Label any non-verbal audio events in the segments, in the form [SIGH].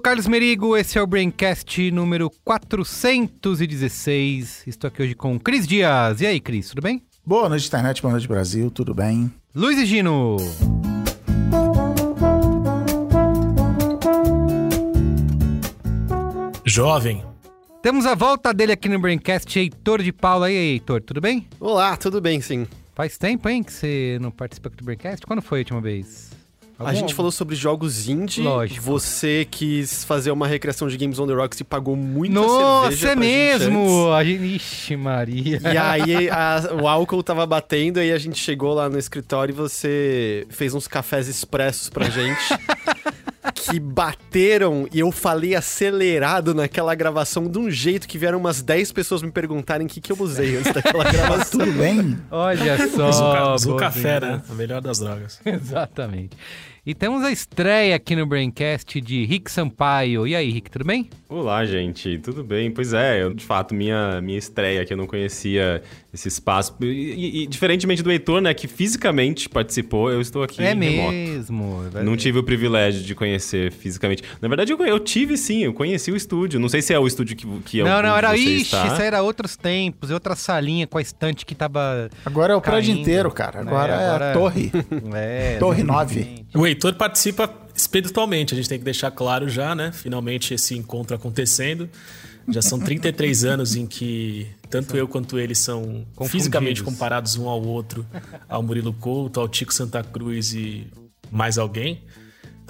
sou Carlos Merigo, esse é o Braincast número 416. Estou aqui hoje com Cris Dias. E aí, Cris, tudo bem? Boa noite, internet, boa noite, Brasil, tudo bem? Luiz e Gino. Jovem. Temos a volta dele aqui no Braincast, Heitor de Paula. E aí, Heitor, tudo bem? Olá, tudo bem, sim. Faz tempo, hein, que você não participa aqui do Braincast? Quando foi a última vez? A gente falou sobre jogos indie. Lógico. Você quis fazer uma recreação de Games on the Rocks e pagou muita Nossa, cerveja é mesmo! A gente... Ixi, Maria. E aí a, o álcool tava batendo, aí a gente chegou lá no escritório e você fez uns cafés expressos pra gente. [LAUGHS] que bateram e eu falei acelerado naquela gravação de um jeito que vieram umas 10 pessoas me perguntarem o que, que eu usei antes daquela [LAUGHS] gravação. Tudo bem? Olha só. o café, né? A melhor das drogas. [LAUGHS] Exatamente. E temos a estreia aqui no Braincast de Rick Sampaio. E aí, Rick, tudo bem? Olá, gente, tudo bem? Pois é, eu, de fato, minha, minha estreia aqui, eu não conhecia esse espaço. E, e, e, diferentemente do Heitor, né, que fisicamente participou, eu estou aqui é remoto. mesmo. Não tive o privilégio de conhecer fisicamente. Na verdade, eu, eu tive sim, eu conheci o estúdio. Não sei se é o estúdio que, que Não, não, era ixi, está. isso era outros tempos, outra salinha com a estante que tava. Agora é o caindo. prédio inteiro, cara. Agora é, agora... é a torre. É, torre [LAUGHS] 9. O Heitor participa espiritualmente, a gente tem que deixar claro já, né? Finalmente esse encontro acontecendo. Já são 33 anos em que tanto eu quanto ele são fisicamente comparados um ao outro, ao Murilo Couto, ao Tico Santa Cruz e mais alguém.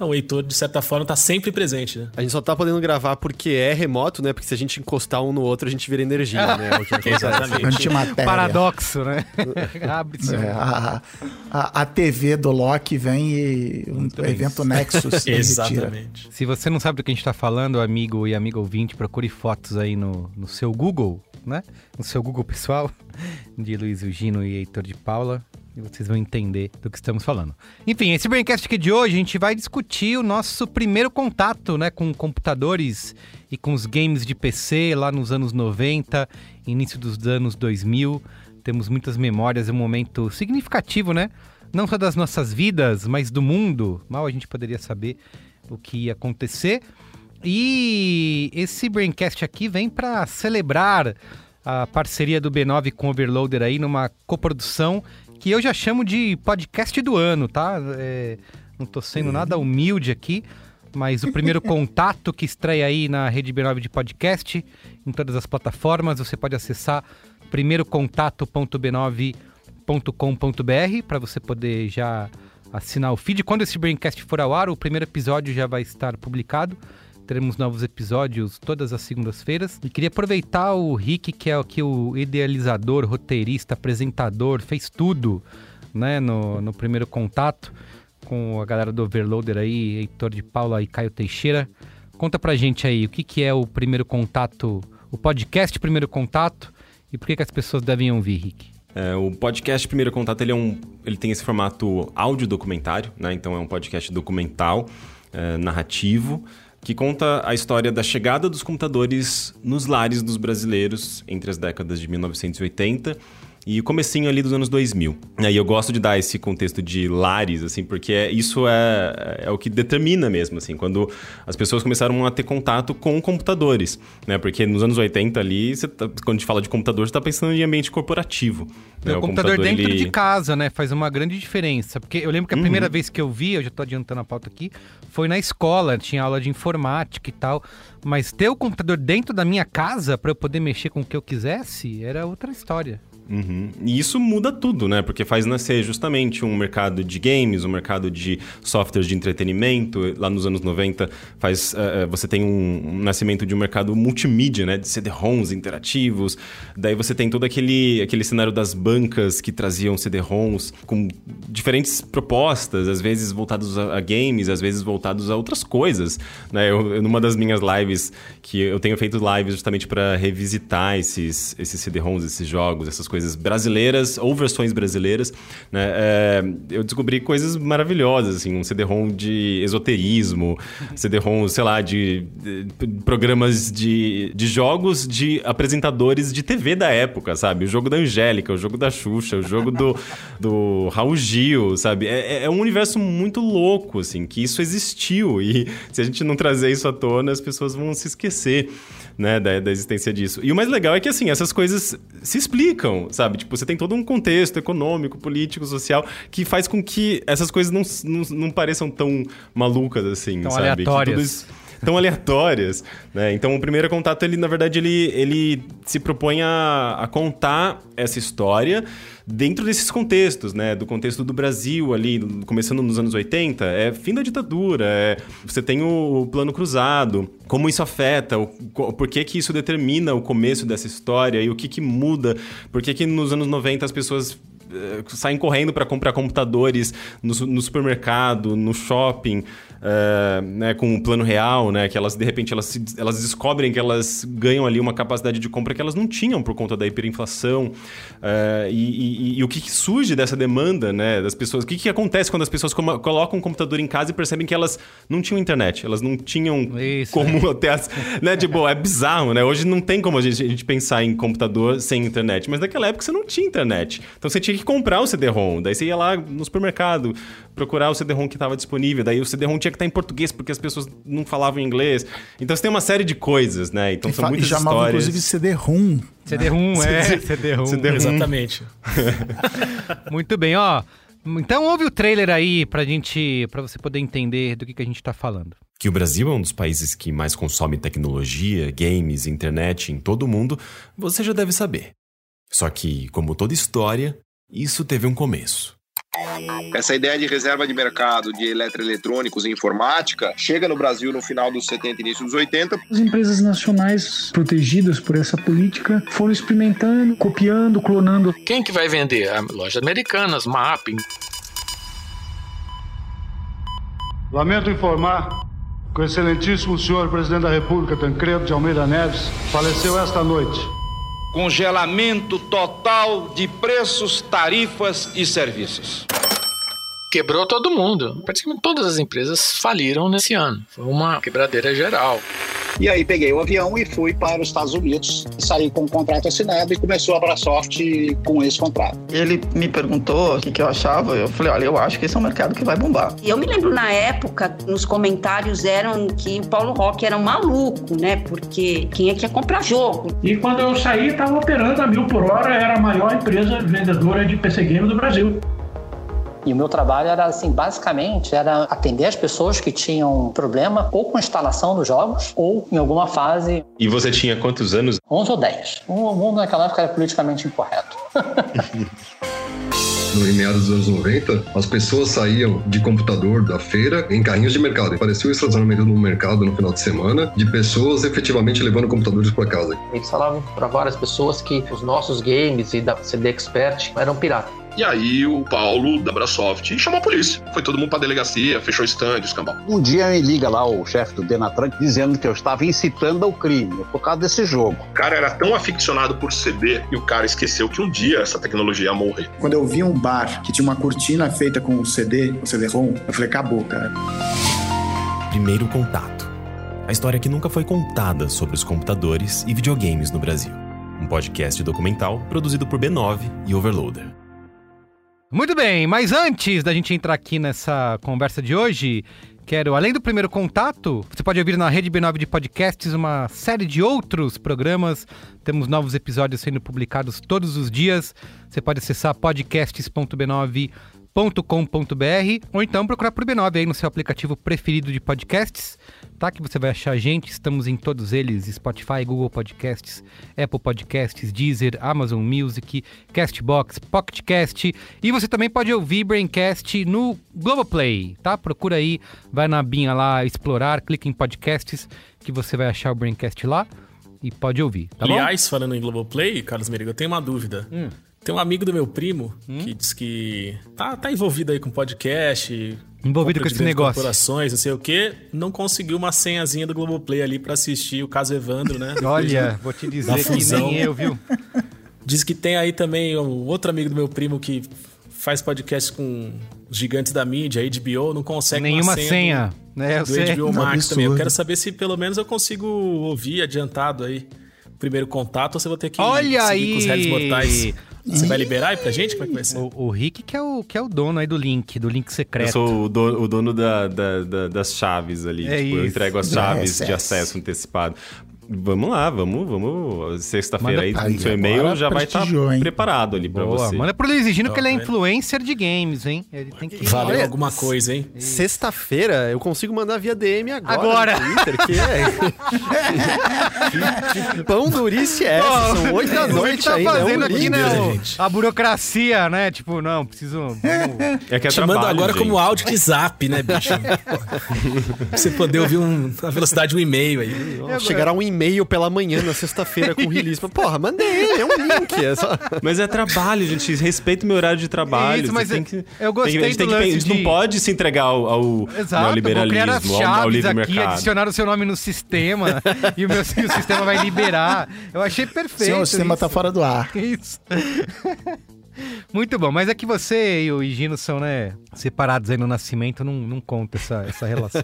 Então o Heitor, de certa forma, tá sempre presente, né? A gente só tá podendo gravar porque é remoto, né? Porque se a gente encostar um no outro, a gente vira energia, né? É Exatamente. Antimatéria. Paradoxo, né? [LAUGHS] é, a, a, a, TV do Loki vem e o um evento Nexus. [LAUGHS] Exatamente. Se você não sabe do que a gente tá falando, amigo e amigo ouvinte, procure fotos aí no, no seu Google, né? No seu Google pessoal, [LAUGHS] de Luiz Eugino e Heitor de Paula e vocês vão entender do que estamos falando. Enfim, esse Braincast aqui de hoje a gente vai discutir o nosso primeiro contato né, com computadores e com os games de PC lá nos anos 90, início dos anos 2000. Temos muitas memórias, é um momento significativo, né? Não só das nossas vidas, mas do mundo. Mal a gente poderia saber o que ia acontecer. E esse Braincast aqui vem para celebrar a parceria do B9 com o Overloader aí numa coprodução que eu já chamo de podcast do ano, tá? É, não tô sendo uhum. nada humilde aqui, mas o primeiro [LAUGHS] contato que estreia aí na Rede B9 de podcast, em todas as plataformas, você pode acessar primeirocontato.b9.com.br para você poder já assinar o feed. Quando esse Braincast for ao ar, o primeiro episódio já vai estar publicado. Teremos novos episódios todas as segundas-feiras. E queria aproveitar o Rick, que é aqui o idealizador, roteirista, apresentador, fez tudo né, no, no primeiro contato com a galera do Overloader aí, Heitor de Paula e Caio Teixeira. Conta pra gente aí o que, que é o primeiro contato, o podcast Primeiro Contato e por que, que as pessoas devem ouvir, Rick? É, o podcast Primeiro Contato ele, é um, ele tem esse formato áudio documentário, né? Então é um podcast documental, é, narrativo que conta a história da chegada dos computadores nos lares dos brasileiros entre as décadas de 1980 e o comecinho ali dos anos 2000. E eu gosto de dar esse contexto de lares, assim, porque é, isso é, é o que determina mesmo, assim, quando as pessoas começaram a ter contato com computadores, né? Porque nos anos 80 ali, tá, quando a gente fala de computador, você está pensando em ambiente corporativo. Né? O, computador, computador dentro ele... de casa, né? Faz uma grande diferença. Porque eu lembro que a uhum. primeira vez que eu vi, eu já estou adiantando a pauta aqui, foi na escola, tinha aula de informática e tal. Mas ter o computador dentro da minha casa para eu poder mexer com o que eu quisesse era outra história. Uhum. E isso muda tudo, né? Porque faz nascer justamente um mercado de games, um mercado de softwares de entretenimento. Lá nos anos 90, faz, uh, você tem um, nascimento de um mercado multimídia, né? De CD-ROMs interativos. Daí você tem todo aquele, aquele cenário das bancas que traziam CD-ROMs com diferentes propostas, às vezes voltados a, a, games, às vezes voltados a outras coisas. Né? Eu, eu, numa das minhas lives, que eu tenho feito lives justamente para revisitar esses, esses CD-ROMs, esses jogos, essas coisas coisas brasileiras ou versões brasileiras, né? É, eu descobri coisas maravilhosas, assim, um CD-ROM de esoterismo, CD-ROM, sei lá, de, de, programas de, de jogos de apresentadores de TV da época, sabe? O jogo da Angélica, o jogo da Xuxa, o jogo do, [LAUGHS] do Raul Gil, sabe? É, é, é um universo muito louco, assim, que isso existiu e se a gente não trazer isso à tona, as pessoas vão se esquecer né, da, da, existência disso. E o mais legal é que, assim, essas coisas se explicam, sabe? Tipo, você tem todo um contexto econômico, político, social, que faz com que essas coisas não, não, não pareçam tão malucas, assim, tão sabe? Aleatórias tão aleatórias, né? Então, o primeiro contato, ele, na verdade, ele, ele se propõe a, a contar essa história dentro desses contextos, né? Do contexto do Brasil ali, começando nos anos 80, é fim da ditadura, é, você tem o, plano cruzado, como isso afeta, o, por que que isso determina o começo dessa história e o que que muda, por que que nos anos 90 as pessoas eh, saem correndo para comprar computadores no, no supermercado, no shopping, uh, né, com o plano real, né, que elas de repente elas, se, elas descobrem que elas ganham ali uma capacidade de compra que elas não tinham por conta da hiperinflação. Uh, e, e, e, o que, que, surge dessa demanda né, das pessoas? O que, que acontece quando as pessoas colocam um computador em casa e percebem que elas não tinham internet, elas não tinham Isso, como é. ter as. Né, tipo, é bizarro, né? Hoje não tem como a gente, a gente pensar em computador sem internet, mas naquela época você não tinha internet. Então você tinha que comprar o CD-ROM. Daí você ia lá no supermercado procurar o CD-ROM que estava disponível. Daí o CD-ROM tinha que estar em português porque as pessoas não falavam inglês. Então você tem uma série de coisas, né? Então e são muitas e chamava, histórias. inclusive CD-ROM. CD-ROM, né? é. [LAUGHS] CD-ROM. CD Exatamente. [LAUGHS] Muito bem, ó. Então ouve o trailer aí pra gente, para você poder entender do que, que a gente tá falando. Que o Brasil é um dos países que mais consome tecnologia, games, internet em todo o mundo, você já deve saber. Só que, como toda história, isso teve um começo. Essa ideia de reserva de mercado de eletroeletrônicos e informática chega no Brasil no final dos 70 e início dos 80. As empresas nacionais protegidas por essa política foram experimentando, copiando, clonando. Quem que vai vender? A loja Americanas, Mapping. Lamento informar que o excelentíssimo senhor presidente da República, Tancredo de Almeida Neves, faleceu esta noite congelamento total de preços, tarifas e serviços. Quebrou todo mundo. Praticamente todas as empresas faliram nesse ano. Foi uma quebradeira geral. E aí peguei o avião e fui para os Estados Unidos, saí com o um contrato assinado e começou a Abrasoft com esse contrato. Ele me perguntou o que, que eu achava, eu falei, olha, eu acho que esse é um mercado que vai bombar. E eu me lembro na época, nos comentários eram que o Paulo Roque era um maluco, né? Porque quem é que ia comprar jogo? E quando eu saí, estava operando a mil por hora, era a maior empresa vendedora de PC Game do Brasil. E o meu trabalho era assim, basicamente, era atender as pessoas que tinham problema ou com a instalação dos jogos ou em alguma fase. E você tinha quantos anos? 11 ou 10. O mundo naquela época era politicamente incorreto. [LAUGHS] no meados dos anos 90, as pessoas saíam de computador da feira em carrinhos de mercado. Parecia um estacionamento no mercado no final de semana de pessoas efetivamente levando computadores para casa. Eles falavam para várias pessoas que os nossos games e da CD Expert eram piratas. E aí o Paulo da Brasoft chamou a polícia. Foi todo mundo pra delegacia, fechou stand, escambau. Um dia me liga lá o chefe do Denatran dizendo que eu estava incitando ao crime por causa desse jogo. O cara era tão aficionado por CD e o cara esqueceu que um dia essa tecnologia ia morrer. Quando eu vi um bar que tinha uma cortina feita com CD, um CD-ROM, eu falei, acabou, cara. Primeiro contato. A história que nunca foi contada sobre os computadores e videogames no Brasil. Um podcast documental produzido por B9 e Overloader. Muito bem, mas antes da gente entrar aqui nessa conversa de hoje, quero, além do primeiro contato, você pode ouvir na Rede B9 de Podcasts uma série de outros programas. Temos novos episódios sendo publicados todos os dias. Você pode acessar podcasts.b9.com b9.com.br ou então procurar por B9 aí no seu aplicativo preferido de podcasts, tá? Que você vai achar a gente. Estamos em todos eles: Spotify, Google Podcasts, Apple Podcasts, Deezer, Amazon Music, Castbox, PocketCast. E você também pode ouvir Braincast no Globoplay, tá? Procura aí, vai na binha lá, explorar, clica em podcasts que você vai achar o Braincast lá e pode ouvir, tá Aliás, bom? falando em Globoplay, Carlos Merigo, eu tenho uma dúvida. Hum. Tem um amigo do meu primo que diz que tá, tá envolvido aí com podcast. Envolvido com esse negócio. Corporações, não sei o quê. Não conseguiu uma senhazinha do Globoplay ali pra assistir o caso Evandro, né? [LAUGHS] Olha, vou te dizer que nem eu, viu? [LAUGHS] Diz que tem aí também um outro amigo do meu primo que faz podcast com os gigantes da mídia, HBO, não consegue Nenhuma uma senha. senha. do, né? Eu do sei. HBO Max também. Eu quero saber se pelo menos eu consigo ouvir adiantado aí o primeiro contato ou se eu vou ter que Olha seguir com os aí! mortais. Você vai liberar aí pra gente? Como é que vai ser? O, o Rick que é o, que é o dono aí do link, do link secreto. Eu sou o dono, o dono da, da- da- das chaves ali. É tipo, eu entrego as Do chaves RSS. de acesso antecipado. Vamos lá, vamos, vamos. Sexta-feira aí, no seu Aí, e-mail já vai estar hein? preparado ali pra Boa, você. manda pro Luiz Gino que ele é Tá influencer de games, hein? Ele tem que... Valeu Olha, alguma coisa, hein? Sexta-feira eu consigo mandar via DM agora. Agora. no Twitter, que é. que [LAUGHS] pão durice é essa? São oito da noite tá ainda. é um fazendo aqui, né? A burocracia, né? Tipo, não, preciso... vamos- É que é Te mando agora gente. como áudio de zap, né, bicho? [LAUGHS] pra você poder ouvir um, a velocidade de um e-mail aí. Chegará um e-mail pela manhã na sexta-feira com release. [LAUGHS] Porra, mandei, é um link. É só... Mas é trabalho, gente. Respeita o meu horário de trabalho. Isso, você mas tem eu- que, eu gostei tem a gente que- A gente não de- pode se entregar ao, ao Exato, criar as neoliberalismo, ao, ao livre aqui, mercado. adicionar o seu nome no sistema [LAUGHS] e o meu e o sistema vai liberar. Eu achei perfeito. O sistema isso. tá fora do ar. [LAUGHS] Isso. Muito bom, mas é que você e o Higino são, né, separados aí no nascimento, não, não conta essa, essa relação.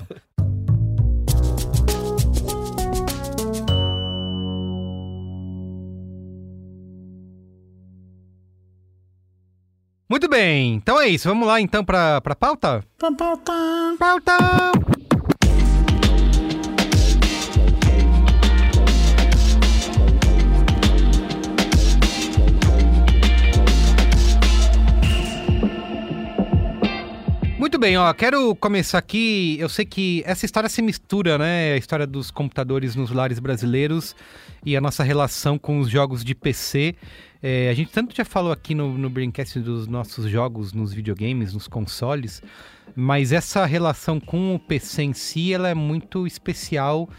Muito bem, então é isso. Vamos lá então pra, pra pauta? Pauta! Muito bem, ó, quero começar aqui. Eu sei que essa história se mistura, né? A história dos computadores nos lares brasileiros e a nossa relação com os jogos de PC. É, a gente tanto já falou aqui no, no Braincast dos nossos jogos nos videogames, nos consoles, mas essa relação com o PC em si, ela é muito especial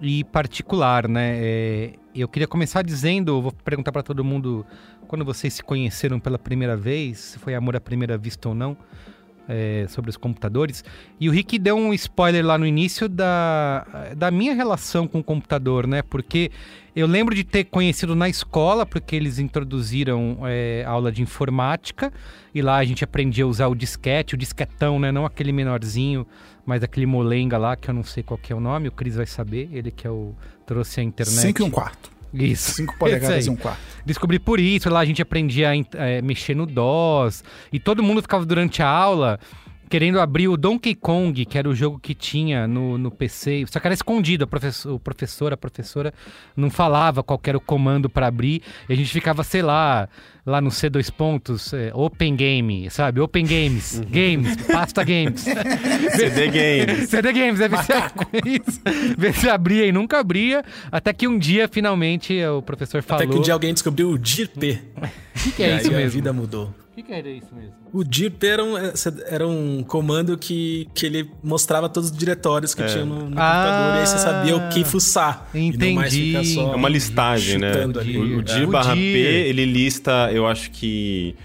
e particular, né? É, eu queria começar dizendo, vou perguntar para todo mundo quando vocês se conheceram pela primeira vez, se foi amor à primeira vista ou não é, sobre os computadores. E o Rick deu um spoiler lá no início da, da minha relação com o computador, né? Porque eu lembro de ter conhecido na escola, porque eles introduziram é, aula de informática, e lá a gente aprendia a usar o disquete, o disquetão, né? Não aquele menorzinho, mas aquele molenga lá, que eu não sei qual que é o nome, o Cris vai saber, ele que é o trouxe a internet. 5 e um quarto. Isso. 5 Esse polegadas e um quarto. Descobri por isso, lá a gente aprendia a eh, mexer no DOS. E todo mundo ficava durante a aula querendo abrir o Donkey Kong, que era o jogo que tinha no, no PC. Só que era escondido, a professor, o professor, a professora não falava qual que era o comando para abrir. E a gente ficava, sei lá, lá no C2 pontos, eh, Open Game, sabe? Open Games, Games, [LAUGHS] Pasta Games. CD Games. CD Games, deve ser [LAUGHS] isso. Ver se abria e nunca abria. Até que um dia, finalmente, o professor falou... Até que um dia alguém descobriu o DIRP. O que, que é E isso aí mesmo? A vida mudou. O que, que era isso mesmo? O DIRP era um, era um comando que, que ele mostrava todos os diretórios que É. tinha no, no Ah, computador e aí você sabia o que fuçar. E não mais entendi. ficar só É uma listagem, né? ali. O, o É. dir O barra. P, ele lista, eu acho que...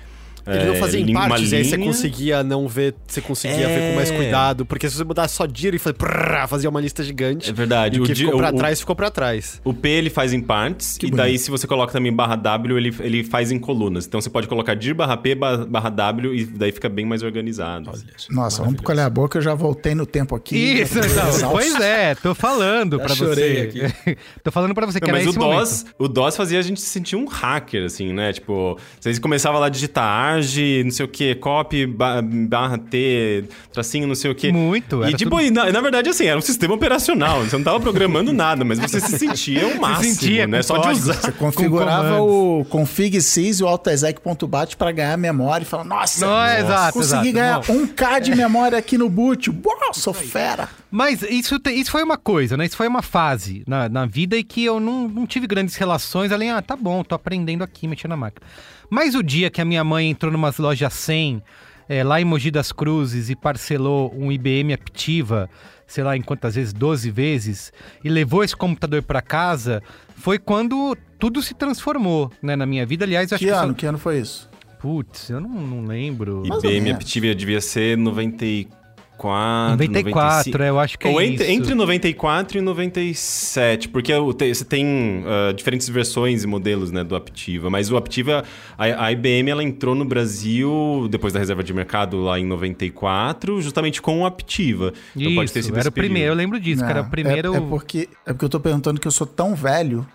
Ele não é, fazia em partes, aí você conseguia não ver, você conseguia ver com mais É. cuidado, porque se você mudar só dir e fazer prrr, fazia uma lista gigante. É verdade. E o que ficou pra o- trás, ficou pra trás. O P ele faz em partes, e daí se você coloca também barra W, ele, ele faz em colunas. Então você pode colocar dir barra P barra, W e daí fica bem mais organizado. Nossa, vamos pro calhar a boca, eu já voltei no tempo aqui. Isso, então, pois é, tô falando pra chorei você. [LAUGHS] tô falando pra você que Não, era mas o DOS, o DOS fazia a gente se sentir um hacker, assim, né? Tipo, vocês começavam lá a digitar charge, não sei o que, copy ba- barra T, tracinho, não sei o que. Muito, E tipo, tudo- e na, na verdade, assim, era um sistema operacional. Você não tava programando [LAUGHS] nada, mas você se sentia o máximo, sentia né? Só de código. usar. Você configurava o config sys e o altexec.bat para ganhar memória e falar, nossa, Não, é exato, consegui exato. ganhar Bom. 1K de [LAUGHS] memória aqui no boot. Uau, sou fera. Mas isso, te- isso foi uma coisa, né? Isso foi uma fase na, na vida e que eu não, não tive grandes relações. Além, ah, tá bom, tô aprendendo aqui, mexendo na máquina. Mas o dia que a minha mãe entrou numas lojas 100, eh, lá em Mogi das Cruzes, e parcelou um IBM Aptiva, sei lá em quantas vezes, 12 vezes, e levou esse computador para casa, foi quando tudo se transformou, né, na minha vida. Aliás, acho Que que... ano? só- Que ano foi isso? Putz, eu não, não lembro. IBM Aptivia devia ser 94, 94, 95. é, eu acho que é Ou entre, isso. entre 94 e 97, porque o- você tem ah, diferentes versões e modelos né, do Aptiva, mas o Aptiva, a, a IBM ela entrou no Brasil depois da reserva de mercado lá em 94, justamente com o Aptiva. Então pode ter Isso, sido era o primeiro, eu lembro disso, que era o Não, primeiro... É, é porque, é porque eu tô perguntando que eu sou tão velho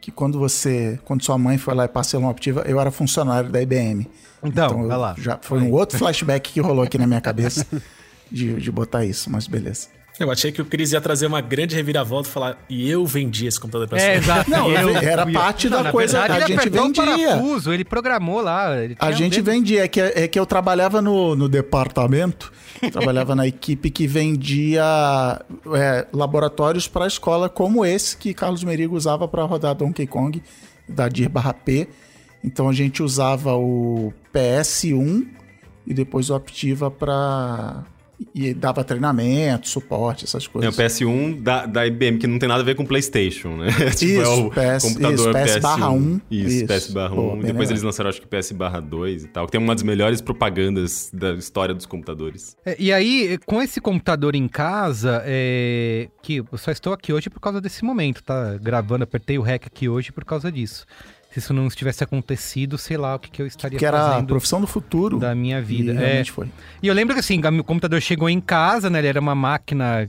que quando você, quando sua mãe foi lá e parcelou uma Aptiva, eu era funcionário da IBM. Então, eu vai lá. Já foi um outro flashback que rolou aqui na minha cabeça [LAUGHS] de, de botar isso, mas beleza. Eu achei que o Cris ia trazer uma grande reviravolta e falar, e eu vendi esse computador pra É, você. exato. Não, eu- era eu- parte da coisa, verdade, a gente vendia. parafuso, ele programou lá. ele A um gente vendia, é que, é que eu trabalhava no, no departamento, [LAUGHS] trabalhava na equipe que vendia é, laboratórios para a escola, como esse que Carlos Merigo usava para rodar Donkey Kong da DIR barra P. Então a gente usava o PS1 e depois o Aptiva para. E dava treinamento, suporte, essas É o coisas. PS1 da, da IBM, que não tem nada a ver com PlayStation, né? [LAUGHS] tipo, é Isso, o PS computador isso, PS barra PS1. um. Isso, Isso. PS barra Pô, 1. bem Depois legal. eles lançaram, acho que PS barra 2 e tal. Que tem uma das melhores propagandas da história dos computadores. É, E aí, com esse computador em casa, é, que eu só estou aqui hoje por causa desse momento, tá? Gravando, apertei o REC aqui hoje por causa disso. Se isso não tivesse acontecido, sei lá o que, que eu estaria Que era a profissão do futuro. da minha vida. E É. foi. E eu lembro que assim, o computador chegou em casa, né? Ele era uma máquina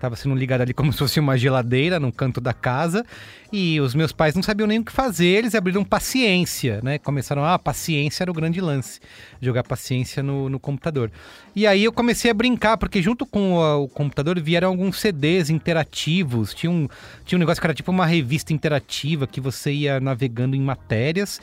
estava sendo ligada ali como se fosse uma geladeira num canto da casa. E os meus pais não sabiam nem o que fazer, eles abriram paciência, né? Começaram, ah, paciência era o grande lance. Jogar paciência no, no computador. E aí eu comecei a brincar, porque junto com o, o computador vieram alguns CDs interativos. Tinha um, tinha um negócio que era tipo uma revista interativa que você ia navegando em matérias.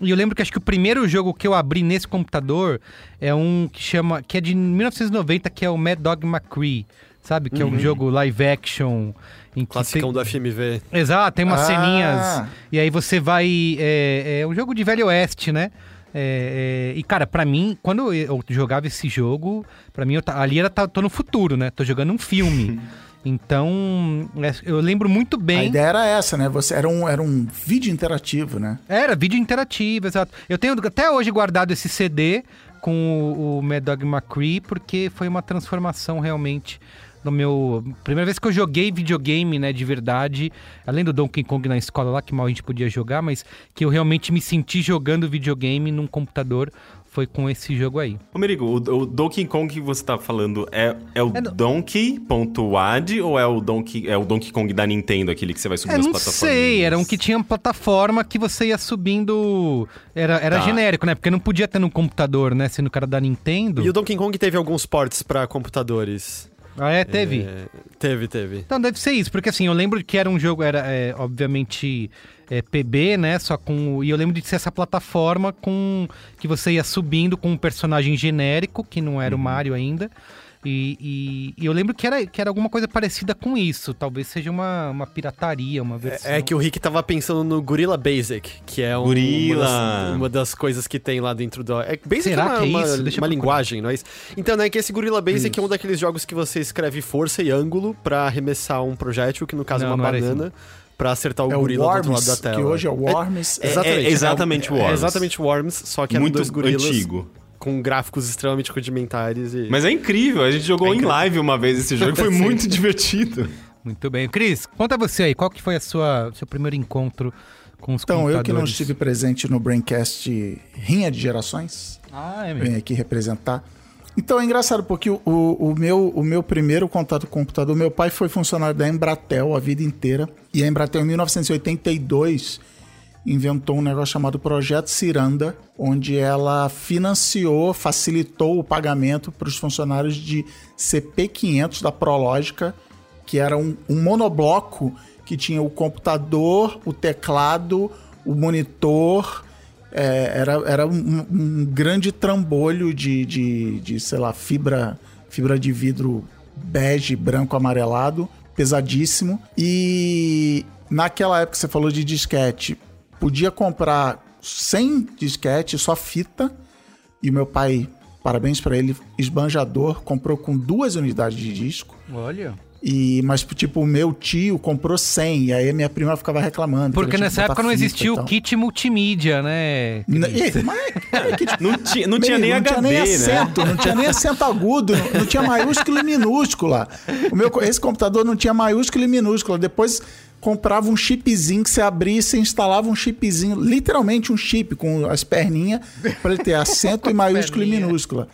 E eu lembro que acho que o primeiro jogo que eu abri nesse computador é um que chama. que é de 1990, que é o Mad Dog McCree. Sabe? Que é um Uhum. jogo live action. Em Classicão tem- do FMV. Exato, tem umas Ah. ceninhas. E aí você vai. É, é um jogo de Velho Oeste, né? É, é, e, cara, pra mim, quando eu jogava esse jogo, pra mim, eu ali era, tá- tô no futuro, né? Tô jogando um filme. [LAUGHS] Então, é, eu lembro muito A bem. ideia era essa, né? Você era um, era um vídeo interativo, né? Era, vídeo interativo, exato. Eu tenho até hoje guardado esse CD com o, o Mad Dog McCree, porque foi uma transformação realmente no meu... Primeira vez que eu joguei videogame, né, de verdade, além do Donkey Kong na escola lá, que mal a gente podia jogar, mas que eu realmente me senti jogando videogame num computador, foi com esse jogo aí. Ô, Merigo, o, o Donkey Kong que você tá falando é, é o Donkey.wad ou é o Donkey, é o Donkey Kong da Nintendo, aquele que você vai subir É, nas não plataformas? sei, era um que tinha uma plataforma que você ia subindo. Era, era Tá. genérico, né? Porque não podia ter no computador, né? Sendo que era da Nintendo. E o Donkey Kong teve alguns ports pra computadores. Ah, é? Teve? É, teve, teve. Então deve ser isso, porque assim, eu lembro que era um jogo, era é, obviamente é, PB, né? Só com. E eu lembro de ser essa plataforma com. que você ia subindo com um personagem genérico, que não era o Mario ainda. E, e- e eu lembro que era, que era alguma coisa parecida com isso. Talvez seja uma, uma pirataria, uma versão. É que o Rick tava pensando no Gorilla Basic, que é um, Gorilla. Uma, das, uma das coisas que tem lá dentro do. É, Basic Será é uma, que é uma- isso? Deixa uma linguagem, não é isso? Então, né, que esse Gorilla Basic é um daqueles jogos que você escreve força e ângulo pra arremessar um projétil, que no caso Não, é uma banana. Pra acertar o É o gorila do outro lado Worms, da tela. que hoje é o Worms. É, É- exatamente. é exatamente é, Worms. É exatamente Worms, só que eram Muito dois gorilas antigo. Com gráficos extremamente rudimentares e... Mas é incrível, a gente jogou É em live uma vez esse jogo, foi [LAUGHS] muito divertido. Muito bem. Cris, conta você aí, qual que foi a sua seu primeiro encontro com os Então, eu que não estive presente no Braincast Rinha de Gerações, Ah, é venho mesmo. aqui representar. Então é engraçado, porque o, o, o meu, o meu primeiro contato com o computador, meu pai foi funcionário da Embratel a vida inteira. E a Embratel, em 1982, inventou um negócio chamado Projeto Ciranda, onde ela financiou, facilitou o pagamento para os funcionários de CP500 da Prológica, que era um, um monobloco que tinha o computador, o teclado, o monitor. É, era era um, um, grande trambolho de, de, de, sei lá, fibra, fibra de vidro bege, branco, amarelado, pesadíssimo. E naquela época que você falou de disquete, podia comprar sem disquete, só fita. E meu pai, parabéns para ele, esbanjador, comprou com duas unidades de disco. Olha. E, mas, tipo, o meu tio comprou 100, e aí minha prima ficava reclamando. Porque nessa época não existia o kit multimídia, né? N mas, é, kit, [LAUGHS] não tinha, não tinha nem não HD, tinha nem né? acento, Não tinha nem acento agudo, não, não tinha maiúscula e minúscula. O meu, esse computador não tinha maiúscula e minúscula. Depois comprava um chipzinho que você abria e você instalava um chipzinho, literalmente um chip com as perninhas, para ele ter acento [LAUGHS] e maiúscula e minúscula.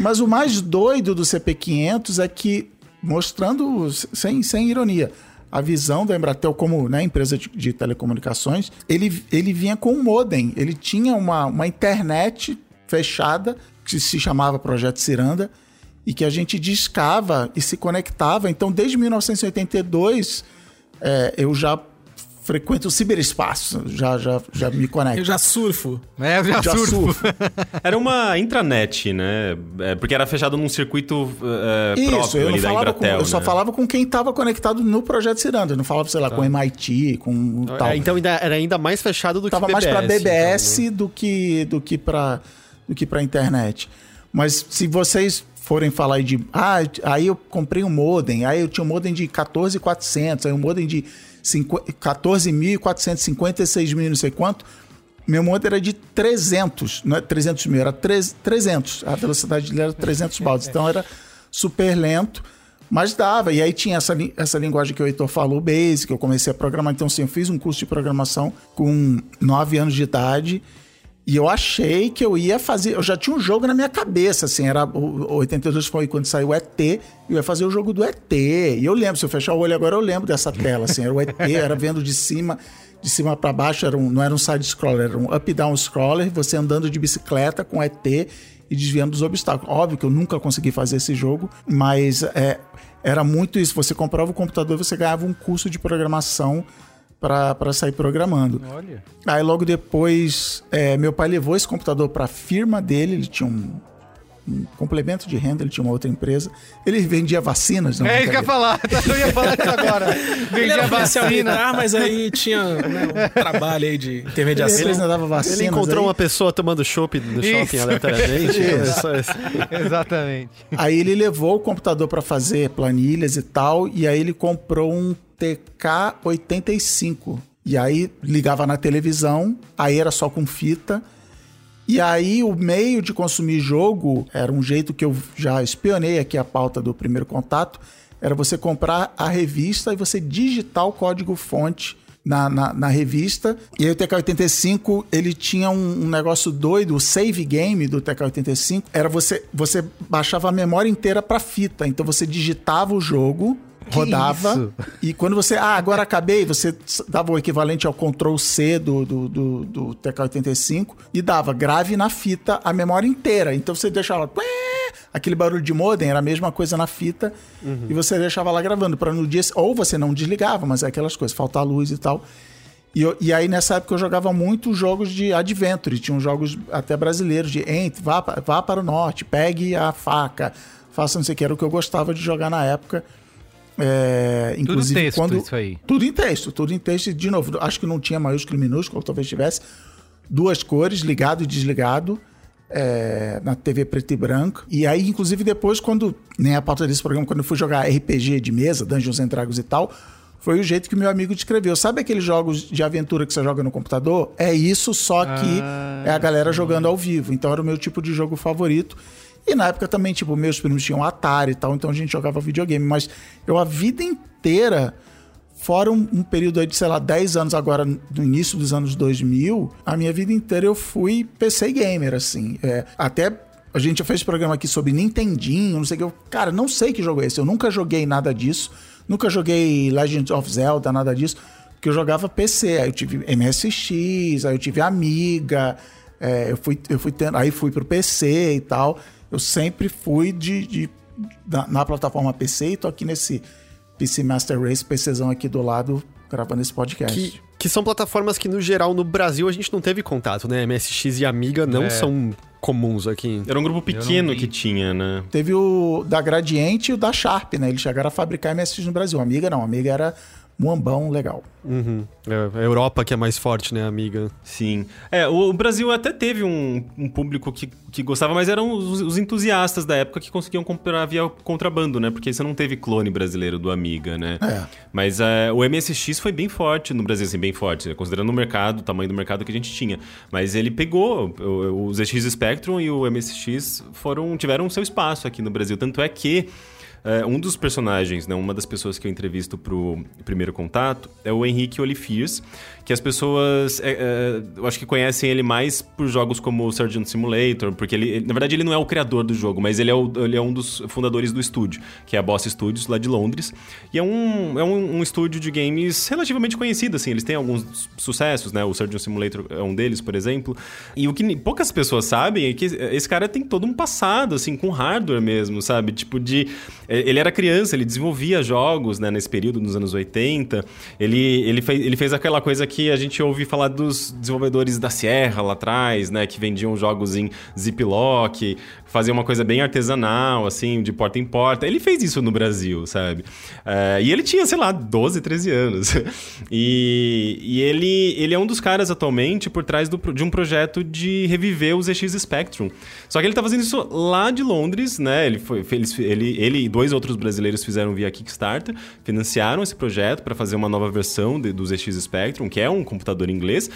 Mas o mais doido do CP500 é que mostrando, sem, sem ironia, a visão da Embratel como né, empresa de, de, telecomunicações, ele, ele vinha com um modem. Ele tinha uma, uma internet fechada, que se chamava Projeto Ciranda, e que a gente discava e se conectava. Então, desde 1982, é, eu já frequento o ciberespaço, já, já, já me conecto. Eu já surfo. É, eu já, já surfo. surfo. [LAUGHS] era uma intranet, né? É, porque era fechado num circuito é, Isso, próprio ali da Embratel. Com, eu né? só falava com quem estava conectado no projeto Ciranda. Eu não falava, sei lá, tá. com MIT, com é, tal. Então ainda, era ainda mais fechado do tava que BBS. Tava mais para BBS então, né? do que, do que para do que para internet. Mas se vocês forem falar de... Ah, aí eu comprei um modem. Aí eu tinha um modem de 14,400. Aí um modem de 14.456 mil, não sei quanto. Meu modem era de 300, não é 300 mil, era 300. A velocidade dele era 300 baldes. [LAUGHS] Então era super lento, mas dava. E aí tinha essa, essa linguagem que o Heitor falou, Basic, eu comecei a programar. Então, assim, eu fiz um curso de programação com 9 anos de idade. E eu achei que eu ia fazer. Eu já tinha um jogo na minha cabeça, assim. Era, o 82 foi quando saiu o ET. Eu ia fazer o jogo do ET. E eu lembro, se eu fechar o olho agora, eu lembro dessa tela, assim. Era o ET, [LAUGHS] era vendo de cima, de cima para baixo. Era um, não era um side-scroller, era um up-down scroller. Você andando de bicicleta com ET e desviando dos obstáculos. Óbvio que eu nunca consegui fazer esse jogo, mas é, era muito isso. Você comprava o computador e você ganhava um curso de programação para sair programando. Olha. Aí logo depois, é, meu pai levou esse computador para a firma dele, ele tinha um, um, complemento de renda, ele tinha uma outra empresa. Ele vendia vacinas. Não, é isso que eu ia falar, [LAUGHS] eu ia falar isso agora. Vendia vacina, mas aí tinha né, um [LAUGHS] trabalho aí de intermediação. Ele, dava vacinas ele encontrou aí. uma pessoa tomando chopp no shopping aleatoriamente. [LAUGHS] Exatamente. Aí ele levou o computador para fazer planilhas e tal, e aí ele comprou um TK85. E aí ligava na televisão, aí era só com fita. E aí o meio de consumir jogo era um jeito que eu já espionei aqui a pauta do primeiro contato, era você comprar a revista e você digitar o código fonte na, na, na, revista. E aí o TK85, ele tinha um, um, negócio doido, o save game do TK85, era você, você baixava a memória inteira para fita. Então você digitava o jogo, rodava. Isso? E quando você. Ah, agora acabei, você dava o equivalente ao Ctrl C do, do, do, do TK85 e dava grave na fita a memória inteira. Então você deixava. Aquele barulho de modem era a mesma coisa na fita uhum. e você deixava lá gravando para no dia. Ou você não desligava, mas é aquelas coisas, faltar luz e tal. E, eu, e, aí, nessa época, eu jogava muito jogos de adventure. Tinham jogos até brasileiros de entre, vá, vá para o norte, pegue a faca, faça não sei o que. Era o que eu gostava de jogar na época. É, inclusive, tudo texto, quando, isso aí. Tudo em texto, tudo em texto. De novo, acho que não tinha maiúsculo e minúsculo, talvez tivesse. Duas cores, ligado e desligado. É, na TV preto e branco. E aí, inclusive, depois, quando. Nem a pauta desse programa, quando eu fui jogar RPG de mesa, Dungeons and Dragons e tal, foi o jeito que meu amigo descreveu. Sabe aqueles jogos de aventura que você joga no computador? É isso, só que ah, é a galera jogando ao vivo. Então era o meu tipo de jogo favorito. E na época também, tipo, meus primos tinham Atari e tal, então a gente jogava videogame. Mas eu a vida inteira, fora um, um período aí de, sei lá, 10 anos agora, no início dos anos 2000, a minha vida inteira eu fui PC gamer, assim. É, até a gente já fez programa aqui sobre Nintendinho, não sei o que. Eu, cara, não sei que jogo é esse. Eu nunca joguei nada disso. Nunca joguei Legend of Zelda, nada disso. Porque eu jogava PC, aí eu tive MSX, aí eu tive Amiga, é, eu fui, eu fui tendo, aí fui pro PC e tal. Eu sempre fui de, de na, na, plataforma PC e tô aqui nesse PC Master Race, PCzão aqui do lado, gravando esse podcast. Que, que são plataformas que, no geral, no Brasil a gente não teve contato, né? MSX e Amiga não é. são comuns aqui. Era um grupo pequeno que tinha, né? Teve o da Gradiente e o da Sharp, né? Eles chegaram a fabricar MSX no Brasil. Amiga não, Amiga era Muambão legal. Uhum. É, a Europa que é mais forte, né, amiga? Sim. É, o Brasil até teve um, um público que, que gostava, mas eram os, os, entusiastas da época que conseguiam comprar via contrabando, né? Porque você não teve clone brasileiro do Amiga, né? É. Mas é, o MSX foi bem forte no Brasil, assim, bem forte, considerando o mercado, o tamanho do mercado que a gente tinha. Mas ele pegou, os ZX Spectrum e o MSX foram, tiveram seu espaço aqui no Brasil. Tanto é que é, um dos personagens, né, uma das pessoas que eu entrevisto pro primeiro contato é o Henrique Olifiers, que as pessoas, é, é, eu acho que conhecem ele mais por jogos como o Surgeon Simulator, porque ele, ele, na verdade, ele não é o criador do jogo, mas ele é, o, ele é um dos fundadores do estúdio, que é a Boss Studios, lá de Londres. E é um, é um, um estúdio de games relativamente conhecido, assim, eles têm alguns sucessos, né? O Surgeon Simulator é um deles, por exemplo. E o que poucas pessoas sabem é que esse cara tem todo um passado, assim, com hardware mesmo, sabe? Tipo de... Ele era criança, ele desenvolvia jogos, né, nesse período, nos anos 80. Ele, ele, fez, ele fez aquela coisa que a gente ouve falar dos desenvolvedores da Sierra lá atrás, né? Que vendiam jogos em Ziploc, faziam uma coisa bem artesanal, assim, de porta em porta. Ele fez isso no Brasil, sabe? Uh, e ele tinha, sei lá, 12, 13 anos. [LAUGHS] e, e ele, ele é um dos caras atualmente por trás do, de um projeto de reviver o ZX Spectrum. Só que ele tá fazendo isso lá de Londres, né? Ele, foi, ele, ele e dois outros brasileiros fizeram via Kickstarter, financiaram esse projeto para fazer uma nova versão de, do ZX Spectrum, que é um computador inglês.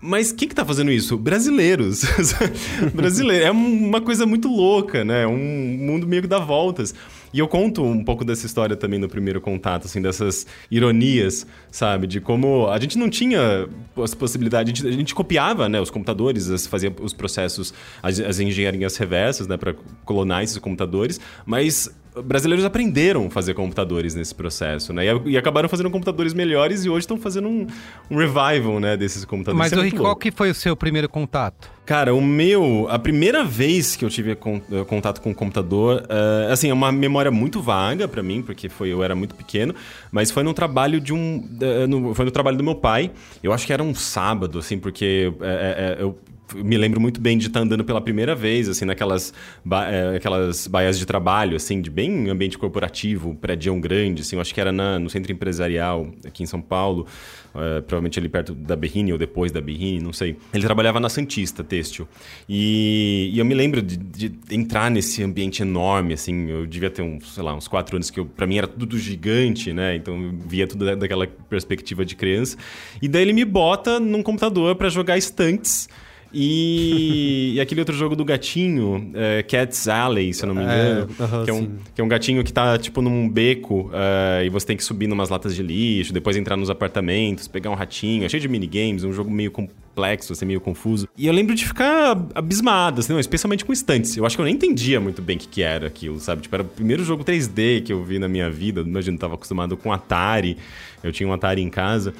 Mas quem que tá fazendo isso? Brasileiros. [LAUGHS] Brasileiros. É uma coisa muito louca, né? Um mundo meio que dá voltas. E eu conto um pouco dessa história também no primeiro contato, assim, dessas ironias, sabe? De como a gente não tinha as possibilidades, a gente, a gente copiava, né, os computadores, fazia os processos, as, as engenharias reversas, né, para clonar esses computadores, mas brasileiros aprenderam a fazer computadores nesse processo, né? E, e acabaram fazendo computadores melhores e hoje estão fazendo um, um, revival, né, desses computadores. Mas, é Rick, qual que foi o seu primeiro contato? Cara, o meu... A primeira vez que eu tive eh, contato com o computador, uh, assim, é uma memória muito vaga para mim, porque foi, eu era muito pequeno, mas foi no trabalho de um... Uh, no, foi no trabalho do meu pai. Eu acho que era um sábado, assim, porque uh, eu me lembro muito bem de estar andando pela primeira vez, assim, naquelas ba é, aquelas baias de trabalho, assim, de bem ambiente corporativo, prédio grande, assim, eu acho que era na, no centro empresarial aqui em São Paulo, uh, provavelmente ali perto da Berrine ou depois da Berrine, não sei. Ele trabalhava na Santista Têxtil. E, e eu me lembro de, de, entrar nesse ambiente enorme, assim, eu devia ter uns, sei lá, uns quatro anos, que pra mim era tudo gigante, né? Então eu via tudo daquela perspectiva de criança. E daí ele me bota num computador para jogar estantes e, e, aquele outro jogo do gatinho, é, Cat's Alley, se eu não me engano. É, uh -huh, que, é um, que é um gatinho que tá, tipo, num beco uh, e você tem que subir numas latas de lixo, depois entrar nos apartamentos, pegar um ratinho. É cheio de minigames, um jogo meio complexo, assim, meio confuso. E eu lembro de ficar abismado, assim, não, especialmente com estantes. Eu acho que eu nem entendia muito bem o que, que era aquilo, sabe? Tipo, era o primeiro jogo 3D que eu vi na minha vida. Imagina, eu tava acostumado com Atari. Eu tinha um Atari em casa.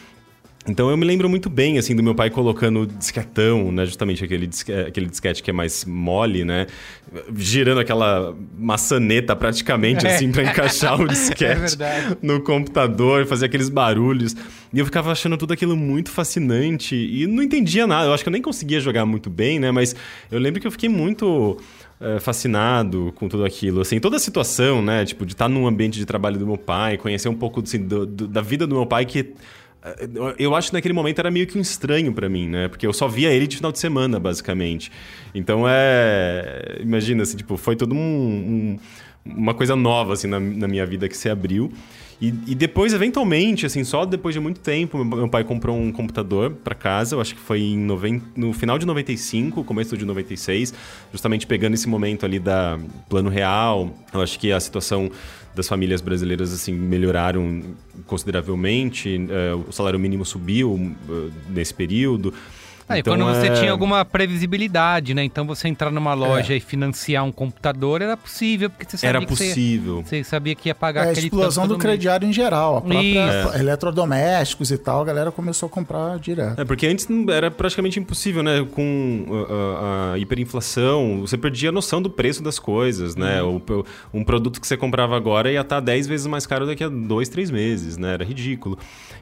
Então eu me lembro muito bem, assim, do meu pai colocando disquetão, né? Justamente aquele, disque, aquele disquete que é mais mole, né? Girando aquela maçaneta praticamente, é. assim, para encaixar o [LAUGHS] disquete é no computador, fazer aqueles barulhos. E eu ficava achando tudo aquilo muito fascinante e não entendia nada. Eu acho que eu nem conseguia jogar muito bem, né? Mas eu lembro que eu fiquei muito eh, fascinado com tudo aquilo. Assim, toda a situação, né? Tipo, de estar num ambiente de trabalho do meu pai, conhecer um pouco assim, do, do, da vida do meu pai que eu acho que naquele momento era meio que um estranho para mim, né? Porque eu só via ele de final de semana, basicamente. Então é. Imagina, assim, tipo, foi todo um, um, uma coisa nova, assim, na, na, minha vida que se abriu. E, e, depois, eventualmente, assim, só depois de muito tempo, meu, pai comprou um computador para casa, eu acho que foi noven... no final de 95, começo de 96, justamente pegando esse momento ali da plano real. Eu acho que a situação das famílias brasileiras assim melhoraram consideravelmente, uh, o salário mínimo subiu uh, nesse período. Ah, e Então, quando você é- tinha alguma previsibilidade, né? Então você entrar numa loja e financiar um computador era possível, porque você sabia Era que você- possível. Você, sabia que ia pagar É a aquele explosão tanto do mês. crediário em geral. A própria Isso. eletrodomésticos e tal, a galera começou a comprar direto. É, porque antes era praticamente impossível, né? Com a, a- a hiperinflação, você perdia a noção do preço das coisas, né? O- um produto que você comprava agora ia estar 10 vezes mais caro daqui a dois, três meses, né? Era ridículo.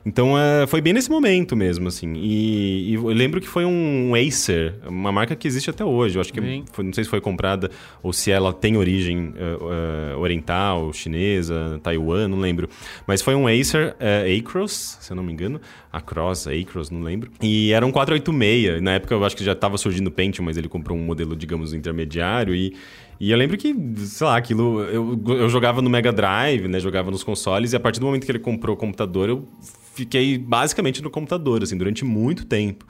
Então, é, foi bem nesse momento mesmo, assim. E, e eu lembro que foi um Acer, uma marca que existe até hoje. Eu acho que, foi- não sei se foi comprada ou se ela tem origem é, é, oriental, chinesa, Taiwan, não lembro. Mas foi um Acer é, Acros, se eu não me engano. Acros, Acros, não lembro. E era um 486. Na época eu acho que já estava surgindo o Pentium, mas ele comprou um modelo, digamos, intermediário e... E eu lembro que, sei lá, aquilo. Eu, eu jogava no Mega Drive, né? Jogava nos consoles, e a partir do momento que ele comprou o computador, eu fiquei basicamente no computador, assim, durante muito tempo.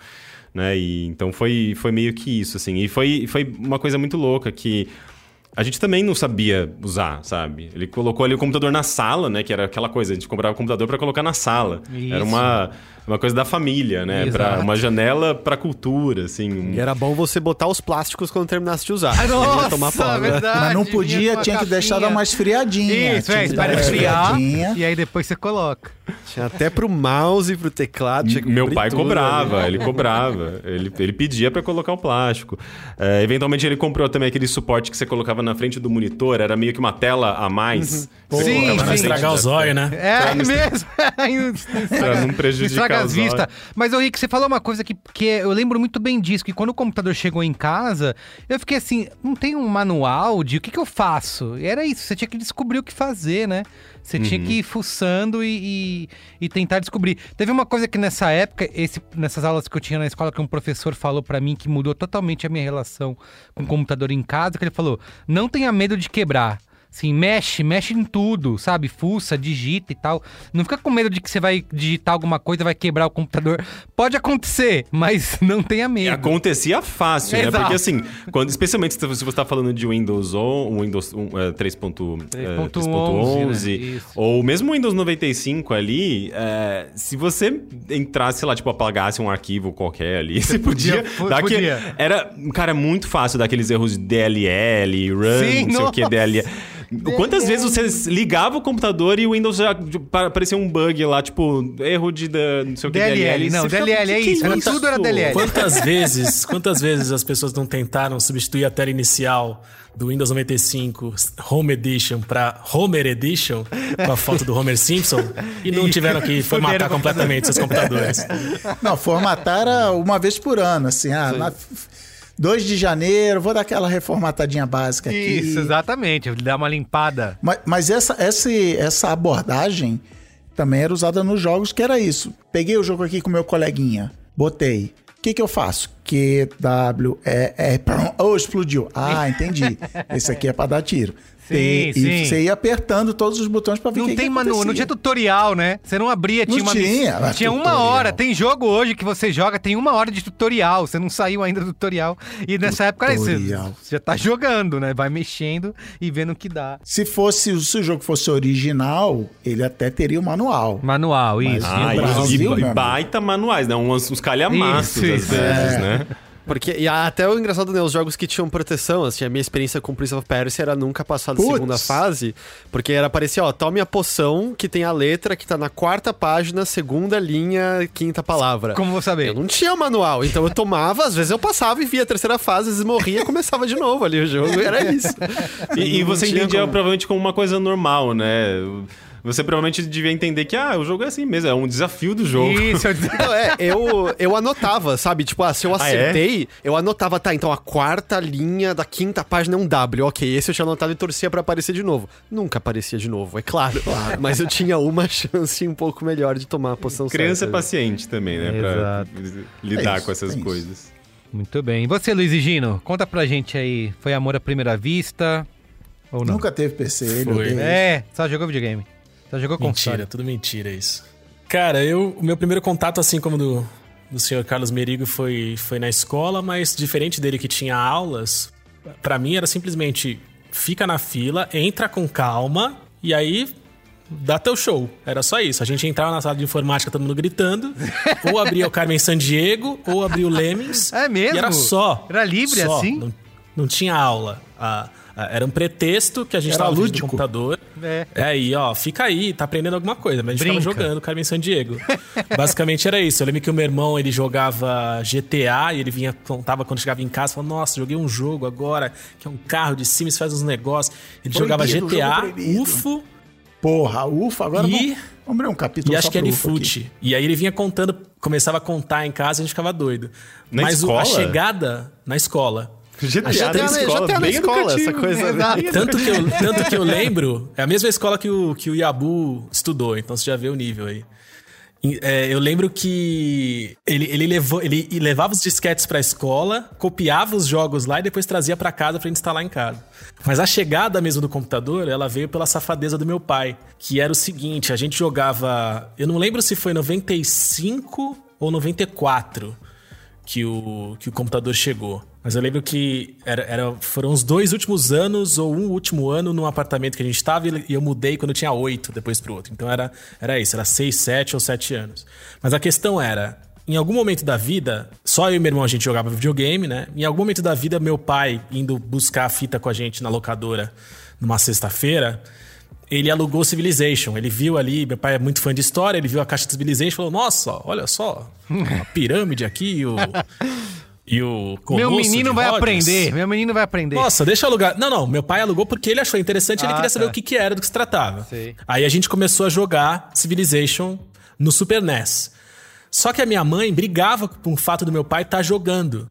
Né? E, então foi, foi meio que isso, assim. E foi, foi uma coisa muito louca que. A gente também não sabia usar, sabe? Ele colocou ali o computador na sala, né? Que era aquela coisa, a gente comprava o computador para colocar na sala. Isso. Era uma, uma coisa da família, né? Pra, uma janela pra cultura, assim. um- E era bom você botar os plásticos quando terminasse de usar. Ah, nossa, tomar pau, né? verdade. Mas não podia, tinha que deixar dar uma esfriadinha. Isso, é, espera esfriar e aí depois você coloca. Tinha até pro mouse e pro teclado. tinha que Meu pai tudo, cobrava, né? ele cobrava. ele, ele pedia pra colocar o plástico. É, eventualmente ele comprou também aquele suporte que você colocava na frente do monitor, era meio que uma tela a mais. Você Sim, sim. frente estragar os olhos, né? É Pra não mesmo. [LAUGHS] Pra não prejudicar Estraga as vistas. Mas, ô Rick, você falou uma coisa que, que eu lembro muito bem disso, que quando o computador chegou em casa, eu fiquei assim, não tem um manual de o que, que eu faço? E era isso, você tinha que descobrir o que fazer, né? Você tinha Uhum. que ir fuçando e, e, e tentar descobrir. Teve uma coisa que nessa época, esse, nessas aulas que eu tinha na escola, que um professor falou pra mim que mudou totalmente a minha relação com o computador em casa, que ele falou, não tenha medo de quebrar. Assim, mexe, mexe em tudo, sabe? Fuça, digita e tal. Não fica com medo de que você vai digitar alguma coisa e vai quebrar o computador. Pode acontecer, mas [LAUGHS] não tenha medo. Acontecia fácil, né? Exato. Porque assim, quando, especialmente se você está falando de Windows on, Windows um, é, 3.11, 3.11, né? Ou mesmo Windows 95 ali, é, se você entrasse, sei lá, tipo, apagasse um arquivo qualquer ali, [LAUGHS] você podia, Podia, dar podia. Era, cara, muito fácil dar aqueles erros de DLL, run, Sim, não sei o que. DLL. Quantas vezes você ligava o computador e o Windows já aparecia um bug lá, tipo, erro de da- não sei o que, DLL, não, Você ficava, DLL é "Que que isso, era tudo era DLL." Quantas vezes, quantas vezes as pessoas não tentaram substituir a tela inicial do Windows 95 Home Edition para Homer Edition com a foto do Homer Simpson e não tiveram que [LAUGHS] formatar completamente seus computadores? Não, formatar era uma vez por ano, assim, ah, na, 2 de janeiro, vou dar aquela reformatadinha básica aqui. Isso, exatamente. Dá uma limpada. Mas, mas essa, essa, essa abordagem também era usada nos jogos, que era isso. Peguei o jogo aqui com meu coleguinha, botei. O que, que eu faço? Q, W, E, R, oh, explodiu. Ah, entendi. [LAUGHS] Esse aqui é pra dar tiro. Sim. E você ia apertando todos os botões pra ver o Não que, tem que manual, não tinha tutorial, né? Você não abria, Não tinha uma tinha, mas Tinha uma tutorial. hora. Tem jogo hoje que você joga, tem uma hora de tutorial. Você não saiu ainda do tutorial. E nessa época era isso. Você Tutorial. você já tá jogando, né? Vai mexendo e vendo o que dá. Se fosse, se o jogo fosse original, ele até teria o manual. Manual, Mas isso. no Ah, Brasil, e, e baita manuais, né? Uns, uns calhamaços Isso, às isso. vezes, É. né? Porque, e até o engraçado, né? Os jogos que tinham proteção, assim, a minha experiência com Prince of Persia era nunca passar da segunda fase, porque era parecia, ó, tome a poção que tem a letra que tá na quarta página, segunda linha, quinta palavra. Como vou saber? Eu não tinha manual, então eu tomava, às vezes eu passava e via a terceira fase, às vezes morria e começava de novo ali o jogo, era isso. E, e você entendia como- provavelmente como uma coisa normal, né? Você provavelmente devia entender que, ah, o jogo é assim mesmo, é um desafio do jogo. Isso, [LAUGHS] eu Não, é, eu, eu anotava, sabe? Tipo, ah, se eu Ah, é? acertei, eu anotava, tá, então a quarta linha da quinta página é um W. Ok, esse eu tinha anotado e torcia pra aparecer de novo. Nunca aparecia de novo, é claro. Mas eu tinha uma [LAUGHS] chance um pouco melhor de tomar a poção Criança é certa. paciente também, né? Pra lidar É isso, com essas é isso. coisas. Muito bem. E você, Luiz e Gino? Conta pra gente aí. Foi amor à primeira vista? Ou não? Nunca teve PC, ele Foi. isso. É, só jogou videogame. Só jogou console. Mentira, tudo mentira isso. Cara, eu, o meu primeiro contato, assim como do, do senhor Carlos Merigo, foi, foi na escola, mas diferente dele que tinha aulas, pra mim era simplesmente fica na fila, entra com calma e aí dá teu show. Era só isso. A gente entrava na sala de informática, todo mundo gritando, ou abria o Carmen Sandiego, ou abria o Lemmings. É mesmo? E era só. Era livre só. assim? Não, não tinha aula. Ah, era um pretexto que a gente Era tava lúdico. no computador. É. É aí, ó, fica aí, tá aprendendo alguma coisa. Mas a gente Brinca. tava jogando Carmen Sandiego. [LAUGHS] Basicamente era isso. Eu lembro que o meu irmão, ele jogava GTA e ele vinha, contava quando chegava em casa, falava, nossa, joguei um jogo agora, que é um carro de cima, você faz uns negócios. Ele jogava Proibido, GTA, jogo proibido. UFO Porra, ufa, agora E- vamos, vamos abrir um capítulo e acho que é UFO aqui. fute. E aí ele vinha contando, começava a contar em casa e a gente ficava doido. Na Mas o- a escola? chegada na escola. GTA, GTA na na escola, GTA na bem escola, essa coisa. exato. Tanto que, eu, [LAUGHS] tanto que eu lembro, é a mesma escola que o, que o Yabu estudou, então você já vê o nível aí. É, eu lembro que ele, ele, levou, ele levava os disquetes pra escola, copiava os jogos lá e depois trazia pra casa pra gente instalar em casa. Mas a chegada mesmo do computador, ela veio pela safadeza do meu pai, que era o seguinte, a gente jogava, eu não lembro se foi 95 ou 94 que o, que o computador chegou. Mas eu lembro que era, era- foram os dois últimos anos ou um último ano num apartamento que a gente estava e eu mudei quando eu tinha oito depois pro outro. Então era, era isso, era seis, sete ou sete anos. Mas a questão era, em algum momento da vida, só eu e meu irmão a gente jogava videogame, né? Em algum momento da vida, meu pai indo buscar a fita com a gente na locadora numa sexta-feira, ele alugou Civilization. Ele viu ali, meu pai é muito fã de história, ele viu a caixa de Civilization e falou: Nossa, olha só, a pirâmide aqui o. E o Meu menino vai Rhodes. aprender. Meu menino vai aprender. Nossa, deixa eu alugar. Não, não, meu pai alugou porque ele achou interessante e ele Ah, queria saber tá. o que, que era, do que se tratava. Sei. Aí a gente começou a jogar Civilization no Super NES. Só que a minha mãe brigava com o fato do meu pai estar jogando.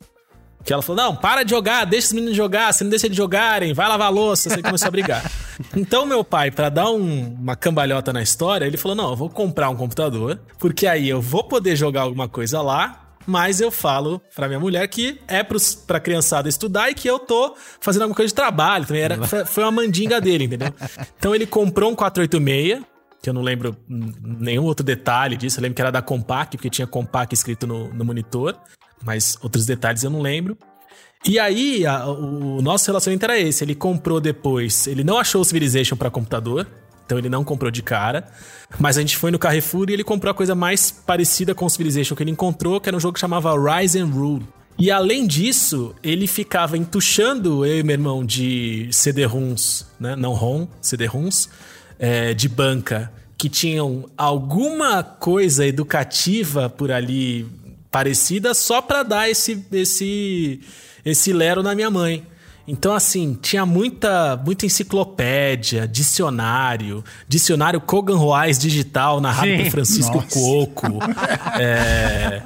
Que ela falou: não, para de jogar, deixa os meninos jogar, você não deixa eles jogarem, vai lavar a louça, você começou a brigar. [LAUGHS] Então, meu pai, pra dar um- uma cambalhota na história, ele falou: não, eu vou comprar um computador, porque aí eu vou poder jogar alguma coisa lá. Mas eu falo pra minha mulher que é pros, pra criançada estudar e que eu tô fazendo alguma coisa de trabalho também. Era, foi, uma mandinga dele, entendeu? Então ele comprou um 486, que eu não lembro hum, nenhum outro detalhe disso. Eu lembro que era da Compaq, porque tinha Compaq escrito no, no monitor. Mas outros detalhes eu não lembro. E aí, a- o nosso relacionamento era esse. Ele comprou depois. Ele não achou o Civilization pra computador. Então ele não comprou de cara. Mas a gente foi no Carrefour e ele comprou a coisa mais parecida com Civilization que ele encontrou, que era um jogo que chamava Rise and Rule. E além disso, ele ficava entuchando eu e meu irmão de CD-ROMs, né? Não ROM, CD-ROMs, é, de banca, que tinham alguma coisa educativa por ali parecida, só pra dar esse, esse, esse lero na minha mãe. Então, assim, tinha muita, muita enciclopédia, dicionário, dicionário Kogan Roais digital, narrado Sim. por Francisco Nossa. Coco. [LAUGHS] é,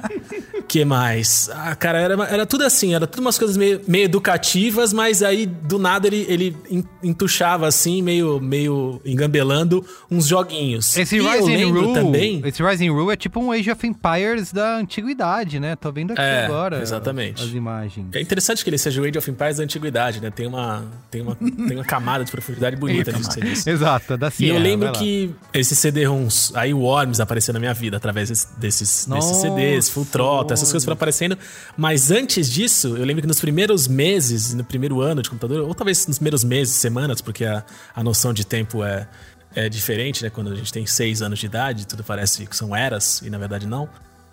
que mais? Ah, cara, era, era tudo assim, era tudo umas coisas meio, meio educativas, mas aí do nada ele, ele en- entuchava assim, meio, meio engambelando uns joguinhos. Esse E Rising Rule, também. esse Rising Rule é tipo um Age of Empires da antiguidade, né? Tô vendo aqui É, agora exatamente. as imagens. É interessante que ele seja o Age of Empires da antiguidade, né? Tem uma, tem uma, tem uma camada de profundidade bonita nisso que você disse. Exato, da E Sierra, eu lembro que esses CD-ROMs, aí o Worms apareceu na minha vida através desses, desses, desses CDs, Full Throttle, essas coisas foram aparecendo. Mas antes disso, eu lembro que nos primeiros meses, no primeiro ano de computador, ou talvez nos primeiros meses, semanas, porque a, a noção de tempo é, é diferente, né? Quando a gente tem seis anos de idade, tudo parece que são eras, e na verdade não.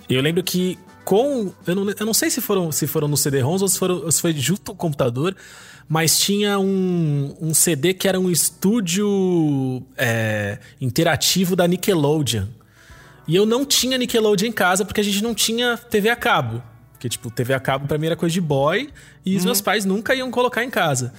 Eu lembro que com. Eu não, eu não sei se foram, se foram no CD-ROMs ou se, ou se foi junto com o computador, mas tinha um, um CD que era um estúdio é, interativo da Nickelodeon. E eu não tinha Nickelodeon em casa porque a gente não tinha TV a cabo. Porque, tipo, TV a cabo pra mim era coisa de boy e os meus pais nunca iam colocar em casa.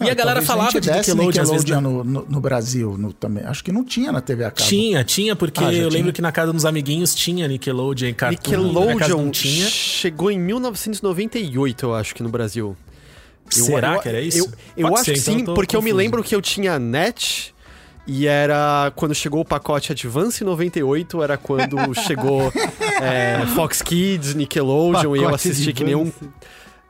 E Ah, a galera falava gente de desse Nickelodeon, às vezes. Nickelodeon no, no, no Brasil no, também. Acho que não tinha na TV a cabo. Tinha, tinha, porque Ah, eu tinha? lembro que na casa dos amiguinhos tinha Nickelodeon e Cartoon. Nickelodeon não tinha. chegou em 1998, eu acho que no Brasil. Eu- Será eu- que era isso? Eu, eu acho ser, que então sim, eu tô porque eu me confuso. lembro que eu tinha net e era quando chegou o pacote Advance 98, era quando [LAUGHS] chegou é, Fox Kids, Nickelodeon e eu Pacote assisti que nenhum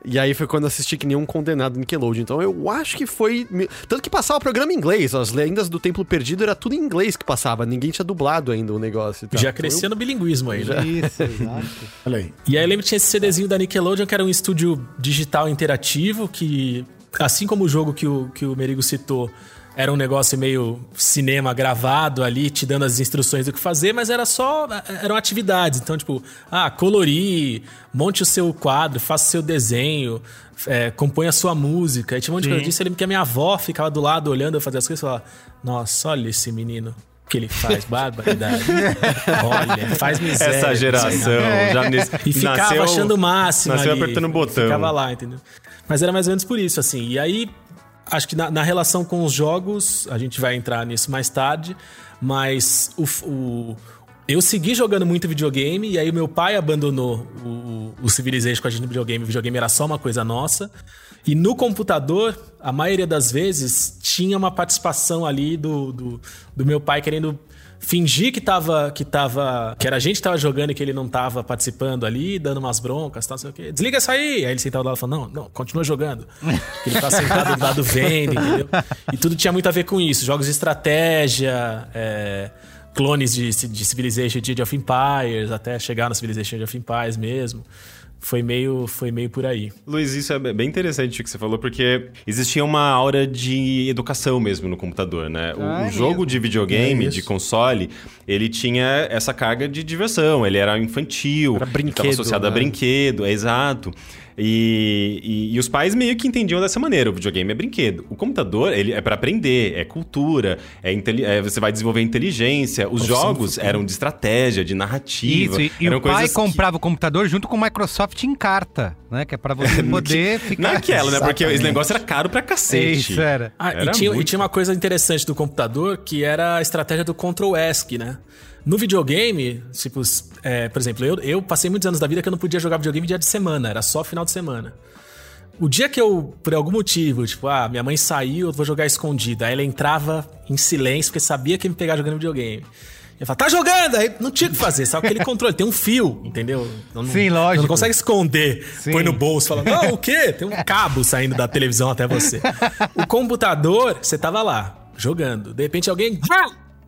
e aí foi quando eu assisti que nenhum condenado Nickelodeon. Então eu acho que foi. Tanto que passava o programa em inglês. As lendas do Templo Perdido era tudo em inglês que passava. Ninguém tinha dublado ainda o negócio. tal. Já crescia no bilinguismo aí, né? Isso, exato. [LAUGHS] Olha aí. E aí eu lembro que tinha esse CDzinho da Nickelodeon, que era um estúdio digital interativo, que, assim como o jogo que o, que o Merigo citou, era um negócio meio cinema gravado ali, te dando as instruções do que fazer, mas era só. eram atividades. Então, tipo, ah, colorir, monte o seu quadro, faça o seu desenho, é, compõe a sua música. E tinha um monte de coisa disso. Eu lembro que a minha avó ficava do lado olhando eu fazer as coisas e falava: Nossa, olha esse menino que ele faz, [LAUGHS] barbaridade. Olha, faz miséria. Essa geração É. já nesse, E ficava nasceu- achando o máximo Nasceu ali. apertando o botão. Ficava lá, entendeu? Mas era mais ou menos por isso, assim. E aí, acho que na, na relação com os jogos, a gente vai entrar nisso mais tarde, mas o, o- eu segui jogando muito videogame e aí o meu pai abandonou o, o, Civilization com a gente no videogame. O videogame era só uma coisa nossa. E no computador, a maioria das vezes, tinha uma participação ali do, do, do meu pai querendo fingir que tava, que tava. que era a gente que tava jogando e que ele não tava participando ali, dando umas broncas, tal, não sei o quê. Desliga isso aí! Aí ele sentava do lado e falou: não, não, continua jogando. Que [LAUGHS] ele tá sentado do lado vendo, entendeu? E tudo tinha muito a ver com isso. Jogos de estratégia, é, clones de, de Civilization de Age of Empires, até chegar no Civilization Age of Empires mesmo. Foi meio, foi meio por aí. Luiz, isso é bem interessante o que você falou, porque existia uma aura de educação mesmo no computador, né? O, Ah, o é jogo mesmo. de videogame, É de console, ele tinha essa carga de diversão, ele era infantil, era brinquedo, estava associado a né? brinquedo, é exato. E, e- e os pais meio que entendiam dessa maneira, o videogame é brinquedo. O computador, ele é para aprender, é cultura, é, é, você vai desenvolver inteligência. Os jogos eram de estratégia, de narrativa. Isso, e, e eram o pai coisas que- comprava o computador junto com o Microsoft em carta, né? Que é pra você [LAUGHS] poder ficar... Naquela, né? Porque esse negócio era caro pra cacete. Isso, era. Ah, e, Era tinha, e tinha uma coisa interessante do computador que era a estratégia do Ctrl ESC, né? No videogame, tipo, é, por exemplo, eu, eu passei muitos anos da vida que eu não podia jogar videogame dia de semana, era só final de semana. O dia que eu, por algum motivo, tipo, ah, minha mãe saiu, eu vou jogar escondida. Aí ela entrava em silêncio, porque sabia que ia me pegar jogando videogame. Eu falava, tá jogando! Aí não tinha o que fazer, sabe aquele controle, tem um fio, entendeu? Então não- Sim, lógico. Não consegue esconder, Sim. põe no bolso, fala, não, o quê? Tem um cabo saindo da televisão até você. O computador, você tava lá, jogando. De repente alguém.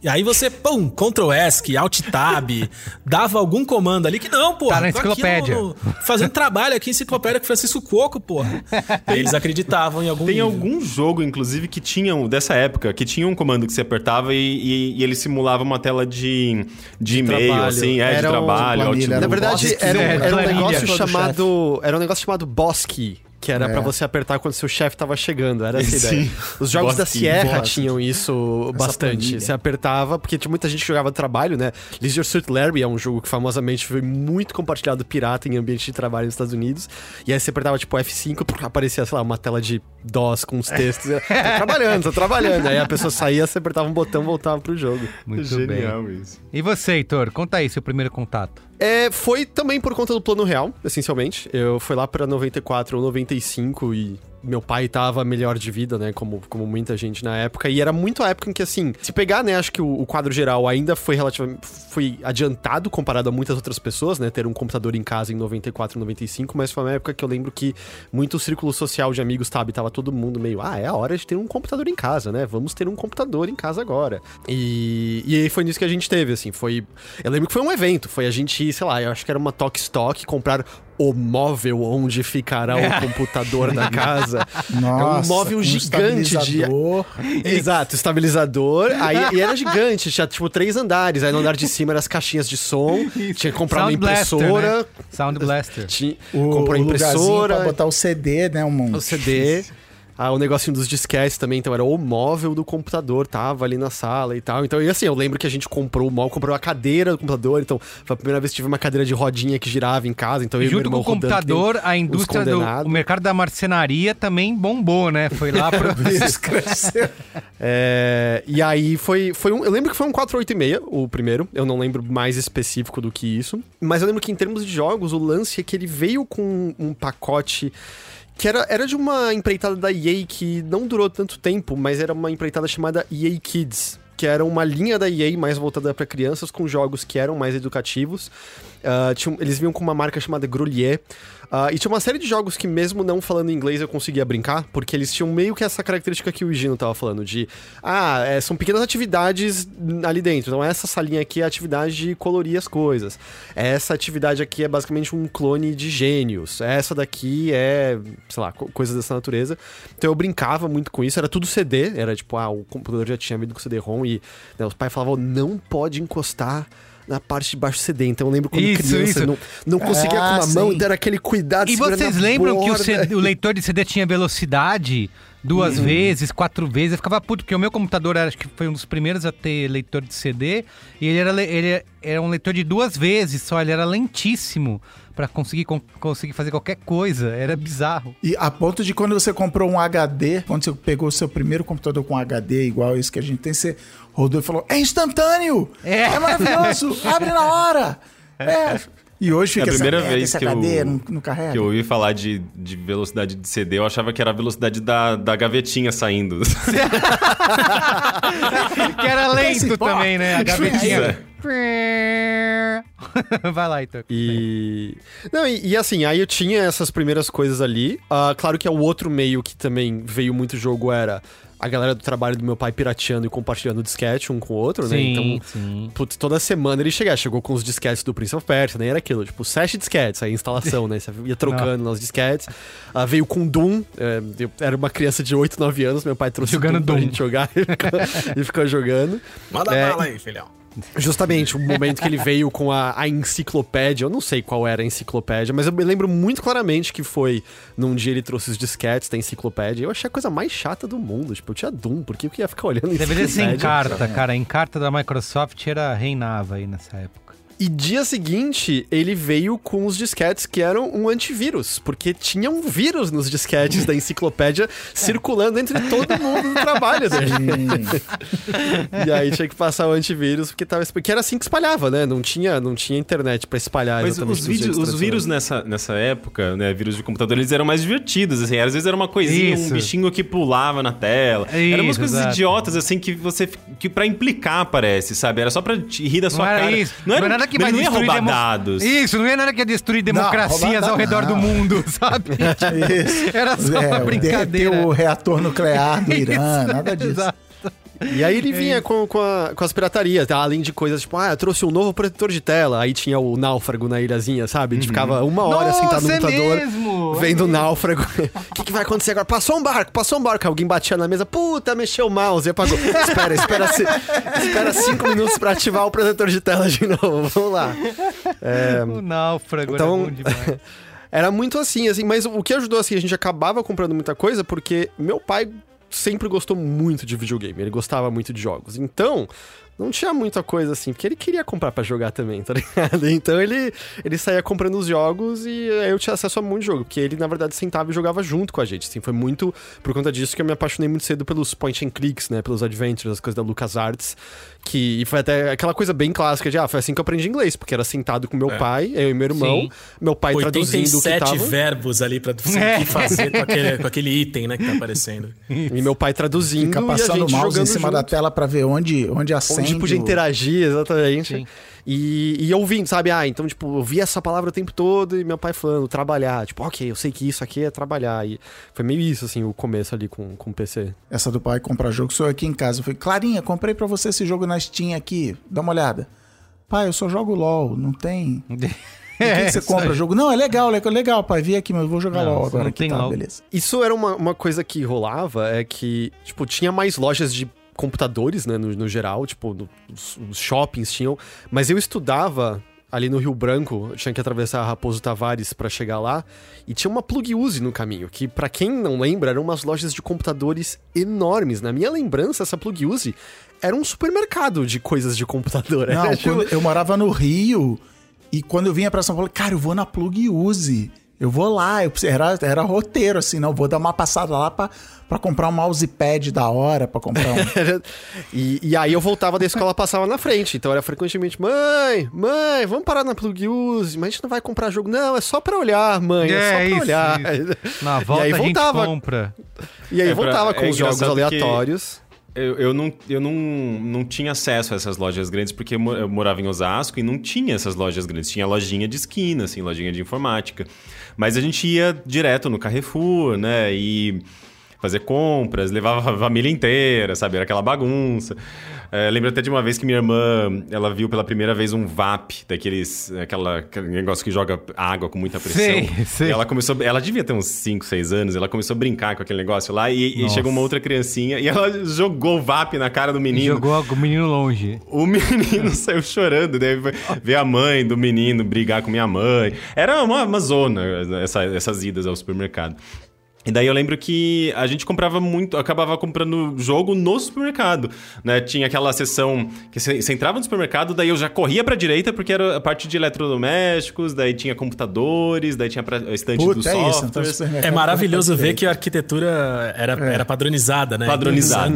E aí você, pum, Ctrl ESC, Alt Tab, [LAUGHS] dava algum comando ali que não, porra. Tá na tô aqui enciclopédia. no- no- fazendo trabalho aqui em enciclopédia com Francisco Coco, porra. [LAUGHS] Eles acreditavam em algum Tem nível. algum jogo, inclusive, que tinham, dessa época, que tinha um comando que você apertava e, e- e ele simulava uma tela de, de e-mail, trabalho. assim, é, de Era um trabalho, planilha, Outlook. Na verdade, era, um- era um planilha. negócio chamado. Era um negócio chamado Boss Key. Que era É. pra você apertar quando seu chefe tava chegando, era essa a [LAUGHS] Sim. ideia. Os jogos da. Sierra tinham isso bastante. planilha. Você apertava, porque tinha muita gente que jogava trabalho, né? Leisure Suit Larry é um jogo que famosamente foi muito compartilhado pirata em ambiente de trabalho nos Estados Unidos. E aí você apertava tipo F5, [LAUGHS] porque aparecia, sei lá, uma tela de DOS com os textos. [LAUGHS] tô trabalhando, tô trabalhando. Aí a pessoa saía, você apertava um botão e voltava pro jogo. Muito Genial bem. isso. E você, Heitor? Conta aí seu primeiro contato. É, foi também por conta do plano real, essencialmente. Eu fui lá pra 94 ou 95 e meu pai tava melhor de vida, né? Como, como muita gente na época. E era muito a época em que, assim, se pegar, né? Acho que o, o quadro geral ainda foi relativamente. Foi adiantado comparado a muitas outras pessoas, né? Ter um computador em casa em 94, 95. Mas foi uma época que eu lembro que muito círculo social de amigos, sabe? Tava todo mundo meio, ah, é a hora de ter um computador em casa, né? Vamos ter um computador em casa agora. E, e aí foi nisso que a gente teve, assim. Foi. Eu lembro que foi um evento. Foi a gente sei lá, eu acho que era uma Talk Stock, comprar o móvel onde ficará o computador da [LAUGHS] casa. é um Nossa, móvel com gigante de. estabilizador. Exato, estabilizador. Aí e era gigante, tinha tipo três andares. Aí no andar de cima eram as caixinhas de som. Tinha que comprar uma Sound Blaster, impressora. né? Sound Blaster. Tinha, O, comprou o impressora. pra botar o CD, né? Um, O CD. Ah, o negocinho dos disquetes também, então era o móvel do computador, tava ali na sala e tal. Então, e assim, eu lembro que a gente comprou o móvel, comprou a cadeira do computador, então foi a primeira vez que tive uma cadeira de rodinha que girava em casa, então Junto com irmão o rodando que nem computador, a indústria do o mercado da marcenaria também bombou, né? Foi lá pro... [LAUGHS] [LAUGHS] É, e aí foi, foi um. Eu lembro que foi um 486, o primeiro. Eu não lembro mais específico do que isso. Mas eu lembro que em termos de jogos, o lance é que ele veio com um pacote. Que era, era de uma empreitada da EA que não durou tanto tempo, mas era uma empreitada chamada EA Kids. que era uma linha da EA mais voltada para crianças, com jogos que eram mais educativos. Uh, eles vinham com uma marca chamada Grolier. Uh, e tinha uma série de jogos que, mesmo não falando inglês, eu conseguia brincar, porque eles tinham meio que essa característica que o Gino tava falando, de ah, é, são pequenas atividades ali dentro. Então, essa salinha aqui é a atividade de colorir as coisas. Essa atividade aqui é basicamente um clone de gênios. Essa daqui é, sei lá, co coisas dessa natureza. Então eu brincava muito com isso, era tudo CD, era tipo, ah, o computador já tinha vindo com CD-ROM e né, os pais falavam, não pode encostar na parte de baixo do CD. Então eu lembro quando Isso, criança isso. não, não conseguia Ah, com uma sim. mão, então era aquele cuidado E vocês lembram que o, borda. CD o leitor de CD tinha velocidade duas Uhum. vezes, quatro vezes? Eu ficava puto, porque o meu computador era, acho que foi um dos primeiros a ter leitor de CD. E ele era, le- ele era um leitor de duas vezes só, ele era lentíssimo pra conseguir, con- conseguir fazer qualquer coisa. Era bizarro. E a ponto de quando você comprou um HD, quando você pegou o seu primeiro computador com HD igual esse que a gente tem, você rodou e falou: é instantâneo! É, maravilhoso! Abre na hora! É. E hoje É fica a primeira essa merda, vez que eu, não, não carrega. que eu ouvi falar de, de velocidade de CD, eu achava que era a velocidade da, da gavetinha saindo. que era lento também, né? A gavetinha. É. [LAUGHS] Vai lá, então. E. Não, e, e assim, aí eu tinha essas primeiras coisas ali. Ah, claro que é o outro meio que também veio muito jogo era a galera do trabalho do meu pai pirateando e compartilhando disquete um com o outro, né? Sim, Então, sim. putz, toda semana ele chegava, chegou com os disquetes do Prince of Persia, nem era aquilo, tipo, sete disquetes, aí a instalação, né? Você ia trocando lá os disquetes. Ah, veio com Doom, é, eu era uma criança de 8, 9 anos, meu pai trouxe Jogando pra Doom. gente jogar [LAUGHS] e ficou, e ficou jogando. Manda É, bala aí, filhão. Justamente, o momento que ele veio com a, a enciclopédia, eu não sei qual era a enciclopédia, mas eu me lembro muito claramente que foi num dia ele trouxe os disquetes da enciclopédia. Eu achei a coisa mais chata do mundo. Tipo, eu tinha Doom, por que eu ia ficar olhando Deveria ser em carta, cara. Em carta da Microsoft era reinava aí nessa época. E dia seguinte, ele veio com os disquetes que eram um antivírus, porque tinha um vírus nos disquetes da enciclopédia [LAUGHS] circulando entre todo mundo do trabalho dele. [LAUGHS] e aí tinha que passar o antivírus, porque, tava, porque era assim que espalhava, né? Não tinha, não tinha internet pra espalhar Mas os, vídeos, os vírus nessa, nessa época, né, vírus de computador, eles eram mais divertidos, assim, às vezes era uma coisinha, Isso. um bichinho que pulava na tela. eram umas Isso, coisas exato. idiotas, assim, que você, que pra implicar, parece, sabe? Era só pra te rir da sua não era cara. isso. Não era nada que ele vai não ia destruir roubar demo- dados. Isso, não ia nada que ia destruir democracias roubar ao redor dado do não. mundo, [LAUGHS] sabe? [LAUGHS] Isso. Era só uma É, brincadeira. derreter o reator nuclear do [LAUGHS] Irã, Isso, nada disso. exato. E aí ele vinha com, com, a- com as piratarias, tá? além de coisas tipo, ah, eu trouxe um novo protetor de tela. Aí tinha o náufrago na ilhazinha, sabe? A gente ficava uma hora Nossa, sentado no é computador, mesmo? vendo o náufrago. O [LAUGHS] que, que vai acontecer agora? Passou um barco, passou um barco. Alguém batia na mesa, puta, mexeu o mouse e apagou. [LAUGHS] espera, espera, ci- espera cinco minutos pra ativar o protetor de tela de [LAUGHS] novo. Vamos lá. É, O náufrago Então- era bom demais. era muito assim, assim, mas o que ajudou assim, a gente acabava comprando muita coisa porque meu pai sempre gostou muito de videogame, ele gostava muito de jogos. Então, não tinha muita coisa assim, porque ele queria comprar pra jogar também, tá [LAUGHS] ligado? Então ele, ele saía comprando os jogos e aí eu tinha acesso a muito jogo, porque ele na verdade sentava e jogava junto com a gente, assim, foi muito por conta disso que eu me apaixonei muito cedo pelos point and clicks, né, pelos adventures, as coisas da LucasArts, que e foi até aquela coisa bem clássica de, ah, foi assim que eu aprendi inglês, porque era sentado com meu É. pai, eu e meu irmão, Sim. meu pai traduzindo o que 87 tava. verbos ali pra [LAUGHS] você É. fazer com aquele, com aquele item, né, que tá aparecendo. [LAUGHS] E meu pai traduzindo Fica e a passando gente o mouse jogando em cima junto. da tela pra ver onde, onde acende. Onde podia interagir, exatamente. E, e ouvindo, sabe? Ah, então, tipo, eu vi essa palavra o tempo todo e meu pai falando, trabalhar. Tipo, ok, eu sei que isso aqui é trabalhar. E foi meio isso, assim, o começo ali com, com o PC. Essa do pai comprar jogo, sou eu aqui em casa. Eu falei, Clarinha, comprei pra você esse jogo na Steam aqui. Dá uma olhada. Pai, eu só jogo LOL, não tem. [LAUGHS] Por que, que você isso compra aí. jogo? Não, é legal, legal, legal, pai. Vi aqui, mas eu vou jogar Não, LOL agora não aqui, tem tá, LOL. beleza. Isso era uma, uma coisa que rolava, é que, tipo, tinha mais lojas de computadores, né, no, no geral, tipo, no- os, shoppings tinham, mas eu estudava ali no Rio Branco, tinha que atravessar a Raposo Tavares pra chegar lá, e tinha uma plug use no caminho, que pra quem não lembra, eram umas lojas de computadores enormes. Na minha lembrança, essa plug use era um supermercado de coisas de computador. Não, [LAUGHS] eu morava no Rio e quando eu vinha pra São Paulo, cara, eu vou na Plug Use. Eu vou lá, eu, era, era roteiro, assim, não, vou dar uma passada lá pra, pra comprar um mousepad da hora, pra comprar um... [LAUGHS] Era- e, e aí eu voltava da escola, passava na frente. Então era frequentemente, mãe, mãe, vamos parar na Plug Use, mas a gente não vai comprar jogo. Não, é só pra olhar, mãe, é, É, só pra isso, olhar. [LAUGHS] Na volta e aí a gente voltava, compra. e aí É, pra- voltava com é os jogos engraçado que- aleatórios. Eu, eu, não, eu não, não tinha acesso a essas lojas grandes porque eu, mo- eu morava em Osasco e não tinha essas lojas grandes. Tinha lojinha de esquina, assim, lojinha de informática. Mas a gente ia direto no Carrefour, né? E fazer compras, levava a família inteira, sabe? Era aquela bagunça. É, lembro até de uma vez que minha irmã, ela viu pela primeira vez um VAP, daqueles, aquela, aquele negócio que joga água com muita pressão. Sei, sei. E ela começou, ela devia ter uns 5, 6 anos, ela começou a brincar com aquele negócio lá e, e chegou uma outra criancinha e ela jogou o VAP na cara do menino. jogou o menino longe. O menino [LAUGHS] saiu chorando, daí ver a mãe do menino brigar com minha mãe. Era uma, uma zona essa- essas idas ao supermercado. E daí eu lembro que a gente comprava muito, acabava comprando jogo no supermercado, né? Tinha aquela seção que você entrava no supermercado, daí eu já corria pra direita porque era a parte de eletrodomésticos, daí tinha computadores, daí tinha a estante Puta, dos é isso, então softwares. supermercado É maravilhoso ver que a arquitetura era, era padronizada, né? Padronizada.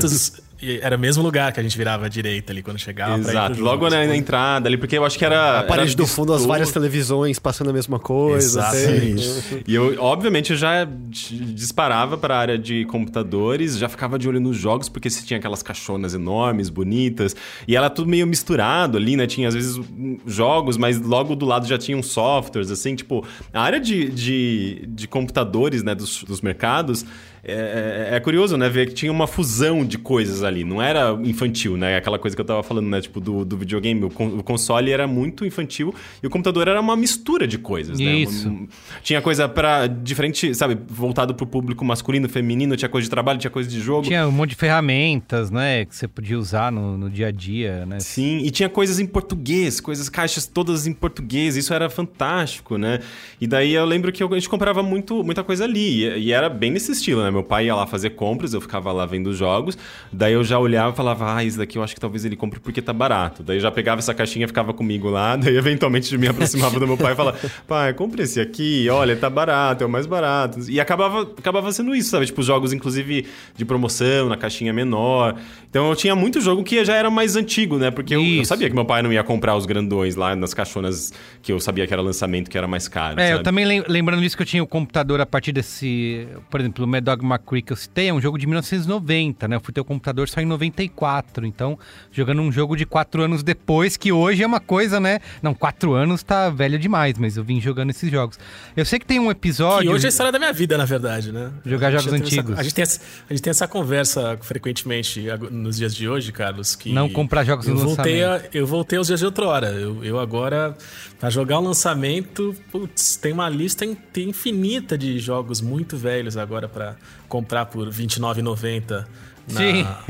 Era o mesmo lugar que a gente virava à direita ali quando chegava. Exato, logo na, na entrada ali, porque eu acho que era. A parede era do fundo, as várias televisões passando a mesma coisa. Exatamente. assim. E eu, obviamente, eu já disparava para a área de computadores, já ficava de olho nos jogos, porque você tinha aquelas caixonas enormes, bonitas, e era tudo meio misturado ali, né? Tinha às vezes jogos, mas logo do lado já tinham softwares, assim, tipo, a área de, de, de computadores, né, dos, dos mercados. É, é- é curioso, né? Ver que tinha uma fusão de coisas ali. Não era infantil, né? Aquela coisa que eu tava falando, né? Tipo, do, do videogame. O, con- o console era muito infantil e o computador era uma mistura de coisas, né? Isso. Um- tinha coisa pra diferente, sabe? Voltado pro público masculino, feminino. Tinha coisa de trabalho, tinha coisa de jogo. Tinha um monte de ferramentas, né? Que você podia usar no, no dia a dia, né? Sim, e tinha coisas em português, coisas, caixas todas em português, isso era fantástico, né? E daí eu lembro que a gente comprava muito, muita coisa ali, e, e era bem nesse estilo, né? Meu pai ia lá fazer compras, eu ficava lá vendo os jogos, daí eu já olhava e falava, ah, isso daqui eu acho que talvez ele compre porque tá barato. Daí eu já pegava essa caixinha, ficava comigo lá, [LAUGHS] daí eventualmente me aproximava do meu pai e falava, pai, compre esse aqui, olha, tá barato, é o mais barato. E acabava, acabava sendo isso, sabe? Tipo, jogos, inclusive, de promoção, na caixinha menor. Então eu tinha muito jogo que já era mais antigo, né? Porque eu, eu sabia que meu pai não ia comprar os grandões lá nas caixonas que eu sabia que era lançamento, que era mais caro. É, eu sabe? também lem- lembrando disso que eu tinha o computador a partir desse. Por exemplo, o Mad Dog McCree que eu citei é um jogo de 1990, né? Eu fui ter o computador só em 94. Então, jogando um jogo de quatro anos depois, que hoje é uma coisa, né? Não, quatro anos tá velho demais, mas eu vim jogando esses jogos. Eu sei que tem um episódio. Que hoje é a história da minha vida, na verdade, né? Jogar jogos teve essa- antigos. a, gente tem essa, a gente tem essa conversa frequentemente nos dias de hoje, Carlos. Que Não comprar jogos eu no voltei a, Eu voltei aos dias de outrora. Eu, eu agora, pra jogar um lançamento, putz, tem uma lista infinita de jogos muito velhos agora pra comprar por R$29,90 Sim. na,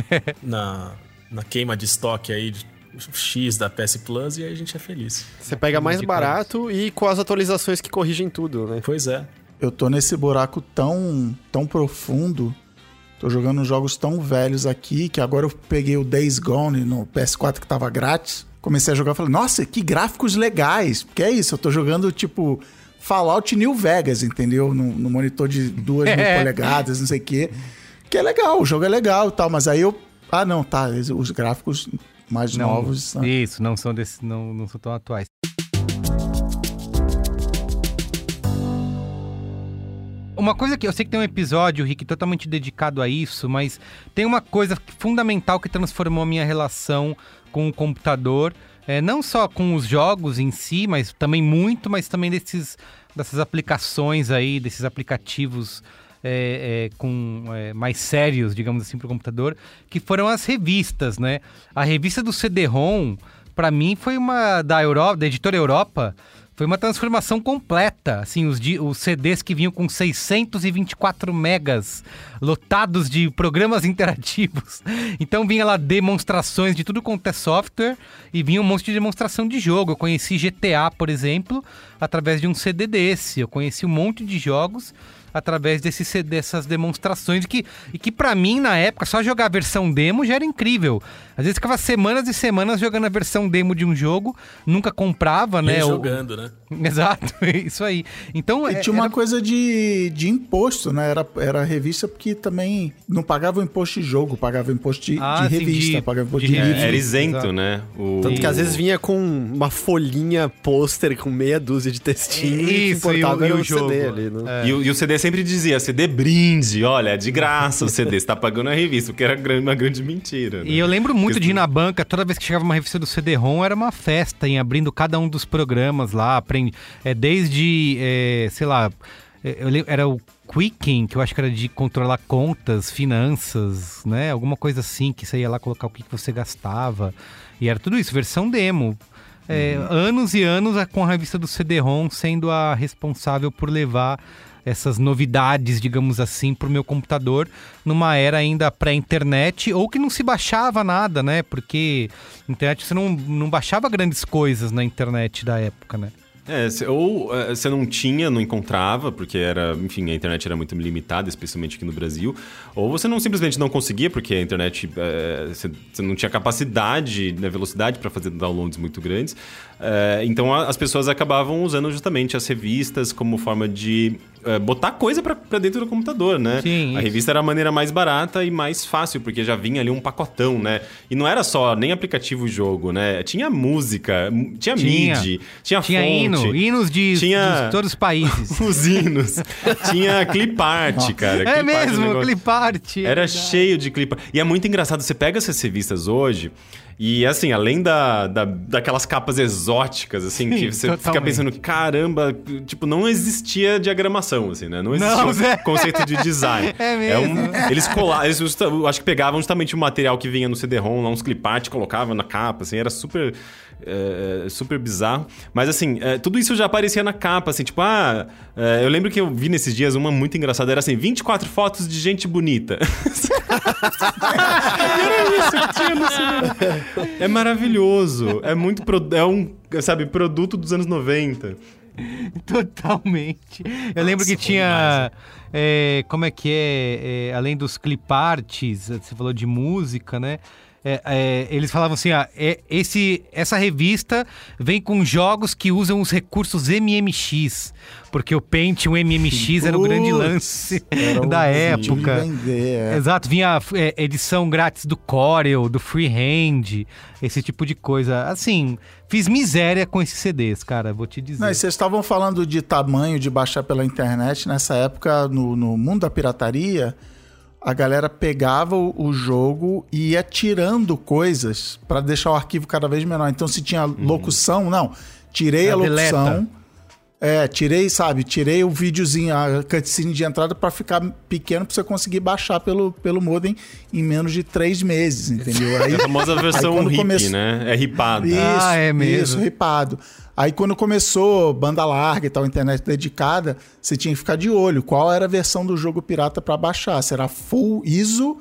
[LAUGHS] na, na queima de estoque aí de X da PS Plus e aí a gente é feliz. Você pega mais barato e com as atualizações que corrigem tudo, né? Pois é. Eu tô nesse buraco tão, tão profundo. Tô jogando jogos tão velhos aqui que agora eu peguei o Days Gone no PS4 que tava grátis. Comecei a jogar e falei, nossa, que gráficos legais. Porque é isso, eu tô jogando tipo Fallout New Vegas, entendeu? No, no monitor de duas mil [LAUGHS] É. polegadas, não sei o quê. Que é legal, o jogo é legal e tal, mas aí eu. Ah, não, tá. Os gráficos mais Não, novos. né? Isso, não são, desse, não, não são tão atuais. Uma coisa que eu sei que tem um episódio, Rick, totalmente dedicado a isso, mas tem uma coisa fundamental que transformou a minha relação com o computador. É, não só com os jogos em si, mas também muito, mas também desses, dessas aplicações aí, desses aplicativos é, é, com é, mais sérios, digamos assim, para o computador, que foram as revistas, né? A revista do CD-ROM, para mim, foi uma da Europa, da editora Europa, foi uma transformação completa. Assim, os, os CDs que vinham com 624 megas, lotados de programas [LAUGHS] interativos. Então vinha lá demonstrações de tudo quanto é software e vinha um monte de demonstração de jogo. Eu conheci GTA, por exemplo, através de um CD desse. Eu conheci um monte de jogos através desse dessas demonstrações que, e que para mim na época só jogar a versão demo já era incrível. Às vezes ficava semanas e semanas jogando a versão demo de um jogo, nunca comprava, né? E o- jogando, né? [LAUGHS] Exato, [LAUGHS] isso aí. Então, E é- tinha uma era- coisa de, de imposto, né? Era, era revista porque também não pagava o imposto de jogo, pagava o imposto de, Ah, de sim, revista, de- pagava imposto de de, É, livro. era isento, Exato. né? O... Tanto que às vezes vinha com uma folhinha pôster com meia dúzia de textinho e o que Isso, e o- e o o CD jogo. ali, né? E, o, e o CD sempre dizia CD brinde, olha, de graça o CD, você tá pagando a revista, o que era uma grande mentira. Né? E eu lembro muito de ir na banca, toda vez que chegava uma revista do CD-ROM, era uma festa em abrindo cada um dos programas lá, aprende, é, desde, é, sei lá, é, eu lembro, era o Quicken, que eu acho que era de controlar contas, finanças, né? Alguma coisa assim, que você ia lá colocar o que, que você gastava. E era tudo isso, versão demo. É, uhum. Anos e anos com a revista do CD-ROM sendo a responsável por levar essas novidades, digamos assim, para o meu computador numa era ainda pré-internet ou que não se baixava nada, né? Porque internet você não, não baixava grandes coisas na internet da época, né? É, ou é, você não tinha, não encontrava, porque era, enfim, a internet era muito limitada, especialmente aqui no Brasil, ou você não simplesmente não conseguia, porque a internet é, você, você, não tinha capacidade, né, velocidade para fazer downloads muito grandes. É, então a, as pessoas acabavam usando justamente as revistas como forma de é, botar coisa para dentro do computador, né? Sim, a revista era a maneira mais barata e mais fácil, porque já vinha ali um pacotão, né? E não era só nem aplicativo jogo, né? Tinha música, tinha, tinha MIDI, tinha, tinha fonte. Hino, hinos de, tinha... de todos os países. [LAUGHS] os hinos. tinha clipart, cara. É mesmo, clipart. É era cheio de clipart. E é muito engraçado, você pega essas revistas hoje... E assim, além da, da, daquelas capas exóticas, assim, Sim, que você totalmente. fica pensando, caramba, tipo, não existia diagramação, assim, né? Não existia não, [LAUGHS] é... conceito de design. É mesmo. É um, eles colavam, eles acho que pegavam justamente o material que vinha no CD-ROM, lá uns clipart, colocavam na capa, assim, era super é, é, super bizarro. Mas assim, é, tudo isso já aparecia na capa, assim, tipo, ah, é, eu lembro que eu vi nesses dias uma muito engraçada, era assim, 24 fotos de gente bonita. [LAUGHS] era isso tinha no cinema. É maravilhoso. É muito. Pro, é um, sabe, produto dos anos 90. Totalmente. Eu Nossa, lembro que tinha. É, como é que é, é? Além dos cliparts, você falou de música, né? É, é, eles falavam assim: ah, é, esse, essa revista vem com jogos que usam os recursos MMX, porque o Paint, o MMX era o grande lance [LAUGHS] da época. Vender, é. Exato, vinha é, edição grátis do Corel, do Freehand, esse tipo de coisa. Assim, fiz miséria com esses CDs, cara, vou te dizer. Não, vocês estavam falando de tamanho de baixar pela internet. Nessa época, no, no mundo da pirataria a galera pegava o, o jogo e ia tirando coisas para deixar o arquivo cada vez menor. Então, se tinha uhum. locução, não. Tirei é, a locução. Deleta. É, tirei, sabe? Tirei o videozinho, a cutscene de entrada para ficar pequeno para você conseguir baixar pelo, pelo modem em menos de três meses, entendeu? [LAUGHS] Aí, é a famosa versão hip, come... né? É ripado. Isso, ah, é mesmo. Isso, ripado. Aí quando começou banda larga e tal, internet dedicada, você tinha que ficar de olho qual era a versão do jogo pirata para baixar. Se era full ISO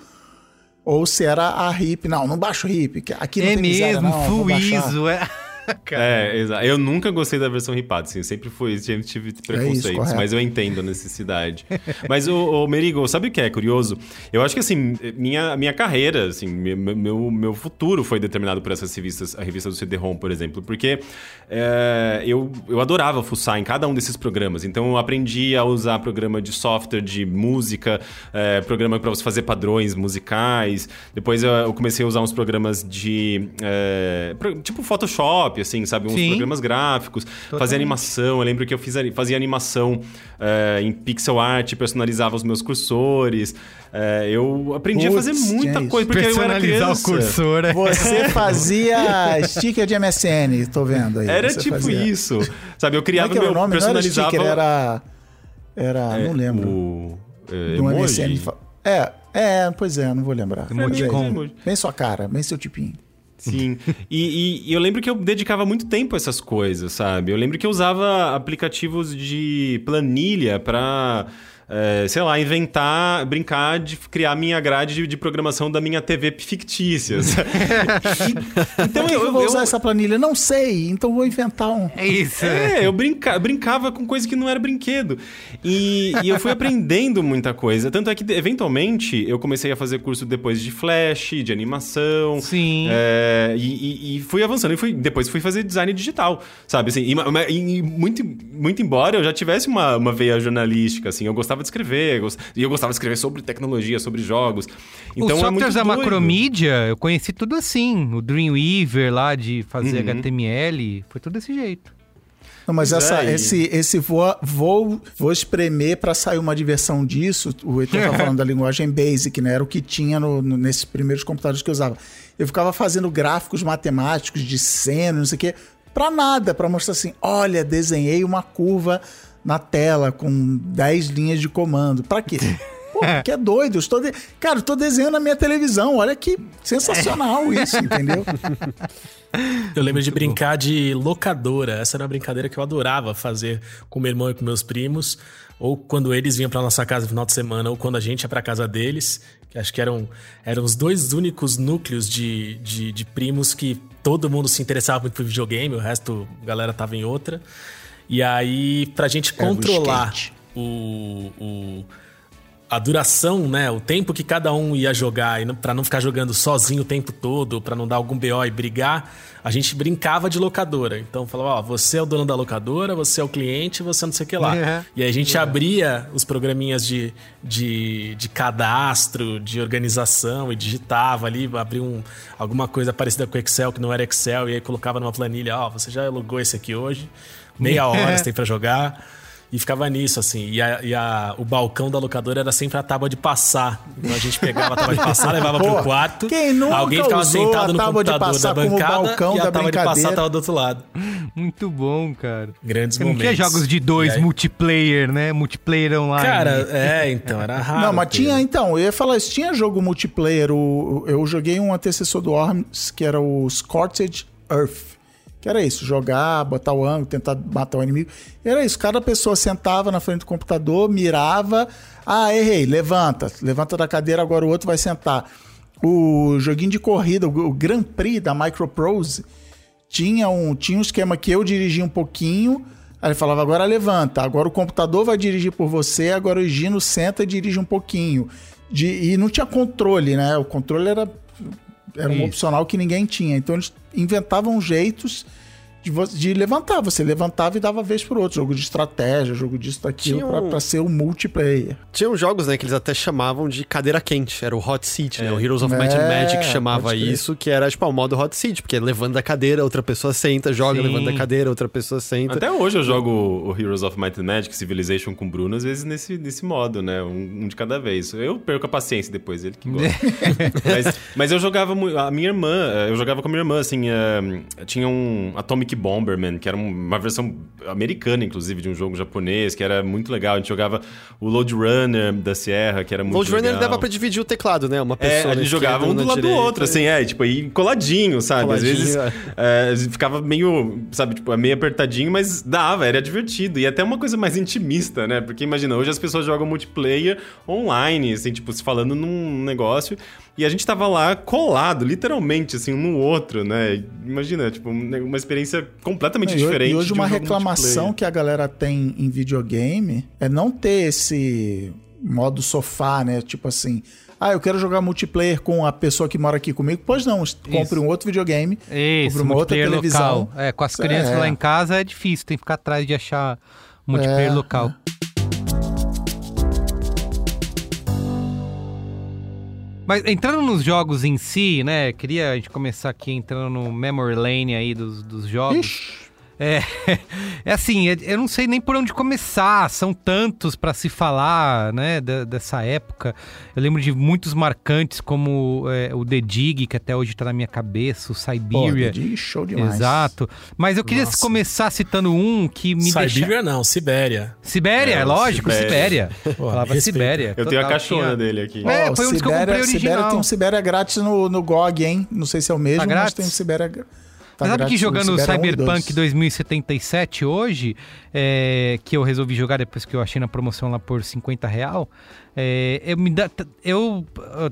ou se era a RIP. Não, não baixo RIP. Aqui não é tem mesmo, miséria, não, full ISO. É... [LAUGHS] é, exato. Eu nunca gostei da versão ripada, assim. Eu sempre fui, sempre tive preconceitos, é isso, mas eu entendo a necessidade. mas, o, Merigo, sabe o que é curioso? Eu acho que, assim, minha, minha carreira, assim, meu, meu, futuro foi determinado por essas revistas, a revista do CD-ROM, por exemplo, porque é, eu, eu adorava fuçar em cada um desses programas. Então, eu aprendi a usar programa de software de música, é, programa para você fazer padrões musicais. Depois, eu, comecei a usar uns programas de, é, tipo, Photoshop, assim, sabe? Uns Sim. programas gráficos, Totalmente. fazer animação. Eu lembro que eu fiz, fazia animação é, em pixel art, personalizava os meus cursores. É, eu aprendi Puts, a fazer muita coisa, porque eu era criança. o cursor. É. Você fazia sticker de MSN, tô vendo aí. Era tipo fazia. isso. Sabe, eu criava Como é meu... Nome? Personalizava... Não era sticker, era... Era... não lembro. O... É, do MSN. É, é, pois é, não vou lembrar. Emoticon. Bem sua cara, bem seu tipinho. Sim. e, e, eu lembro que eu dedicava muito tempo a essas coisas, sabe? Eu lembro que eu usava aplicativos de planilha para é, sei lá, inventar, brincar de criar minha grade de, de programação da minha TV fictícia. [LAUGHS] então eu, eu vou usar eu... essa planilha, não sei, então vou inventar um. É isso. É, eu brinca, brincava com coisa que não era brinquedo. E, e eu fui aprendendo muita coisa. Tanto é que, eventualmente, eu comecei a fazer curso depois de Flash, de animação. Sim. É, e, e, fui avançando. E fui, depois fui fazer design digital, sabe? Assim, e, e, muito, muito embora eu já tivesse uma, uma veia jornalística, assim, eu gostava gostava de escrever, e eu gostava de escrever sobre tecnologia, sobre jogos. Então, Os é softwares da Macromedia, eu conheci tudo assim. O Dreamweaver lá de fazer uhum. HTML, foi tudo desse jeito. Não, mas essa, é, esse, esse vou, vou, vou espremer pra sair uma diversão disso. O Heitor tá [LAUGHS] falando da linguagem Basic, né? Era o que tinha no, no- nesses primeiros computadores que eu usava. Eu ficava fazendo gráficos matemáticos de cena, não sei o quê, pra nada, pra mostrar assim: olha, desenhei uma curva na tela com 10 linhas de comando. Pra quê? Pô, [LAUGHS] que é doido. Eu estou de... Cara, eu tô desenhando na minha televisão. Olha que sensacional isso, entendeu? [LAUGHS] Eu lembro de brincar de locadora. Essa era uma brincadeira que eu adorava fazer com meu irmão e com meus primos. Ou quando eles vinham pra nossa casa no final de semana, ou quando a gente ia pra casa deles. Que acho que eram, eram os dois únicos núcleos de, de, de primos que todo mundo se interessava muito por videogame, o resto a galera tava em outra. E aí, pra gente Era controlar o, o, a duração, né? O tempo que cada um ia jogar e não- ficar jogando sozinho o tempo todo, pra não dar algum BO e brigar, a gente brincava de locadora. Então falava, ó, você é o dono da locadora, você é o cliente, você não sei o que lá. É. E aí a gente abria os programinhas de, de, de cadastro, de organização e digitava ali, abria um, alguma coisa parecida com Excel que não era Excel, e aí colocava numa planilha, ó, você já logou esse aqui hoje, meia [LAUGHS] hora você tem pra jogar. E ficava nisso, assim. E, a- e a- o balcão da locadora era sempre a tábua de passar. Então a gente pegava a tábua de passar, [LAUGHS] levava Pô, pro quarto. quem nunca alguém ficava usou sentado no tábua de computador da bancada balcão e a da tábua de passar tava do outro lado. [LAUGHS] Muito bom, cara. Grandes Você não tinha momentos. jogos de dois aí- multiplayer, né? Multiplayer online. Cara, é, então, era [LAUGHS] raro. Não, mas ter. tinha, então, eu ia falar isso, tinha jogo multiplayer. O, eu joguei um antecessor do Worms, que era o Scorched Earth. Que era isso, jogar, botar o ângulo, tentar matar o inimigo. Era isso, cada pessoa sentava na frente do computador, mirava. Ah, errei, levanta. Levanta da cadeira, agora o outro vai sentar. O joguinho de corrida, o, Grand Prix da Microprose, tinha um, tinha um esquema que eu dirigia um pouquinho, aí ele falava, agora levanta, agora o computador vai dirigir por você, agora o Gino senta e dirige um pouquinho. De, e não tinha controle, né? O controle era, era um Isso. opcional que ninguém tinha. Então eles inventavam jeitos de, de levantar. Você levantava e dava vez pro outro. Jogo de estratégia, jogo disso, daquilo, Tinha pra, um- pra ser o multiplayer. Tinham jogos, né, que eles até chamavam de cadeira quente. Era o Hot Seat, né? O Heroes of Might and É, Magic chamava pode crer. isso, que era, tipo, o modo Hot Seat, porque levando da cadeira, outra pessoa senta, joga, Sim. levando da cadeira, outra pessoa senta. Até hoje eu jogo o Heroes of Might and Magic, Civilization com o Bruno, às vezes nesse, nesse modo, né? Um, um de cada vez. Eu perco a paciência depois, ele que gosta. [LAUGHS] mas, mas eu jogava muito. A minha irmã, eh, eu jogava com a minha irmã, assim. eh, tinha um Atomic Bomberman, que era um- uma versão americana, inclusive, de um jogo japonês, que era muito legal. A gente jogava o Load Runner da Sierra, que era muito Load Runner legal. dava pra dividir o teclado, né? Uma É, pessoa a na gente jogava um do lado do direita. outro, assim, é, tipo, aí coladinho, sabe? Coladinho, Às vezes é. é, ficava meio, sabe, tipo, meio apertadinho, mas dava, era divertido. E até uma coisa mais intimista, né? Porque imagina, hoje as pessoas jogam multiplayer online, assim, tipo, se falando num negócio. E a gente tava lá colado, literalmente, assim, um no outro, né? Imagina, tipo, um- uma experiência completamente E ho- diferente. E hoje de um uma jogo reclamação que a galera tem em videogame é não ter esse modo sofá, né? Tipo assim, ah, eu quero jogar multiplayer com a pessoa que mora aqui comigo. Pois não, compre um outro videogame, Isso, compre uma outra televisão. local. É, com as crianças é. lá em casa é difícil, tem que ficar atrás de achar multiplayer É, local. Mas entrando nos jogos em si, né? Queria a gente começar aqui entrando no memory lane aí dos, dos jogos. É, [LAUGHS] é assim, é- eu não sei nem por onde começar. São tantos para se falar, né, dessa época. Eu lembro de muitos marcantes, como é, o The Dig, que até hoje tá na minha cabeça, o Pô, Siberia. The Dig, show demais. Exato. Mas eu queria Nossa. começar citando um que me deixa... Siberia não, Sibéria. Sibéria, É, é lógico, Sibéria. Sibéria. Pô, Falava. Sibéria. Eu tenho a caixona tinha- dele aqui. É, Ó, foi um dos que eu comprei Sibéria original. tem um Sibéria grátis no, no GOG, hein? Não sei se é o mesmo, mas grátis? tem um Sibéria... gra- Tá sabe que jogando Sibéria 1 Cyberpunk 2. 2077 hoje, é, que eu resolvi jogar depois que eu achei na promoção lá por 50 real, é, eu me dá, eu,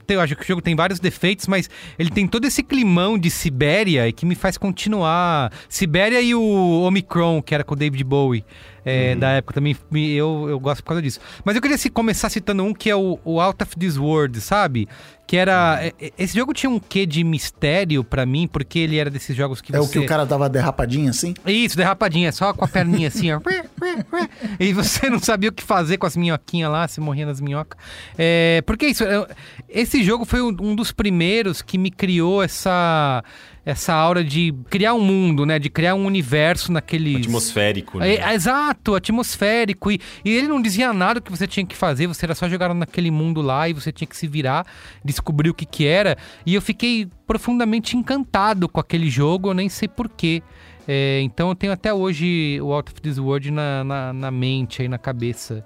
eu acho que o jogo tem vários defeitos, mas ele tem todo esse climão de Sibéria e que me faz continuar. Sibéria e o Omicron, que era com o David Bowie. É, Da época também eu, eu gosto por causa disso. Mas eu queria se, começar citando um que é o, o Out of This World, sabe? Que era. é- é- Esse jogo tinha um quê de mistério pra mim, porque ele era desses jogos que É você. o que o cara dava derrapadinha assim? Isso, derrapadinha, só com a perninha assim, ó. [LAUGHS] e você não sabia o que fazer com as minhoquinhas lá, você morria nas minhocas. É, porque isso, eu- esse jogo foi um, um dos primeiros que me criou essa essa aura de criar um mundo, né? De criar um universo naquele. Atmosférico, né? É, exato, atmosférico. E, e ele não dizia nada que você tinha que fazer, você era só jogar naquele mundo lá e você tinha que se virar, descobrir o que que era. E eu fiquei profundamente encantado com aquele jogo, eu nem sei porquê. É, então eu tenho até hoje o Out of This World na, na, na mente, aí na cabeça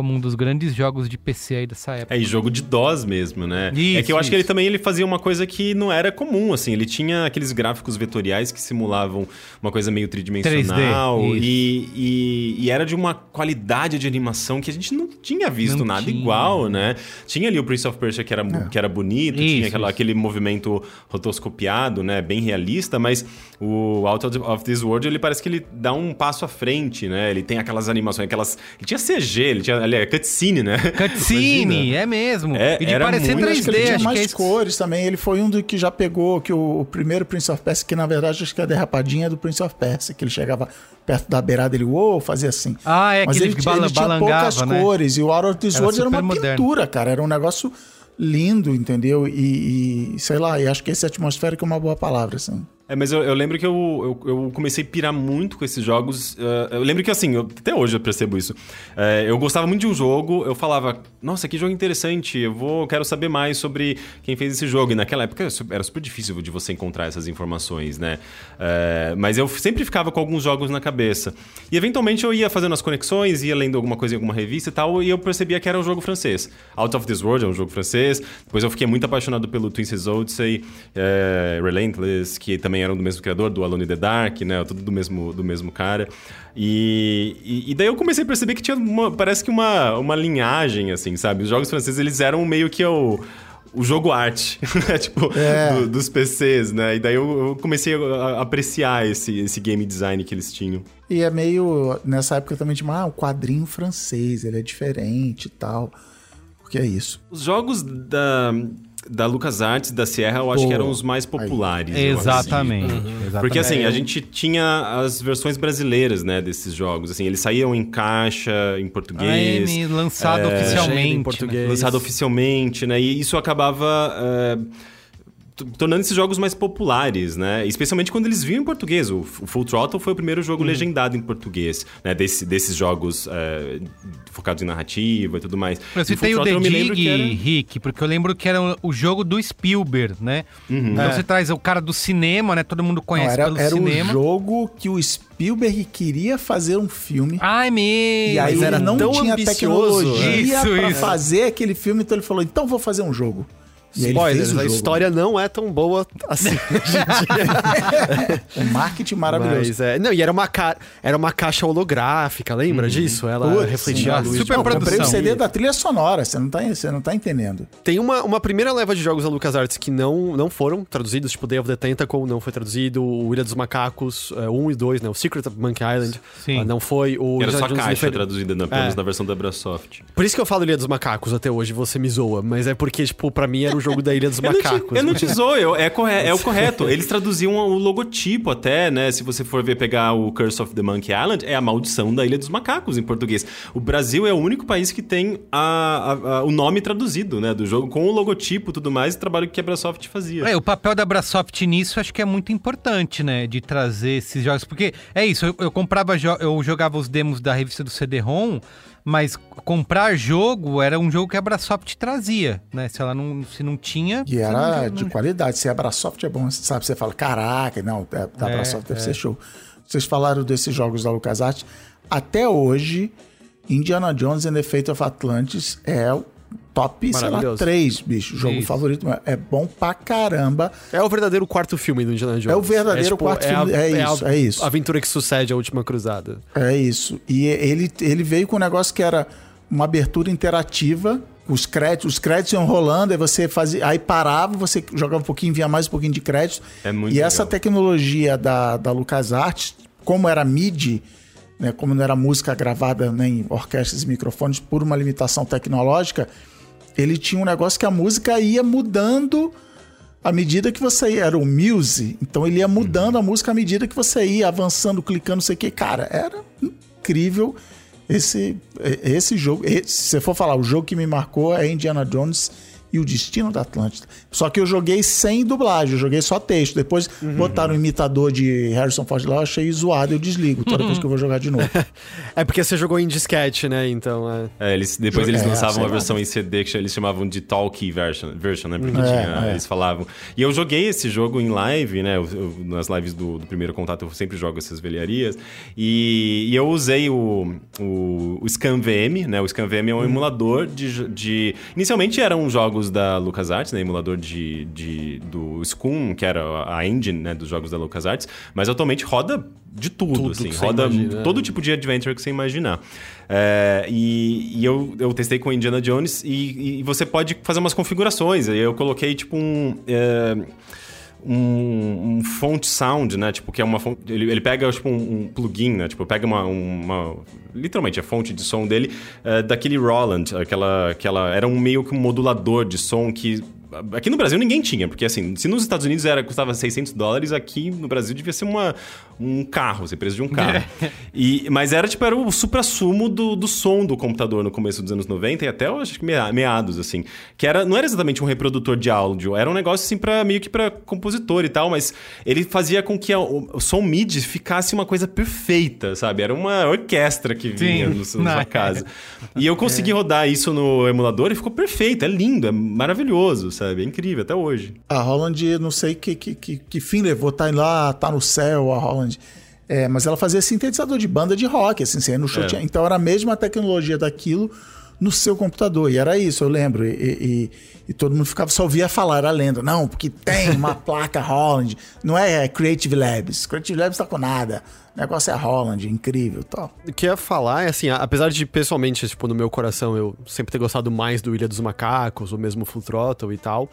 como um dos grandes jogos de PC aí dessa época. É, e jogo de DOS mesmo, né? Isso, é que eu acho isso. que ele também ele fazia uma coisa que não era comum, assim. Ele tinha aqueles gráficos vetoriais que simulavam uma coisa meio tridimensional 3D, e, e, e era de uma qualidade de animação que a gente não tinha visto Não nada tinha. igual, né? Tinha ali o Prince of Persia que era, que era bonito, Isso, tinha aquela- aquele movimento rotoscopiado, né? Bem realista, mas o Out of- of This World, ele parece que ele dá um passo à frente, né? Ele tem aquelas animações, aquelas... Ele tinha CG, ele tinha... Ali, é cutscene, né? [LAUGHS] Cutscene, Imagina. é mesmo. É, e de parecer muito- 3D, Acho que ele tinha acho mais que é cores também. Ele foi um do que já pegou que o, o primeiro Prince of Persia, que na verdade acho que é a derrapadinha do Prince of Persia, que ele chegava perto da beirada, ele uou, fazia assim. Ah, é Mas aquele ele, bala- ele tinha poucas né? cores. E o Out of This Era World era uma moderno. pintura, cara. Era um negócio lindo, entendeu? E, e, sei lá, e acho que esse atmosférico é uma boa palavra, assim. É, mas eu, eu lembro que eu, eu, eu comecei a pirar muito com esses jogos. eh, eu lembro que, assim, eu- até hoje eu percebo isso. Eh, eu gostava muito de um jogo, eu falava, nossa, que jogo interessante, eu vou, quero saber mais sobre quem fez esse jogo. E naquela época era su- era super difícil de você encontrar essas informações, né? Eh, mas eu sempre ficava com alguns jogos na cabeça. E eventualmente eu ia fazendo as conexões, ia lendo alguma coisa em alguma revista e tal, e eu percebia que era um jogo francês. Out of This World é um jogo francês. Depois eu fiquei muito apaixonado pelo Twin Cities Odyssey, Relentless, que também eram do mesmo criador, do Alone in the Dark, né? Tudo do mesmo, do mesmo cara. E, e, e daí eu comecei a perceber que tinha uma, parece que uma, uma linhagem, assim, sabe? Os jogos franceses, eles eram meio que o... O jogo arte, [LAUGHS] né? tipo, É. do- dos PCs, né? E daí eu, eu comecei a a apreciar esse, esse game design que eles tinham. E é meio. Nessa época também tinha, ah, o quadrinho francês, ele é diferente e tal. Porque é isso. Os jogos da, da LucasArts e da Sierra, eu acho Pô, que eram os mais populares. aí. Exatamente, acredito. exatamente. Porque assim, É, a gente tinha as versões brasileiras, né, desses jogos. Assim, eles saíam em caixa, em português. AM, lançado é, oficialmente. em né? português. Lançado oficialmente, né? E isso acabava... é, tornando esses jogos mais populares, né? Especialmente quando eles vinham em português. O, o Full Throttle foi o primeiro Uhum. jogo legendado em português, né? Desse- desses jogos é, focados em narrativa e tudo mais. E o Full The Throttle me lembro Dig, era- Rick, porque eu lembro que era o- o jogo do Spielberg, né? Uhum. Então É. você traz o cara do cinema, né? Todo mundo Não, conhece era pelo era cinema. o jogo que o Spielberg queria fazer um filme. Ai, meu! E aí Mas ele era não tão tinha ambicioso, tecnologia Isso, pra isso. fazer aquele filme, então ele falou: então vou fazer um jogo. Spoilers, a jogo. história não é tão boa assim. O [LAUGHS] marketing maravilhoso. Mas, é, não, e era uma, ca... era uma caixa holográfica, lembra disso? Ela Putz, refletia a luz. Super de- Eu comprei o produção. CD da trilha sonora, você não tá, você não tá entendendo. Tem uma, uma primeira leva de jogos da LucasArts que não, não foram traduzidos, tipo Day of the Tentacle não foi traduzido, o Ilha dos Macacos 1 e 2, né? O Secret of Monkey Island Sim. ah, não foi, o Era Indiana só Jones caixa Defender- traduzida, na, pelo menos É. na versão da Brasoft. Por isso que eu falo Ilha dos Macacos até hoje, você me zoa, mas é porque, tipo, pra mim era o jogo da Ilha dos [LAUGHS] Eu não te, Macacos. eu não te zoo, eu- é, corre- é o correto. Eles traduziam o logotipo até, né? Se você for ver pegar o Curse of the Monkey Island, é a maldição da Ilha dos Macacos em português. O Brasil é o único país que tem a- a- a- o nome traduzido, né? Do jogo, com o logotipo e tudo mais, o trabalho que a Brasoft fazia. É, o papel da Brasoft nisso acho que é muito importante, né? De trazer esses jogos. Porque é isso, eu, eu comprava, jo- eu jogava os demos da revista do CD-ROM, mas comprar jogo era um jogo que a Brasoft trazia, né? Se ela não, se não tinha. E era não- de não- qualidade. Se a Brasoft é bom, você sabe? Você fala, caraca, não, é- da É, Brasoft deve é. ser show. Vocês falaram desses jogos da LucasArts. Até hoje, Indiana Jones and the Fate of Atlantis é o top, sei lá, Maravilhoso. 3, bicho. Jogo Isso. favorito. É bom pra caramba. É o verdadeiro quarto filme do Indiana Jones. É o verdadeiro quarto filme, é isso, a é isso. aventura que sucede a Última Cruzada. É isso. E ele, ele veio com um negócio que era uma abertura interativa. Os créditos, os créditos iam rolando, aí você fazia. Aí parava, você jogava um pouquinho, vinha mais um pouquinho de crédito. É muito e legal. essa tecnologia da, da LucasArts, como era MIDI, né, como não era música gravada nem orquestras e microfones, por uma limitação tecnológica, ele tinha um negócio que a música ia mudando à medida que você ia. Era o Muse, então ele ia mudando a música à medida que você ia avançando, clicando, não sei o que. Cara, era incrível esse, esse jogo. E, se você for falar, o jogo que me marcou é Indiana Jones e o Destino da Atlântida. Só que eu joguei sem dublagem, eu joguei só texto. Depois uhum. botaram um imitador de Harrison Ford lá, eu achei zoado, eu desligo toda vez que eu vou jogar de novo. [LAUGHS] é porque você jogou em disquete, né? Então. É, é eles, depois eles é, lançavam uma versão em CD que eles chamavam de Talkie version, version né? Porque é, tinha, é. eles falavam. E eu joguei esse jogo em live, né? Eu, eu, nas lives do, do, primeiro contato eu sempre jogo essas velharias. E, e eu usei o, o, o ScanVM, né? O ScanVM é um uhum. emulador de, de. Inicialmente eram jogos da LucasArts, né? Emulador de, de, do Scum, que era a engine né? dos jogos da LucasArts. Mas atualmente roda de tudo, tudo assim. Roda imagina, todo tipo de adventure que você imaginar. É, e, e eu, eu testei com Indiana Jones e, e, você pode fazer umas configurações. Eu coloquei tipo um. É, um, um font sound, né? Tipo, que é uma fonte. Ele, ele pega, tipo, um, um, plugin, né? Tipo, pega uma. uma literalmente a fonte de som dele uh, daquele Roland, aquela, aquela. Era um meio que um modulador de som que Aqui no Brasil ninguém tinha, porque assim, se nos Estados Unidos era custava 600 dólares, aqui no Brasil devia ser uma, um carro, ser preço de um carro. e, mas era tipo, era o supra-sumo do, do som do computador no começo dos anos 90 e até acho que meados, assim. Que era, não era exatamente um reprodutor de áudio, era um negócio assim para meio que para compositor e tal, mas ele fazia com que a, o, som MIDI ficasse uma coisa perfeita, sabe? Era uma orquestra que vinha Sim, no, na sua [LAUGHS] casa. E eu consegui é. rodar isso no emulador e ficou perfeito, é lindo, é maravilhoso sabe? É incrível até hoje. A Holland, não sei que, que, que, que fim levou, tá lá, tá no céu a Holland. É, mas ela fazia sintetizador de banda de rock, assim, você no show é. tinha, Então era a mesma tecnologia daquilo no seu computador. E era isso, eu lembro. E, e, e, todo mundo ficava, só ouvia falar, era lenda. Não, porque tem uma [LAUGHS] placa Holland. Não é Creative Labs. Creative Labs tá com nada. O negócio é Holland, incrível tal. O que eu ia falar é assim, apesar de pessoalmente, tipo, no meu coração, eu sempre ter gostado mais do Ilha dos Macacos, ou mesmo Full Throttle e tal.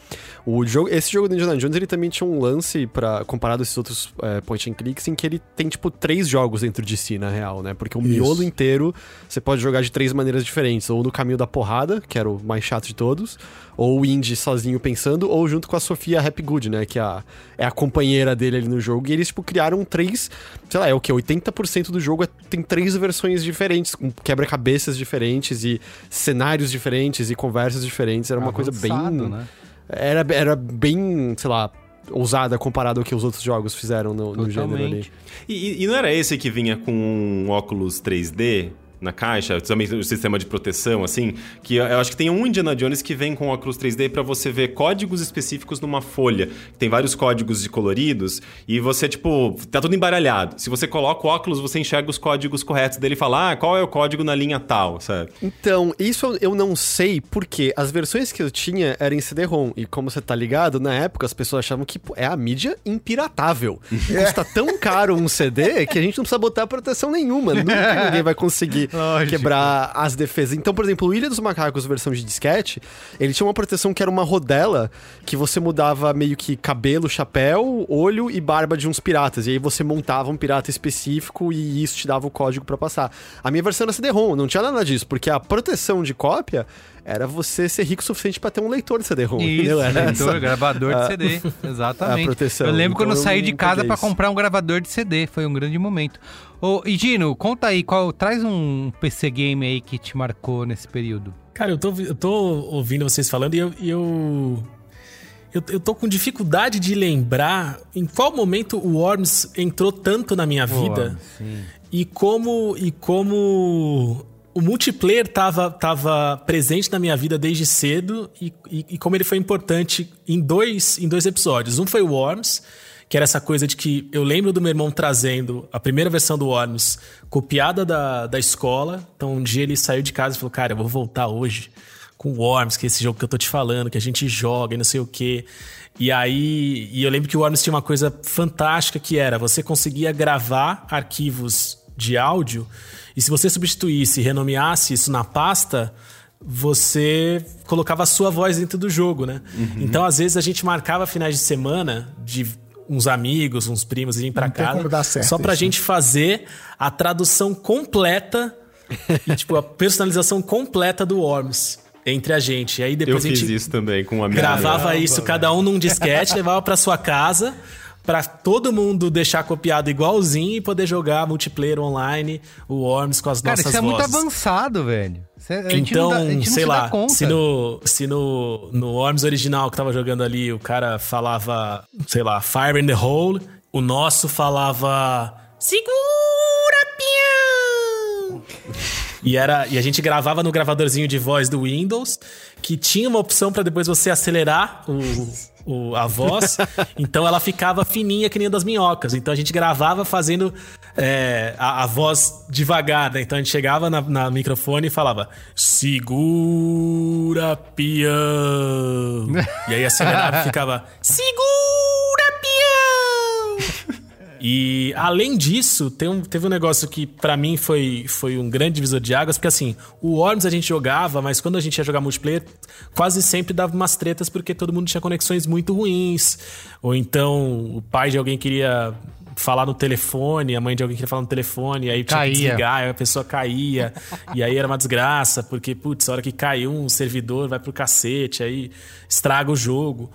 O jogo, esse jogo do Indiana Jones, ele também tinha um lance para comparado a esses outros é, point and clicks, em que ele tem, tipo, três jogos dentro de si, na real, né? Porque o Isso. miolo inteiro você pode jogar de três maneiras diferentes. Ou no caminho da porrada, que era o mais chato de todos, ou o Indy sozinho pensando, ou junto com a Sofia Happy Good, né? Que é a, é a companheira dele ali no jogo. E eles, tipo, criaram três, sei lá, é o que? 80% do jogo é, tem três versões diferentes, com quebra-cabeças diferentes e cenários diferentes e conversas diferentes. Era uma Avançado, coisa bem. Né? Era, era bem, sei lá, ousada comparado ao que os outros jogos fizeram no, no gênero ali. E, e, não era esse que vinha com um óculos 3D? Na caixa, também o sistema de proteção, assim, que eu acho que tem um Indiana Jones que vem com óculos 3D para você ver códigos específicos numa folha. Tem vários códigos de coloridos e você, tipo, tá tudo embaralhado. Se você coloca o óculos, você enxerga os códigos corretos dele e fala, ah, qual é o código na linha tal, sabe? Então, isso eu não sei porque as versões que eu tinha eram em CD-ROM e como você tá ligado, na época as pessoas achavam que é a mídia impiratável. [LAUGHS] Custa tão caro um CD que a gente não precisa botar proteção nenhuma. Nunca [LAUGHS] ninguém vai conseguir Lógico. quebrar as defesas. Então, por exemplo, o Ilha dos Macacos, versão de disquete, ele tinha uma proteção que era uma rodela que você mudava meio que cabelo, chapéu, olho e barba de uns piratas. E aí você montava um pirata específico e isso te dava o código para passar. A minha versão era CD-ROM, não tinha nada disso, porque a proteção de cópia era você ser rico o suficiente para ter um leitor de CD-ROM. Isso, era leitor, essa... gravador de CD. [LAUGHS] Exatamente. A proteção. Eu lembro então, quando eu saí de casa para comprar um gravador de CD, foi um grande momento. Ô, e Gino, conta aí, qual, traz um PC game aí que te marcou nesse período. Cara, eu tô, eu tô ouvindo vocês falando e eu, eu eu, eu tô com dificuldade de lembrar em qual momento o Worms entrou tanto na minha vida sim. e como e como o multiplayer tava, tava presente na minha vida desde cedo e, e, e, como ele foi importante em dois, em dois episódios. Um foi o Worms, que era essa coisa de que eu lembro do meu irmão trazendo a primeira versão do Worms copiada da, da escola. Então um dia ele saiu de casa e falou: Cara, eu vou voltar hoje com o Worms, que é esse jogo que eu tô te falando, que a gente joga e não sei o quê. E aí, e eu lembro que o Worms tinha uma coisa fantástica que era você conseguia gravar arquivos de áudio e se você substituísse e renomeasse isso na pasta, você colocava a sua voz dentro do jogo, né? Uhum. Então, às vezes, a gente marcava finais de semana de uns amigos, uns primos irem para casa só pra isso. gente fazer a tradução completa e, tipo, a personalização completa do Worms entre a gente. E aí depois Eu a gente fiz isso também com um amigo. Gravava isso, cada um num disquete, levava para sua casa pra todo mundo deixar copiado igualzinho e poder jogar multiplayer online, o Worms com as Cara, nossas isso é muito vozes. avançado, velho. Então, dá- sei se lá, se no, se no, no Worms original que tava jogando ali, o cara falava, sei lá, Fire in the Hole, o nosso falava Segura, peão! E, era, e a gente gravava no gravadorzinho de voz do Windows, que tinha uma opção pra depois você acelerar o, o- a voz. [LAUGHS] então ela ficava fininha que nem a das minhocas. Então a gente gravava fazendo é, a, a voz devagar. Né? Então a gente chegava na, na microfone e falava: Segura, peão! [LAUGHS] e aí acelerava e ficava: Segura! E além disso, tem um- teve um negócio que pra mim foi, foi um grande divisor de águas, porque assim, o Worms a gente jogava, mas quando a gente ia jogar multiplayer, quase sempre dava umas tretas porque todo mundo tinha conexões muito ruins. Ou então o pai de alguém queria falar no telefone, a mãe de alguém queria falar no telefone, aí tinha Caía. que desligar, a pessoa caía, e aí era uma desgraça, porque, putz, a hora que caiu um servidor vai pro cacete, aí estraga o jogo.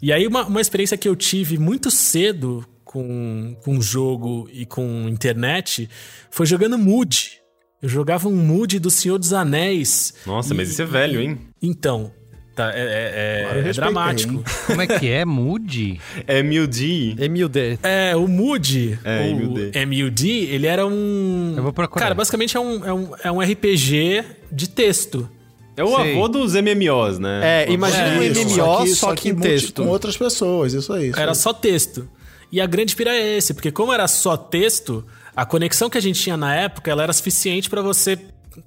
E aí, uma, uma experiência que eu tive muito cedo com, com jogo e com internet foi jogando Mood. Eu jogava um Mood do Senhor dos Anéis. Nossa, E- mas isso é velho, hein? Então, tá, é, é- é respeitei, dramático. Como é que é? Mude? É MUD. MUD. É, o Mood, É, o MUD. MUD, ele era um... Eu vou procurar. Cara, basicamente é um, é um, é um RPG de texto. É o avô dos MMOs, né? É, imagina um MMO só que, em multi- texto. Com outras pessoas, isso aí. isso Era aí. só texto. E a grande pira é esse, porque como era só texto, a conexão que a gente tinha na época, ela era suficiente para você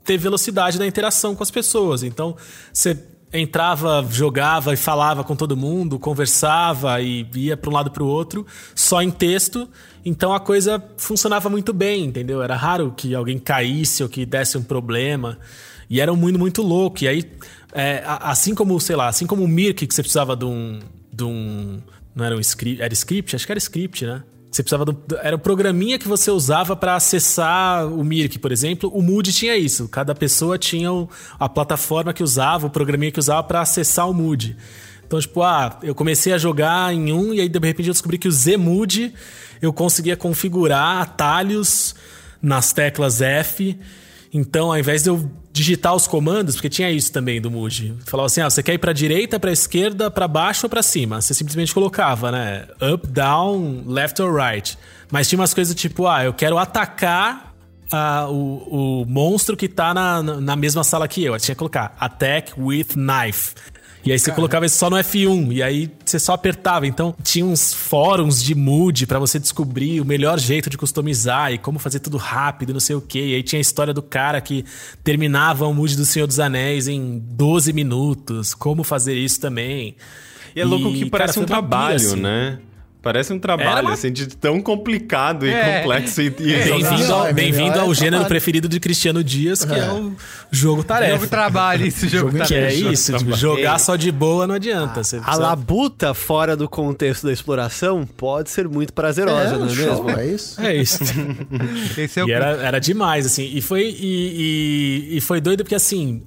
ter velocidade na interação com as pessoas. Então, você entrava, jogava e falava com todo mundo, conversava e ia para um lado para o outro, só em texto. Então a coisa funcionava muito bem, entendeu? Era raro que alguém caísse ou que desse um problema. E era um mundo muito louco. E aí, é, assim como, sei lá, assim como o Mirk, que você precisava de um. De um não era um script? Era script? Acho que era script, né? Você precisava do, era um programinha que você usava para acessar o Mirk, por exemplo. O Mood tinha isso. Cada pessoa tinha o- a plataforma que usava, o programinha que usava para acessar o Mood. Então, tipo, ah, eu comecei a jogar em um e aí de repente eu descobri que o Zmood eu conseguia configurar atalhos nas teclas F. Então, ao invés de eu digitar os comandos, porque tinha isso também do Mood, falava assim: ah, você quer ir pra direita, pra esquerda, pra baixo ou pra cima? Você simplesmente colocava, né? Up, down, left or right. Mas tinha umas coisas tipo: ah, eu quero atacar ah, o, o monstro que tá na, na mesma sala que eu. Aí tinha que colocar attack with knife. E aí você colocava isso só no F1 e aí você só apertava. Então tinha uns fóruns de mood pra você descobrir o melhor jeito de customizar e como fazer tudo rápido, não sei o quê. E aí tinha a história do cara que terminava o mood do Senhor dos Anéis em 12 minutos, como fazer isso também. E é louco que cara, parece foi um trabalho, assim. né? Parece um trabalho, uma- assim, de tão complicado e É. complexo e, e Bem-vindo ao, é bem-vindo melhor ao é gênero trabalho. preferido de Cristiano Dias, que é, É. o jogo tarefa. Jogo trabalho, esse jogo Jogo Que é tarefa. isso, tipo, jogar só de boa não adianta. Você A precisa- labuta fora do contexto da exploração pode ser muito prazerosa, É, não é show, mesmo? é isso. É isso. [LAUGHS] Esse é o E era, era demais, assim. E foi, e, e- e foi doido porque, assim,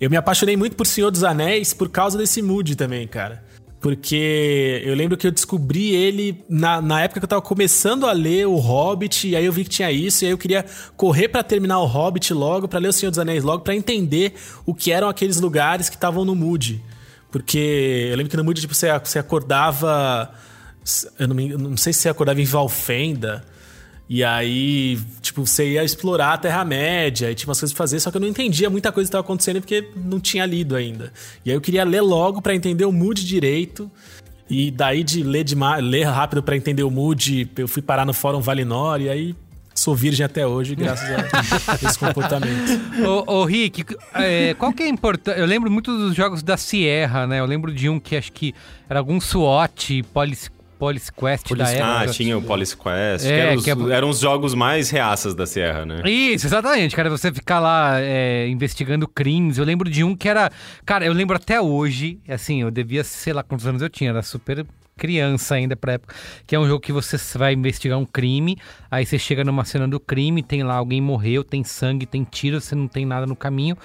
eu me apaixonei muito por Senhor dos Anéis por causa desse mood também, cara. Porque eu lembro que eu descobri ele na, na época que eu tava começando a ler o Hobbit, e aí eu vi que tinha isso, e aí eu queria correr pra terminar o Hobbit logo, pra ler o Senhor dos Anéis logo, pra entender o que eram aqueles lugares que estavam no mood. Porque eu lembro que no mood, tipo, você, você acordava. Eu não, me- não sei se você acordava em Valfenda. E aí, tipo, você ia explorar a Terra-média e tinha umas coisas pra fazer, só que eu não entendia muita coisa que estava acontecendo porque não tinha lido ainda. E aí eu queria ler logo pra entender o mood direito. E daí de ler, demais, ler rápido pra entender o mood, eu fui parar no Fórum Valinor e aí sou virgem até hoje, graças a esse comportamento. [LAUGHS] Ô, ô, Rick, é, qual que é a importância? Eu lembro muito dos jogos da Sierra, né? Eu lembro de um que acho que era algum SWAT, Police, Police Quest da época. Ah, tinha o Police Quest, É, que, eram os, é- eram os jogos mais reaças da Sierra, né? Isso, exatamente, cara. Você ficar lá é, investigando crimes. Eu lembro de um que era. Cara, eu lembro até hoje, assim, eu devia, sei lá quantos anos eu tinha, era super criança ainda pra época. Que é um jogo que você vai investigar um crime, aí você chega numa cena do crime, tem lá alguém morreu, tem sangue, tem tiro, você não tem nada no caminho.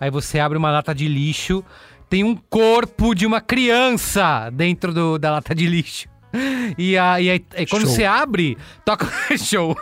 Aí você abre uma lata de lixo, tem um corpo de uma criança dentro do- da lata de lixo. [LAUGHS] E, a, e, e quando Show. você abre, toca. [LAUGHS] Show!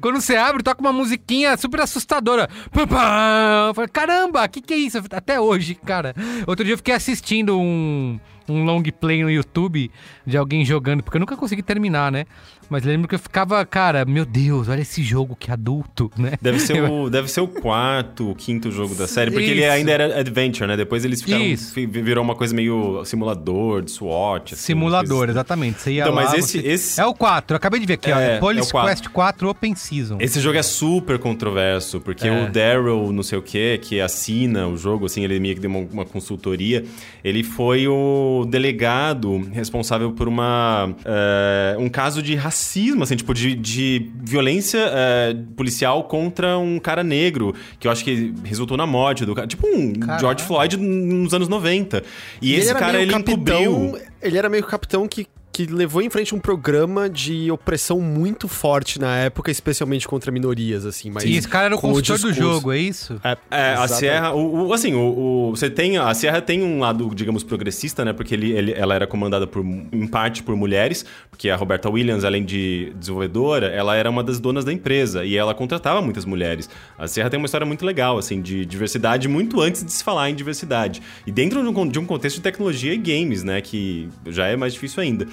quando você abre, toca uma musiquinha super assustadora. Eu falei, caramba, o que, que é isso? Até hoje, cara. Outro dia eu fiquei assistindo um, um long play no YouTube de alguém jogando, porque eu nunca consegui terminar, né? Mas lembro que eu ficava, cara, meu Deus, olha esse jogo que adulto, né? Deve ser, [LAUGHS] o, deve ser o quarto, o quinto jogo da série, porque ele Isso. ainda era adventure, né? Depois eles ficaram. Isso. Virou uma coisa meio simulador, de SWAT. assim, Simulador, exatamente. Você ia Então, lá, mas esse- você- esse- É o 4, eu acabei de ver aqui, ó. É, É Police é o 4. Quest 4 Open Season. Esse jogo é super controverso, porque É. o Daryl, não sei o que, que assina o jogo, assim, ele meio que deu uma, uma consultoria, ele foi o delegado responsável por uma eh, um caso de racismo, assim, tipo, de, de violência eh, policial contra um cara negro, que eu acho que resultou na morte do cara. Tipo um George Floyd nos anos 90. E, esse era cara, ele capitão-. Ele era meio capitão que, que levou em frente um programa de opressão muito forte na época, especialmente contra minorias, assim. Mas E esse cara era o consultor do jogo, é isso? É, É, a. Sierra, o, o- assim, o, o- você tem, a Sierra tem um lado, digamos, progressista, né? Porque ele, ele- ela era comandada por, em parte por mulheres, porque a Roberta Williams, além de desenvolvedora, ela era uma das donas da empresa e ela contratava muitas mulheres. A Sierra tem uma história muito legal, assim, de diversidade muito antes de se falar em diversidade. E dentro de um, de um contexto de tecnologia e games, né? Que já é mais difícil ainda.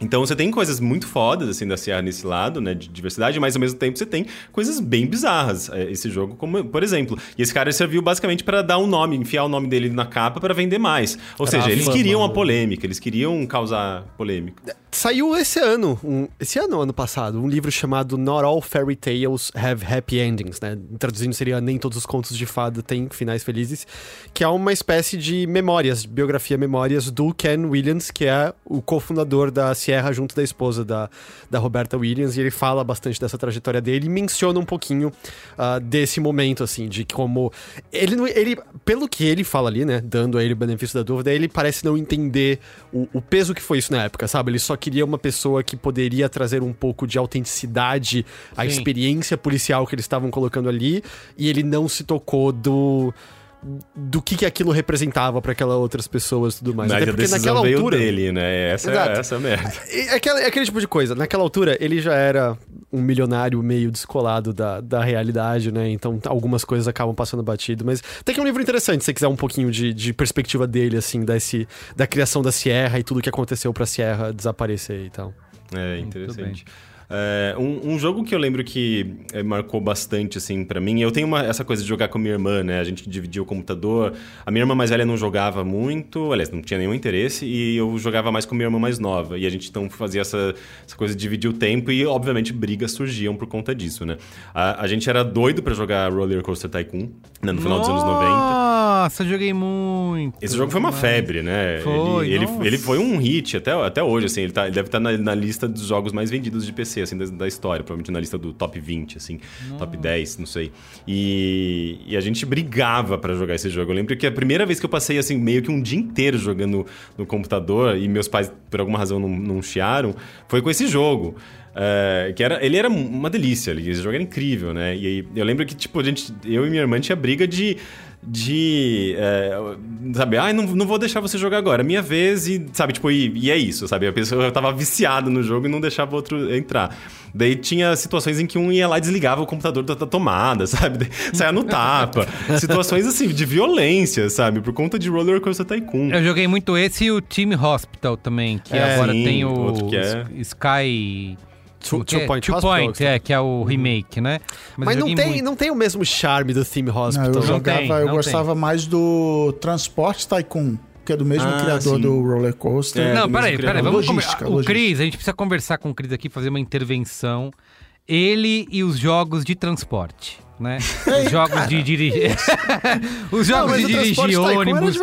Então você tem coisas muito fodas, assim, da Sierra nesse lado, né, de diversidade, mas ao mesmo tempo você tem coisas bem bizarras. é, Esse jogo, como, por exemplo. E esse cara serviu basicamente para dar um nome, enfiar o nome dele na capa para vender mais. Ou Pra seja, eles fama, queriam a né? polêmica, eles queriam causar polêmica. Saiu esse ano, um- esse ano ano passado, um livro chamado Not All Fairy Tales Have Happy Endings, né? Traduzindo seria Nem Todos os Contos de Fada Têm Finais Felizes, que é uma espécie de memórias, biografia memórias do Ken Williams, que é o cofundador da Sierra junto da esposa da, da Roberta Williams, e ele fala bastante dessa trajetória dele e menciona um pouquinho ah, desse momento, assim, de como... Ele, não- ele, pelo que ele fala ali, né, dando a ele o benefício da dúvida, ele parece não entender o, o peso que foi isso na época, sabe? Ele só queria uma pessoa que poderia trazer um pouco de autenticidade à Sim. experiência policial que eles estavam colocando ali, e ele não se tocou do do que, que aquilo representava para aquelas outras pessoas e tudo mais. Mas Até a porque decisão naquela veio altura, dele, né? Essa, é, Exato. essa é merda. [LAUGHS] é é aquele tipo de coisa. Naquela altura, ele já era um milionário meio descolado da, da realidade, né? Então, algumas coisas acabam passando batido. Mas tem que é um livro interessante, se você quiser um pouquinho de, de perspectiva dele, assim, desse, da criação da Sierra e tudo que aconteceu pra Sierra desaparecer e tal. É, interessante. É, um, um jogo que eu lembro que é, marcou bastante, assim, pra mim. Eu tenho uma- essa coisa de jogar com minha irmã, né? A gente dividia o computador. A minha irmã mais velha não jogava muito, aliás, não tinha nenhum interesse, e eu jogava mais com minha irmã mais nova. E a gente então fazia essa, essa coisa de dividir o tempo, e obviamente brigas surgiam por conta disso, né? A, a gente era doido pra jogar Roller Coaster Tycoon, né? No final dos anos 90. Nossa, joguei muito. Esse jogo foi uma demais. febre, né? Foi, ele, ele, nossa. ele foi um hit até, até hoje, assim. Ele, tá- ele deve estar na, na lista dos jogos mais vendidos de PC, assim, da, da história. Provavelmente na lista do top 20, assim. Top 10, não sei. E, e a gente brigava pra jogar esse jogo. Eu lembro que a primeira vez que eu passei, assim, meio que um dia inteiro jogando no computador e meus pais, por alguma razão, não, não chiaram, foi com esse jogo. É, que era, ele era uma delícia, esse jogo era incrível, né? E aí, eu lembro que, tipo, a gente, eu e minha irmã tinha briga de. De. é, sabe, ai, não, não vou deixar você jogar agora, é minha vez, e, sabe, tipo, e, e é isso, sabe? A pessoa tava viciada no jogo e não deixava o outro entrar. Daí tinha situações em que um ia lá e desligava o computador da, da tomada, [LAUGHS] sabe? Daí Saia no tapa. situações assim, de violência, sabe? Por conta de Roller Coaster Tycoon. Eu joguei muito esse e o Team Hospital também, que É, agora sim, tem o outro que é- Sky. Two- que é? Two Point Two Hospital, Point, é, que é o remake, né? Mas, eu não, tem, muito. não tem o mesmo charme do Theme Não, Hospital. eu jogava, tem, eu não gostava mais do Transport Tycoon, que é do mesmo Ah, criador sim. do Roller Coaster. É, não, peraí, peraí. Vamos Logística, O logística. Cris, a gente precisa conversar com o Cris aqui, fazer uma intervenção. Ele e os jogos de transporte. Né? [LAUGHS] Os jogos de dirigir. [LAUGHS] os jogos mas de dirigir era ônibus,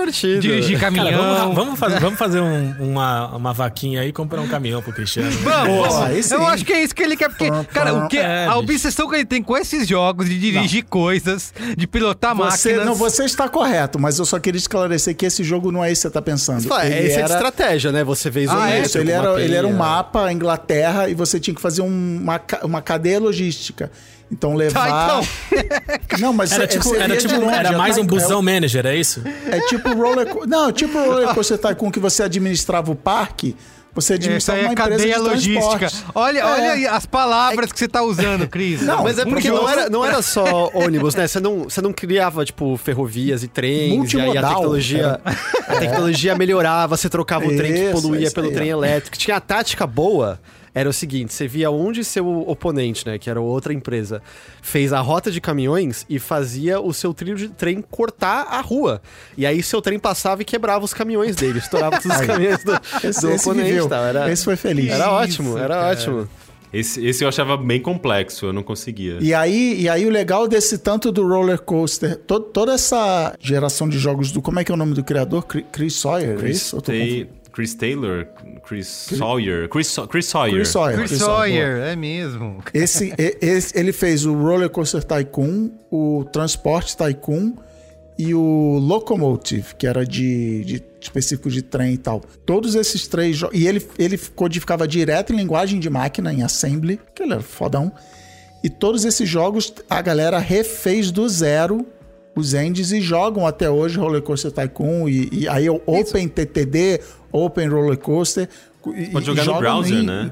dirigir Cara, caminhão. vamos, vamos fazer, vamos fazer um- uma, uma vaquinha aí e comprar um caminhão pro Cristiano. Vamos. Eu acho que é isso que ele quer, porque, cara, o que, É, a bicho. obsessão que ele tem com esses jogos de dirigir coisas, de pilotar Você, máquinas. não, você está correto, mas eu só queria esclarecer que esse jogo não é isso que você está pensando. Ele esse é de era- estratégia, né? Você vê Ah, é, isso. Ele era, ele era um mapa. mapa, Inglaterra, e você tinha que fazer um- uma, uma cadeia logística. Então levar. Tá, [LAUGHS] Não, mas Era é- tipo, era, tipo, longe, era é mais um uma- busão manager, é isso? É tipo roller Não, tipo roller coaster tycoon que você administrava o parque você Isso administrar aí uma é empresa cadeia de logística. Olha, É. olha aí as palavras que você tá usando, Cris. Não, Mas é um porque não era, não era só ônibus, né? Você não, você não criava, tipo, ferrovias e trens, e aí a tecnologia, a tecnologia melhorava, você trocava o trem que poluía isso pelo trem elétrico. Tinha a tática boa, era o seguinte, você via onde seu oponente, né, que era outra empresa, fez a rota de caminhões e fazia o seu trilho de trem cortar a rua. E aí seu trem passava e quebrava os caminhões dele, estourava todos os [LAUGHS] caminhões do, Esse- do esse oponente. Tal. Era, Esse foi feliz. Era ótimo, isso, era cara. ótimo. Esse, esse eu achava bem complexo, eu não conseguia. E aí, e aí o legal desse tanto do roller coaster, to- toda essa geração de jogos do. Como é que é o nome do criador? Cri- Chris Sawyer, é Chris, isso? Eu tô confundindo. Chris Taylor, Chris Sawyer, Chris, Sa- Chris Sawyer. Chris Sawyer. Chris Sawyer, é mesmo. [LAUGHS] Esse, esse- ele fez o Roller Coaster Tycoon, o Transporte Tycoon e o Locomotive, que era de, de específico de trem e tal. Todos esses três jogos. E ele, ele codificava direto em linguagem de máquina, em assembly, que ele era fodão. E todos esses jogos a galera refez do zero os endes e jogam até hoje Roller Coaster Tycoon e, e aí o Open TTD, Open Roller Coaster. e- Pode e jogar no browser, em- né?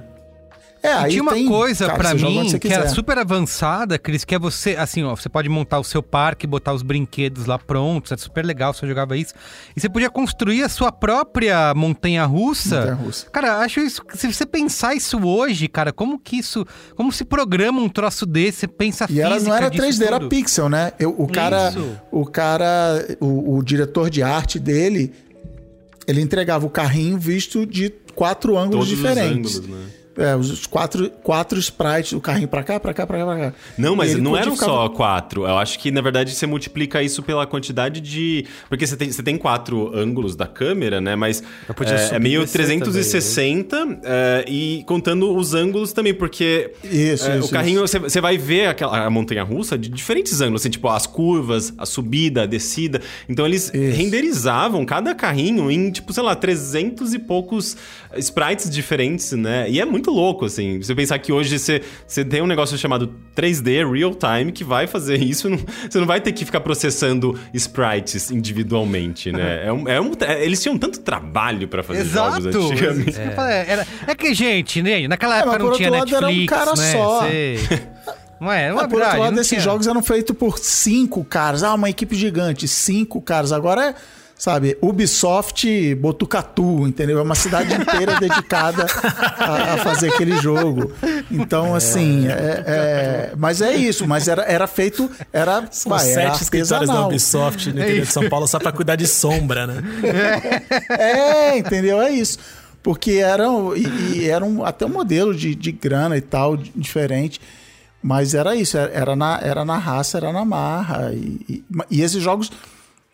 É, E aí tinha uma tem- coisa onde mim que era super avançada, Cris, que é você, assim, ó, você pode montar o seu parque, botar os brinquedos lá prontos, é super legal, você jogava isso. E você podia construir a sua própria montanha-russa. Montanha-russa. Cara, acho isso, se você pensar isso hoje, cara, como que isso, como se programa um troço desse, você pensa E era, não era disso 3D, era tudo. pixel, né? Eu- o cara, Isso. o cara, o, o diretor de arte dele, ele entregava o carrinho visto de quatro ângulos Todos os diferentes. ângulos, né? É, os quatro, quatro sprites, o carrinho pra cá, pra cá, pra cá, pra cá. Não, mas não eram só quatro. Eu acho que, na verdade, você multiplica isso pela quantidade de. Porque você tem, você tem quatro ângulos da câmera, né? Mas é, é e meio descer 360 é, e contando os ângulos também, porque Isso, é, isso, o carrinho, você, você vai ver aquela, a montanha russa de diferentes ângulos, assim, tipo as curvas, a subida, a descida. Então eles renderizavam cada carrinho em, tipo, sei lá, 300 e poucos sprites diferentes, né? E é muito louco, assim. Você pensar que hoje você, você tem um negócio chamado 3D Real Time que vai fazer isso, [LAUGHS] não- você não vai ter que ficar processando sprites individualmente, né? É um, é um- é- eles tinham tanto trabalho pra fazer Exato! jogos antigamente. Eu falei, era- é que, gente, né, naquela É, época não por tinha outro lado, Netflix, era um cara né? só. Não é, não é Mas, por verdade, outro lado, esses tinha- jogos eram feitos por cinco caras. Ah, uma equipe gigante, cinco caras. Agora é, sabe, Ubisoft Botucatu, entendeu? É uma cidade inteira dedicada a, a fazer aquele jogo. Então, assim, é, é- mas é isso. Mas era, era feito, era, São vai, era sete escritórios da. Ubisoft no interior de São Paulo só pra cuidar de sombra, né? É, entendeu? É isso. Porque era, um- e, e era um, até um modelo de, de grana e tal, di- diferente. Mas era isso, era, era na, era na raça, era na marra. E, e, e esses jogos,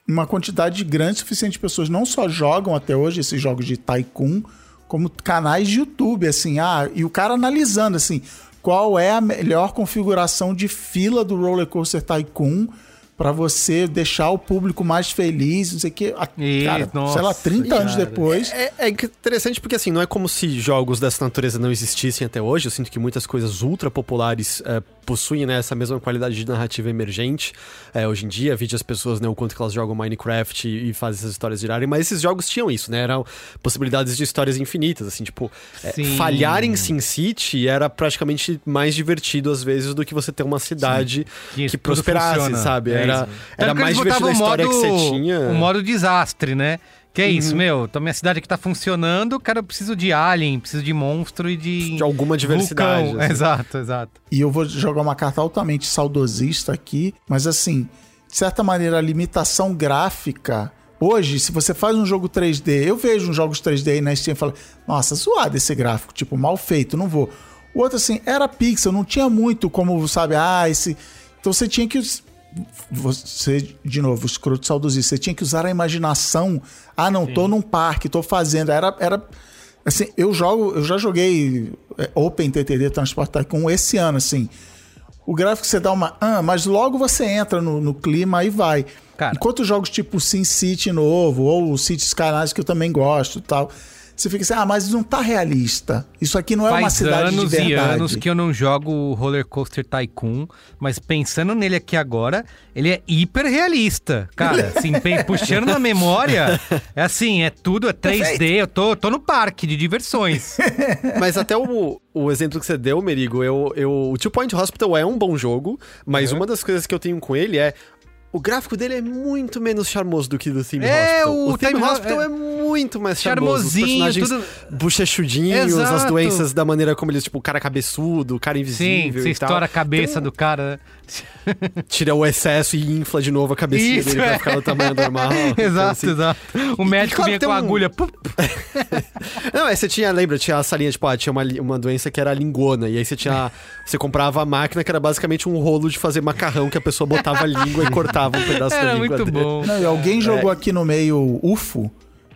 uma quantidade grande suficiente de pessoas não só jogam até hoje esses jogos de Tycoon, como canais de YouTube, assim, ah, e o cara analisando, assim, qual é a melhor configuração de fila do Roller Coaster Tycoon para você deixar o público mais feliz, não sei o que. Ih, Cara, nossa, sei lá, 30 anos cara. depois. É, é interessante porque, assim, não é como se jogos dessa natureza não existissem até hoje. Eu sinto que muitas coisas ultra populares é, possuem né, essa mesma qualidade de narrativa emergente. É, hoje em dia, vide as pessoas, né, o quanto que elas jogam Minecraft e, e fazem essas histórias girarem. Mas esses jogos tinham isso, né? Eram possibilidades de histórias infinitas, assim, tipo... é, falhar em SimCity era praticamente mais divertido, às vezes, do que você ter uma cidade Que que, prosperasse, funciona. sabe? É era isso. era mais divertido a história o que modo- você tinha. O modo desastre, né? Que é isso, Uhum. meu. Então minha cidade aqui tá funcionando, cara, eu preciso de alien, preciso de monstro e de. De alguma diversidade, [LAUGHS] assim. Exato, exato. E eu vou jogar uma carta altamente saudosista aqui, mas assim, de certa maneira, a limitação gráfica. Hoje, se você faz um jogo 3D, eu vejo uns jogos 3D aí na Steam e falo, nossa, zoado esse gráfico, tipo, mal feito, não vou. O outro, assim, era pixel, não tinha muito como, sabe, ah, esse. Então você tinha que. Você, de novo, escroto saudosista, você tinha que usar a imaginação. Ah, não, tô num parque, tô fazendo. Era. era assim, eu jogo, eu já joguei é, Open TTD Transport Tycoon esse ano, assim. O gráfico você dá uma. Ah, mas logo você entra no, no clima e vai. Enquanto jogos tipo Sin City novo, ou City Skylines, que eu também gosto e tal, você fica assim, ah, mas não tá realista. Isso aqui não é uma Faz cidade anos de verdade. e anos que eu não jogo Roller Coaster Tycoon, mas pensando nele aqui agora, ele é hiper realista. Cara, [LAUGHS] assim, puxando na memória, é assim, é tudo, é 3D, eu tô, tô no parque de diversões. [LAUGHS] Mas até o, o exemplo que você deu, Merigo, eu, eu, o Two Point Hospital é um bom jogo, mas uma das coisas que eu tenho com ele é. O gráfico dele é muito menos charmoso do que do Theme É, Hospital. o Theme Theme Ho- Hospital é- é, muito mais charmoso. Os personagens tudo- bochechudinhos, as Exato. doenças da maneira como eles, tipo, o cara cabeçudo, o cara Sim, invisível você e tal. estoura a cabeça Então, do cara. né? [LAUGHS] Tira o excesso e infla de novo a cabecinha Isso, dele é. pra ficar no tamanho normal. [LAUGHS] Então, exato, assim, exato. O médico claro, vinha com a um- agulha. [LAUGHS] pum, Não, aí você tinha, lembra, tinha a salinha, tipo, ah, tinha uma, uma doença que era a linguona, e aí você tinha, você comprava a máquina que era basicamente um rolo de fazer macarrão que a pessoa botava a língua e cortava um pedaço da Era língua muito dele. bom. Não, e alguém É. jogou aqui no meio UFO.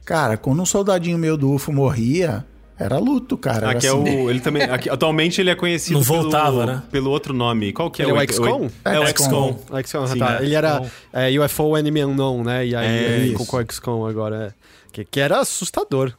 Cara, quando um soldadinho meio do UFO morria, era luto, cara. Era Aqui é assim. o. Ele também. aqui- atualmente ele é conhecido Não pelo, voltava, né? pelo outro nome. Qual que é Ele é o XCOM? É o XCOM. O XCOM, Sim, tá. é. Ele era é, UFO Enemy Unknown, né? E aí É, ele isso. ficou com o XCOM agora, é. Que, que era assustador.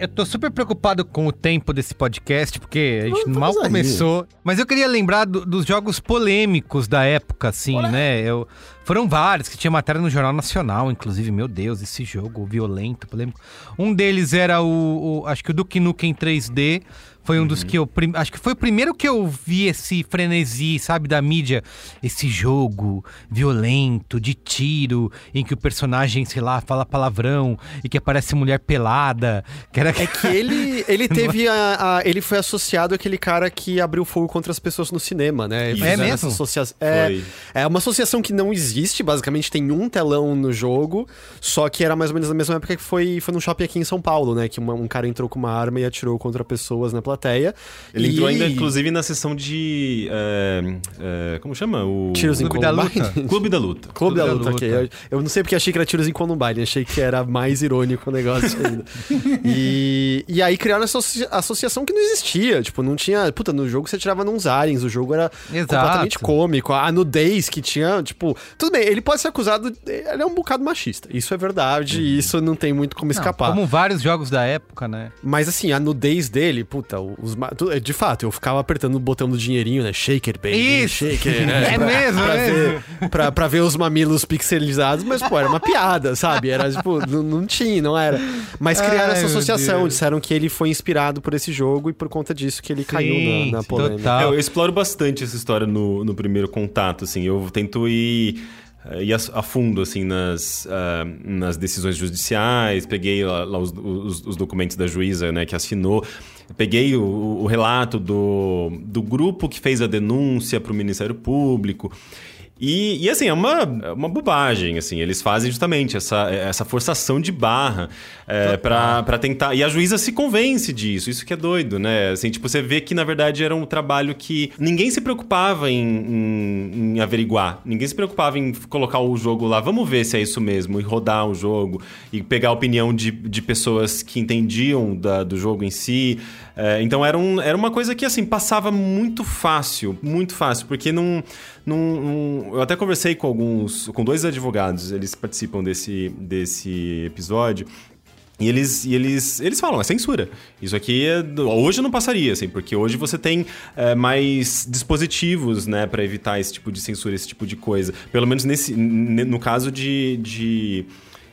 Eu tô super preocupado com o tempo desse podcast, porque a gente Vamos mal aí. começou. Mas eu queria lembrar do- dos jogos polêmicos da época, assim, né? Eu, foram vários, que tinha matéria no Jornal Nacional, inclusive. Meu Deus, esse jogo violento, polêmico. Um deles era o, o- acho que o Duke Nukem 3D. Foi um dos que eu. Acho que foi o primeiro que eu vi esse frenesi, sabe, da mídia. Esse jogo violento, de tiro, em que o personagem, sei lá, fala palavrão e que aparece mulher pelada. Que era... É que ele, [LAUGHS] ele teve a, a- Ele foi associado àquele cara que abriu fogo contra as pessoas no cinema, né? Isso. É mesmo? associa- É, é uma associação que não existe, basicamente tem um telão no jogo, só que era mais ou menos na mesma época que foi, foi num shopping aqui em São Paulo, né? Que uma- um cara entrou com uma arma e atirou contra pessoas na plateia. Ele E- entrou ainda, inclusive, na sessão de. é, é, como chama? O. Tiros em Clube da Columbine. Luta. Clube da Luta. Clube da da Luta, ok. Eu, eu não sei porque achei que era tiros em Columbine, achei que era mais irônico o negócio ainda. e, e aí criaram essa associa- associação que não existia. Tipo, não tinha. Puta, no jogo você tirava nos aliens, o jogo era Exato. completamente cômico. A nudez que tinha, tipo. Tudo bem, ele pode ser acusado. Ele é um bocado machista. Isso é verdade, e isso não tem muito como Não, escapar. Como vários jogos da época, né? Mas assim, a nudez dele, puta, os, tu- de fato, eu ficava apertando o botão do dinheirinho, né? Shake it, baby. Isso. Shake it. [LAUGHS] né? É mesmo, pra é ver, pra, pra ver os mamilos pixelizados, mas, pô, era uma piada, sabe? Era, tipo, não, não tinha, não era. Mas criaram Ai, essa associação, disseram que ele foi inspirado por esse jogo e por conta disso que ele caiu na, na sim, polêmica. total. É, Eu exploro bastante essa história no, no primeiro contato, assim. Eu tento ir, eh, ir a, a fundo, assim, nas, ah, nas decisões judiciais. Peguei lá, lá os, os- os documentos da juíza, né, que assinou. Peguei o, o relato do, do grupo que fez a denúncia para o Ministério Público. E, e, assim, é uma, é uma bobagem, assim. Eles fazem justamente essa, essa forçação de barra é, pra, pra tentar... E a juíza se convence disso, isso que é doido, né? Assim, tipo, você vê que, na verdade, era um trabalho que ninguém se preocupava em, em, em averiguar. Ninguém se preocupava em colocar o jogo lá, vamos ver se é isso mesmo, e rodar o jogo, e pegar a opinião de, de pessoas que entendiam da- do jogo em si. É, então, era, um, era uma coisa que, assim, passava muito fácil, muito fácil, porque não... não, eu até conversei com alguns, com dois advogados, eles participam desse, desse episódio. E eles, e eles, eles falam, é censura. Isso aqui é, hoje não passaria, assim, porque hoje você tem é, mais dispositivos, né, para evitar esse tipo de censura, esse tipo de coisa. Pelo menos nesse, no caso de, de,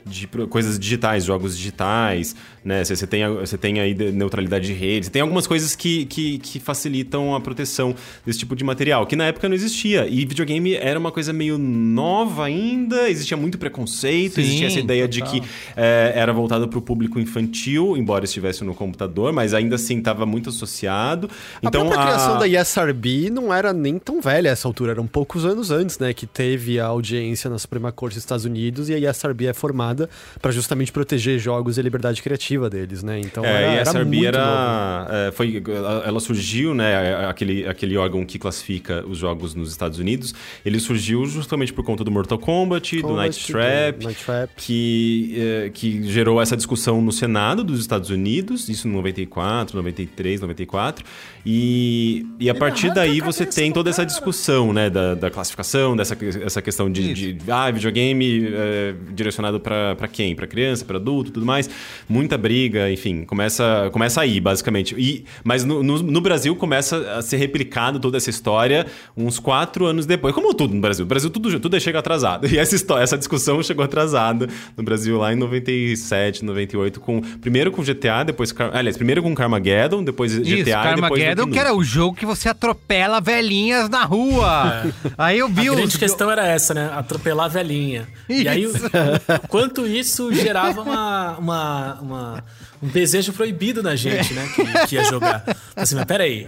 de coisas digitais, jogos digitais, né? Você, tem, você tem aí de- neutralidade de rede, você tem algumas coisas que, que, que facilitam a proteção desse tipo de material, que na época não existia. E videogame era uma coisa meio nova ainda, existia muito preconceito, Sim, existia essa ideia de total. que é, era voltado para o público infantil, embora estivesse no computador, mas ainda assim estava muito associado. Então, a própria criação a- da ESRB não era nem tão velha essa altura, eram poucos anos antes, né, que teve a audiência na Suprema Corte dos Estados Unidos e a ESRB é formada nada, para justamente proteger jogos e a liberdade criativa deles, né? Então é, era, e a era SRB muito era, novo. é, foi, ela, surgiu, né, aquele, aquele órgão que classifica os jogos nos Estados Unidos, ele surgiu justamente por conta do Mortal Kombat, do Kombat, Night Trap, do Night Trap. Que, é, que gerou essa discussão no Senado dos Estados Unidos, isso em 94, 93, 94, e, e a partir daí você tem toda essa discussão, né, da, da classificação, dessa essa questão de, de ah, videogame é, direcionado para quem? Para criança, para adulto, tudo mais. Muita briga, enfim, começa, começa aí, basicamente. E, mas no, no, no Brasil começa a ser replicado toda essa história uns quatro anos depois. Como tudo no Brasil. No Brasil tudo, tudo chega atrasado. [LAUGHS] E essa, história, essa discussão chegou atrasada no Brasil lá em 97, 98, com, primeiro com GTA, depois... Aliás, primeiro com Carmageddon, depois GTA Isso, e depois... Carmageddon, que era o jogo que você atropela velhinhas na rua. [LAUGHS] Aí eu vi A os... grande questão era essa, né? Atropelar a velhinha. E aí, Isso. [LAUGHS] o quanto isso gerava uma, uma, uma- um desejo proibido na gente, né? Que, que ia jogar. Assim, mas peraí,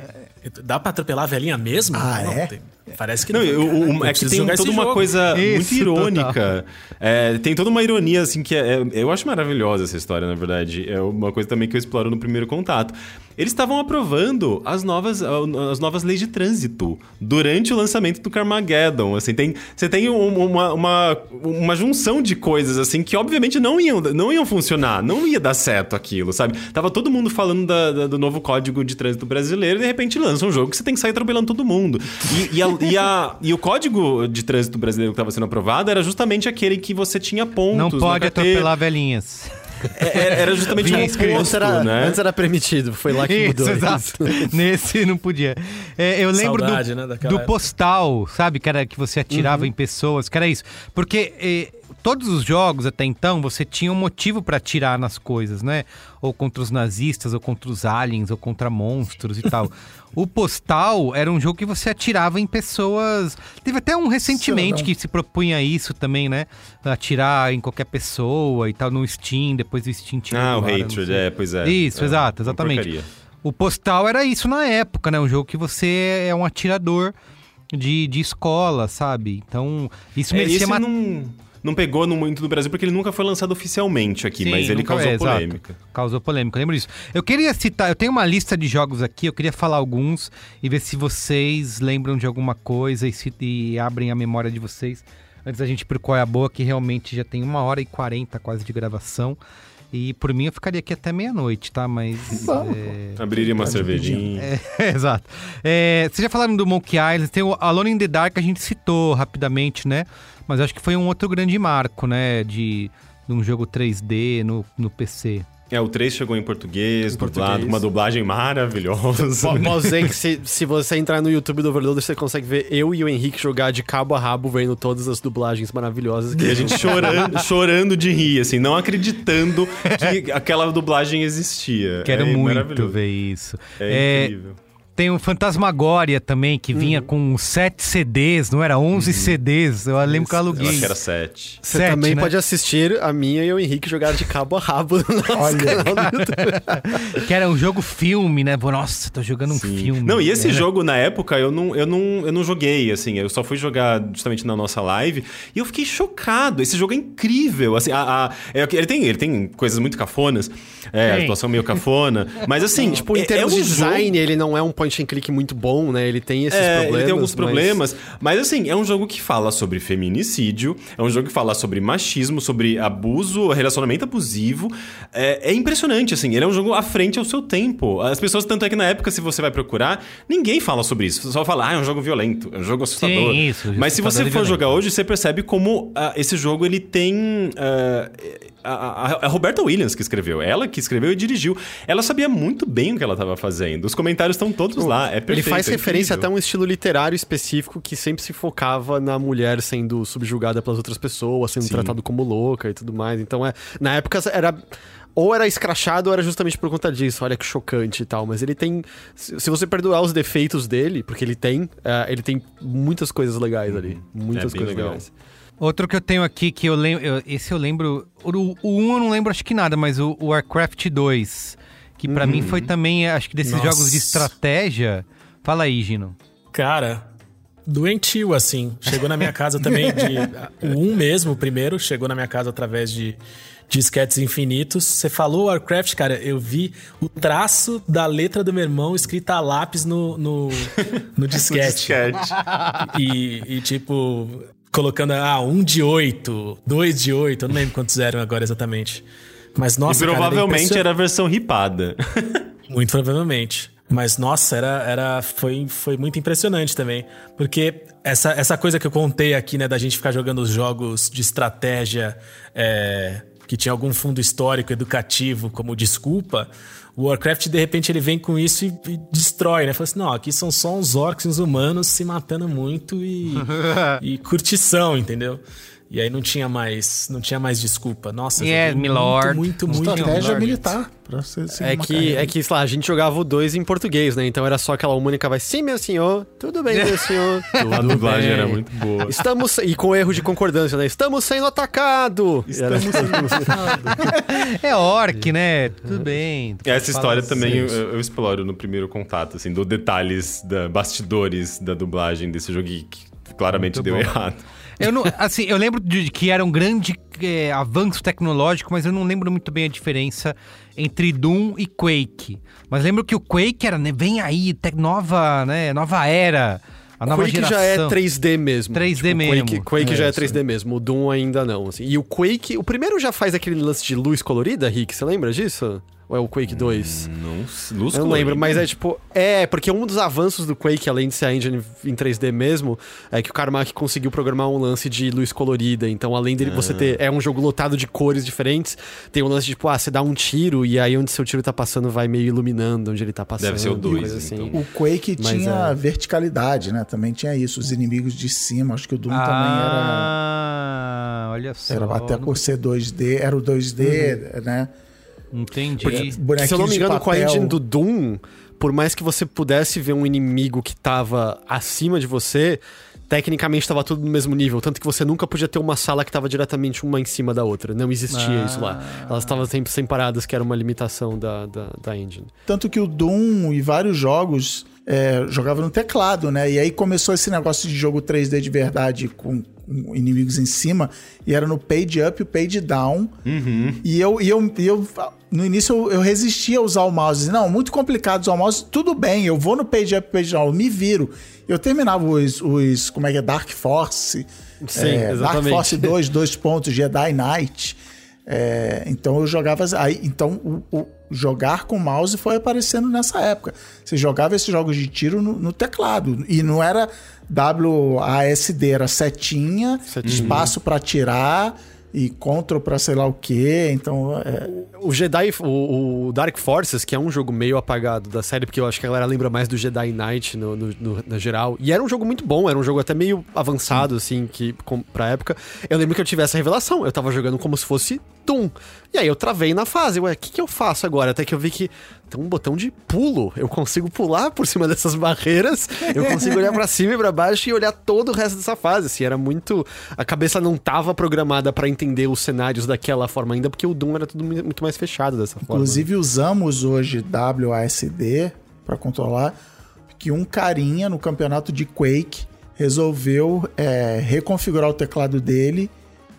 dá pra atropelar a velhinha mesmo? Ah, Não, é? tem- parece que Não, não. eu- o- Eu é que tem toda uma jogo. coisa muito irônica. É, tem toda uma ironia, assim, que é, é- eu acho maravilhosa essa história, na verdade. É uma coisa também que eu exploro no primeiro contato. Eles estavam aprovando as novas, as novas leis de trânsito durante o lançamento do Carmageddon. Assim, tem, você tem um- uma, uma, uma junção de coisas, assim, que obviamente não iam, não iam funcionar. Não ia dar certo aquilo, sabe? Tava todo mundo falando da- da- do novo código de trânsito brasileiro e de repente lança um jogo que você tem que sair atropelando todo mundo. E, e, a- e a- e o código de trânsito brasileiro que estava sendo aprovado era justamente aquele que você tinha pontos. Não pode atropelar velhinhas. É- Era justamente Vinha um oposto, Antes era, né? antes era permitido, foi lá que Isso, mudou. exato. Nesse não podia. É, eu lembro Saudade, do, né, do postal, sabe? Que era que você atirava Uhum. em pessoas, que era isso. Porque eh, todos os jogos até então você tinha um motivo pra atirar nas coisas, né? Ou contra os nazistas, ou contra os aliens, ou contra monstros e tal. [LAUGHS] O postal era um jogo que você atirava em pessoas. Teve até um recentemente que se propunha isso também, né? Atirar em qualquer pessoa e tal, no Steam, depois o Steam tirou Ah, o Hatred, é, pois é. Isso, É, exato, exatamente. porcaria. O Postal era isso na época, né? Um jogo que você é um atirador de, de escola, sabe? Então, isso É, merecia esse uma... não, não pegou no, muito do Brasil porque ele nunca foi lançado oficialmente aqui, Sim, mas ele causou é, exato. polêmica. Causou polêmica, lembro disso. Eu queria citar, eu tenho uma lista de jogos aqui, eu queria falar alguns e ver se vocês lembram de alguma coisa e, se, e abrem a memória de vocês. Antes da gente ir pro Qual é a Boa, que realmente já tem uma hora e quarenta quase de gravação. E por mim eu ficaria aqui até meia-noite, tá? Mas. [LAUGHS] é, Abriria uma cervejinha. É, [LAUGHS] exato. É, vocês já falaram do Monkey Island, tem o Alone in the Dark, a gente citou rapidamente, né? Mas acho que foi um outro grande marco, né? De, de um jogo 3D no, no PC. É, o 3 chegou em português, dublado, português. com uma dublagem maravilhosa. Po- Posso dizer que se, se você entrar no YouTube do Overloader, você consegue ver eu e o Henrique jogar de cabo a rabo, vendo todas as dublagens maravilhosas. Que E a gente chorando, [LAUGHS] chorando de rir, assim, não acreditando que [LAUGHS] aquela dublagem existia. Quero é muito ver isso. É incrível. Tem o Fantasmagória também, que vinha com sete CDs, não era? 11 CDs. Eu lembro que eu Eu aluguei. acho que era 7. Você Sete, também né? pode assistir a minha e o Henrique jogar de cabo a rabo no nosso Olha. canal do [LAUGHS] YouTube. Que era um jogo filme, né? Nossa, tô jogando um filme. Não, e esse Era- jogo, na época, eu não, eu, não, eu não joguei, assim, eu só fui jogar justamente na nossa live e eu fiquei chocado. Esse jogo é incrível, assim, a, a- é, ele, tem, ele tem coisas muito cafonas, é, a Tem. atuação meio cafona, mas assim, [LAUGHS] Tipo, em é- termos é um de design, jogo- ele não é um point and click muito bom, né? Ele tem esses É, problemas. ele tem alguns mas- problemas, mas... assim, é um jogo que fala sobre feminicídio, é um jogo que fala sobre machismo, sobre abuso, relacionamento abusivo. É, é impressionante, assim, ele é um jogo à frente ao seu tempo. As pessoas, tanto é que na época, se você vai procurar, ninguém fala sobre isso. Só fala, ah, é um jogo violento, é um jogo assustador. Sim, isso, Mas se assustador você e for violento. jogar hoje, você percebe como ah, esse jogo ele tem. ah, a, a- a Roberta Williams que escreveu, ela que escreveu e dirigiu. Ela sabia muito bem o que ela estava fazendo. Os comentários estão todos lá. É perfeito, Ele faz é referência até a um estilo literário específico que sempre se focava na mulher sendo subjugada pelas outras pessoas, sendo Sim. tratado como louca e tudo mais. Então, é, na época era ou era escrachado ou era justamente por conta disso. Olha que chocante e tal. Mas ele tem. Se você perdoar os defeitos dele, porque ele tem, é, ele tem muitas coisas legais ali. Muitas É coisas legal. legais. Outro que eu tenho aqui, que eu lembro. Esse eu lembro. O, o 1 eu não lembro acho que nada, mas o, o Warcraft 2. Que pra Uhum. mim foi também, acho que desses Nossa. jogos de estratégia. Fala aí, Gino. Cara, doentio, assim. Chegou na minha casa [LAUGHS] também de. O 1 mesmo, o primeiro, chegou na minha casa através de disquetes infinitos. Você falou Warcraft, cara, eu vi o traço da letra do meu irmão escrita a lápis no, no, no [LAUGHS] disquete. disquete. E, e, tipo, colocando, ah, um de oito, dois de oito, eu não lembro quantos eram agora exatamente. Mas, nossa, e provavelmente cara, era a versão ripada. [LAUGHS] Muito provavelmente. Mas, nossa, era, era, foi, foi muito impressionante também. Porque essa, essa coisa que eu contei aqui, né, da gente ficar jogando os jogos de estratégia é, que tinha algum fundo histórico, educativo, como desculpa, o Warcraft, de repente, ele vem com isso e, e destrói, né? Fala assim, não, aqui são só uns orcs e uns humanos se matando muito e, [LAUGHS] e curtição, entendeu? E aí não tinha mais, não tinha mais desculpa. Nossa, yeah, muito, Milord. muito, muito, muito Estratégia Milord. militar. Pra ser, ser É que, carreira. é que, sei lá, a gente jogava o 2 em português, né? Então era só aquela única vai, sim, meu senhor, tudo bem, meu senhor. A dublagem era muito boa. Estamos, e com erro de concordância, né? Estamos sendo atacados! Estamos [LAUGHS] É orc, né? Tudo bem. Essa história Fala também eu, assim. eu exploro no primeiro contato, assim, do detalhes, da bastidores da dublagem desse jogo que claramente Muito deu bom. errado. Eu não, assim, eu lembro de que era um grande é, avanço tecnológico, mas eu não lembro muito bem a diferença entre Doom e Quake. Mas lembro que o Quake era, né, vem aí, tec, nova, né, nova era, a nova Quake geração. já é 3D mesmo. 3D Tipo, mesmo. Quake, Quake É, já é isso. 3D mesmo. O Doom ainda não. assim. E o Quake, o primeiro já faz aquele lance de luz colorida, Rick? Você lembra disso? Ou é o Quake 2? Não, luz Eu não lembro, mas é tipo. É, porque um dos avanços do Quake, além de ser a engine em 3D mesmo, é que o Carmack conseguiu programar um lance de luz colorida. Então, além dele você Ah. ter. É um jogo lotado de cores diferentes, tem um lance de, tipo, ah, você dá um tiro e aí onde seu tiro tá passando vai meio iluminando onde ele tá passando. Deve ser o dois, coisa assim. então. O Quake Mas tinha é. verticalidade, né? Também tinha isso. Os inimigos de cima. Acho que o Doom Ah, olha só. também era. Era até não- por ser 2D. Era o 2D, né? Entendi. Porque- Se eu não me engano, com a engine do Doom, por mais que você pudesse ver um inimigo que tava acima de você, tecnicamente estava tudo no mesmo nível. Tanto que você nunca podia ter uma sala que tava diretamente uma em cima da outra. Não existia Ah. isso lá. Elas estavam sempre separadas, que era uma limitação da, da, da engine. Tanto que o Doom e vários jogos é, jogava no teclado, né? E aí começou esse negócio de jogo 3D de verdade com, com inimigos em cima, e era no page up e o page down. E eu, e eu, e eu no início eu, eu resistia a usar o mouse. Não, muito complicado usar o mouse. Tudo bem, eu vou no page up, page down, me viro. Eu terminava os, os como é que é, Dark Force. Sim, é, Dark. Force 2, [LAUGHS] dois pontos, Jedi Knight. É, então eu jogava. Aí, então o, o jogar com mouse foi aparecendo nessa época. Você jogava esses jogos de tiro no, no teclado. E não era WASD, era setinha, espaço pra atirar e control pra sei lá o quê. Então. É, O Jedi, o, o Dark Forces, que é um jogo meio apagado da série, porque eu acho que a galera lembra mais do Jedi Knight no, no, no- na geral. E era um jogo muito bom, era um jogo até meio avançado, assim, que, com, pra época. Eu lembro que eu tive essa revelação. Eu tava jogando como se fosse Doom. E aí eu travei na fase. Ué, o que, que eu faço agora? Até que eu vi que tem um botão de pulo. Eu consigo pular por cima dessas barreiras. Eu consigo olhar pra cima e pra baixo e olhar todo o resto dessa fase. Assim, era muito. A cabeça não tava programada pra entender os cenários daquela forma ainda, porque o Doom era tudo mu- muito mais fechado dessa forma. inclusive usamos hoje WASD pra controlar, que um carinha no campeonato de Quake resolveu é, reconfigurar o teclado dele.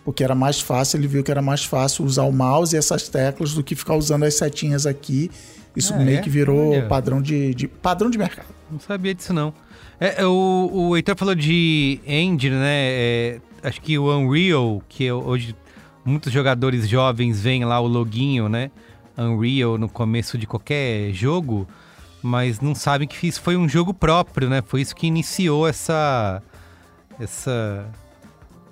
Porque era mais fácil, ele viu que era mais fácil usar o mouse e essas teclas do que ficar usando as setinhas aqui. Isso Ah, meio é? que virou Olha. padrão de, de- padrão de mercado. Não sabia disso, não. É, é, o, o Heitor falou de engine, né? É, acho que o Unreal, que é hoje muitos jogadores jovens veem lá o loginho, né? Unreal no começo de qualquer jogo, mas não sabem que isso foi um jogo próprio, né? Foi isso que iniciou essa essa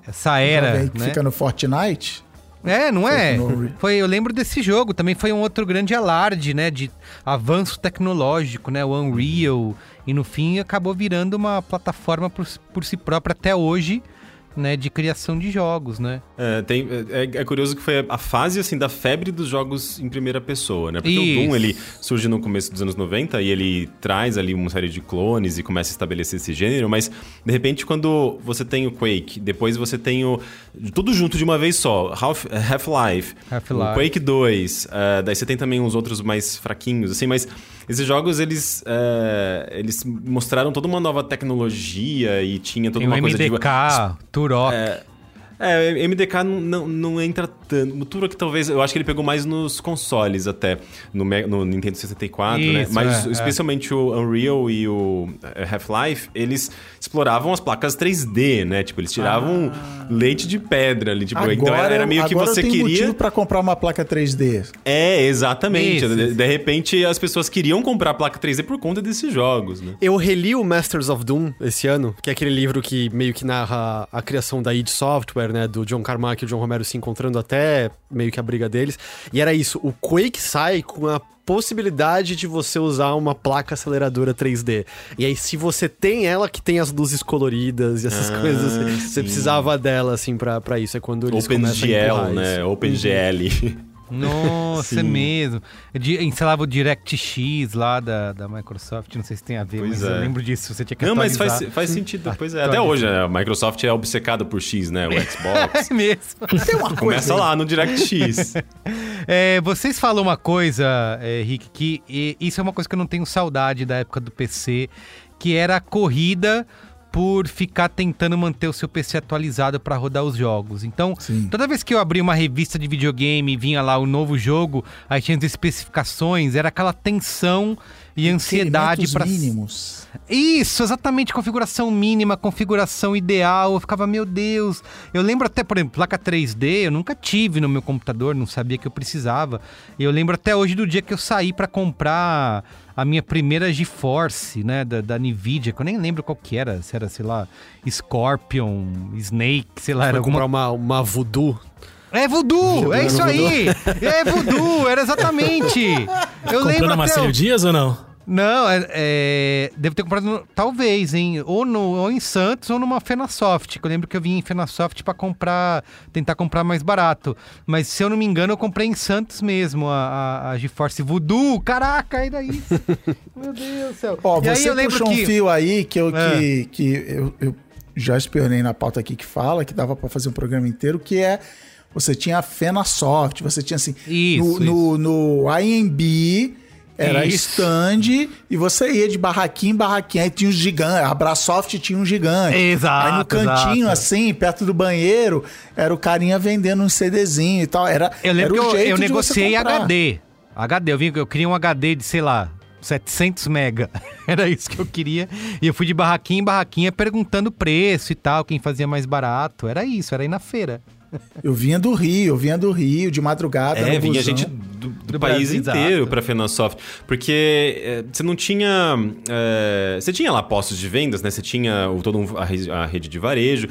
essa era, né? fica no Fortnite. É, não é? Foi, eu lembro desse jogo, também foi um outro grande alarde, né, de avanço tecnológico, né, o Unreal, e no fim acabou virando uma plataforma por, por si própria até hoje, né, de criação de jogos, né? É, tem, é, é curioso que foi a fase assim da febre dos jogos em primeira pessoa, né? Porque Isso. o Doom ele surge no começo dos anos 90 e ele traz ali uma série de clones e começa a estabelecer esse gênero, mas de repente quando você tem o Quake, depois você tem o tudo junto de uma vez só, Half- Half-Life, Half-Life. o Quake 2, eh, daí você tem também uns outros mais fraquinhos, assim, mas esses jogos eles eh, eles mostraram toda uma nova tecnologia e tinha toda Tem o uma coisa de MDK, Turok. É, é, MDK não, não, não entra tanto. O Turok talvez, eu acho que ele pegou mais nos consoles até, no, no Nintendo 64, né? Isso, Mas é, especialmente o Unreal e o eh, Half-Life, eles exploravam as placas 3D, né? Tipo, eles tiravam leite de pedra ali, tipo, então era, era meio que agora você eu tenho queria... motivo pra comprar uma placa 3D. É, exatamente. Isso. De, de repente as pessoas queriam comprar a placa 3D por conta desses jogos, né? Eu reli o Masters of Doom esse ano, que é aquele livro que meio que narra a criação da id Software, né? Do John Carmack e o John Romero se encontrando até meio que a briga deles. E era isso, o Quake sai com a possibilidade de você usar uma placa aceleradora 3D. E aí, se você tem ela que tem as luzes coloridas e essas Ah, coisas, sim. você precisava dela, assim, pra, pra isso. É quando eles OpenGL, né? isso. OpenGL. Nossa, é mesmo. Di- instalava o DirectX lá da, da Microsoft, não sei se tem a ver, Pois mas é. eu lembro disso, você tinha que Não, mas faz, faz sentido. Pois é, até hoje, né? A Microsoft é obcecada por X, né? O Xbox. [LAUGHS] É mesmo. Tem uma Começa lá no DirectX. [LAUGHS] É, vocês falam uma coisa, é, Rick, que e, isso é uma coisa que eu não tenho saudade da época do PC, que era a corrida por ficar tentando manter o seu PC atualizado para rodar os jogos. Então, toda vez que eu abri uma revista de videogame e vinha lá o novo jogo, aí tinha as especificações, era aquela tensão e ansiedade para mínimos. isso, exatamente, configuração mínima, configuração ideal. Eu ficava, meu Deus. Eu lembro até, por exemplo, placa 3D, eu nunca tive no meu computador, não sabia que eu precisava. E eu lembro até hoje do dia que eu saí para comprar a minha primeira GeForce, né, da, da Nvidia, que eu nem lembro qual que era, se era, sei lá, Scorpion, Snake, sei lá, Foi era alguma comprar uma, uma Voodoo. é voodoo, é isso aí. É voodoo, era exatamente. [LAUGHS] Eu Comprou lembro Marcelo Dias ou não? Não, é, é, devo ter comprado, no- talvez, hein? Ou, no, ou em Santos ou numa Fenasoft. que Eu lembro que eu vim em Fenasoft pra comprar, tentar comprar mais barato. Mas se eu não me engano, eu comprei em Santos mesmo a, a, a GeForce Voodoo. Caraca, era isso. [LAUGHS] Meu Deus do céu. Ó, E aí você eu lembro puxou que- um fio aí que eu, que, que eu, eu já espionei na pauta aqui que fala, que dava pra fazer um programa inteiro, que é você tinha a Fenasoft, você tinha assim, Isso, no, no, no IMB era Isso. stand e você ia de barraquinha em barraquinha, aí tinha os gigantes, a Abrasoft tinha um gigante. Exato, Aí no cantinho, exato. assim, perto do banheiro, era o carinha vendendo um CDzinho e tal. Era, Eu lembro era que eu, eu negociei. HD. HD, eu, vim, eu queria um HD de, sei lá, 700 mega. [LAUGHS] Era isso que eu queria. E eu fui de barraquinha em barraquinha perguntando preço e tal, quem fazia mais barato. Era isso, era ir na feira. Eu vinha do Rio, eu vinha do Rio, de madrugada. É, vinha busão. gente do, do Do país Brasil, inteiro exato. pra Fenasoft. Porque é, você não tinha. é, você tinha lá postos de vendas, né? Você tinha o, todo um- a, a rede de varejo.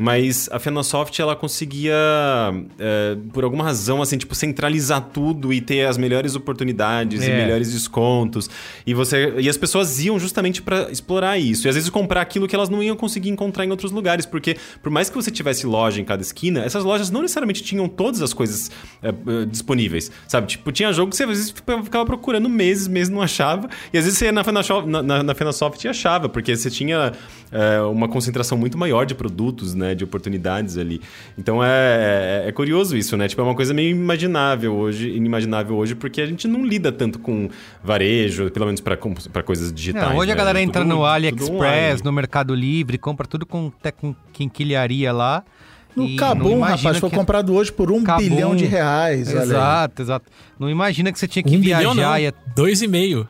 Mas a Fenasoft, ela conseguia, é, por alguma razão, assim, tipo, centralizar tudo e ter as melhores oportunidades e É. melhores descontos. E você e as pessoas iam justamente pra explorar isso. E às vezes comprar aquilo que elas não iam conseguir encontrar em outros lugares. Porque, por mais que você tivesse loja em cada esquina, essas lojas não necessariamente tinham todas as coisas é, é, disponíveis. Sabe? Tipo, tinha jogo que você às vezes ficava procurando meses, meses não achava. E às vezes você ia na Fenasoft, na, na, na Fenasoft e achava, porque você tinha é, uma concentração muito maior de produtos, né? De oportunidades ali. Então é, é, é curioso isso, né? Tipo, é uma coisa meio imaginável hoje, inimaginável hoje, porque a gente não lida tanto com varejo, pelo menos para coisas digitais. Não, hoje a né? galera Tudo- entra no tudo AliExpress, online. no Mercado Livre, compra tudo com, até com quinquilharia lá. No não Cabum, rapaz, foi que- comprado hoje por um Kabum. bilhão de reais. Exato, exato. Não imagina que você tinha que Um viajar bilhão não, e... dois e meio.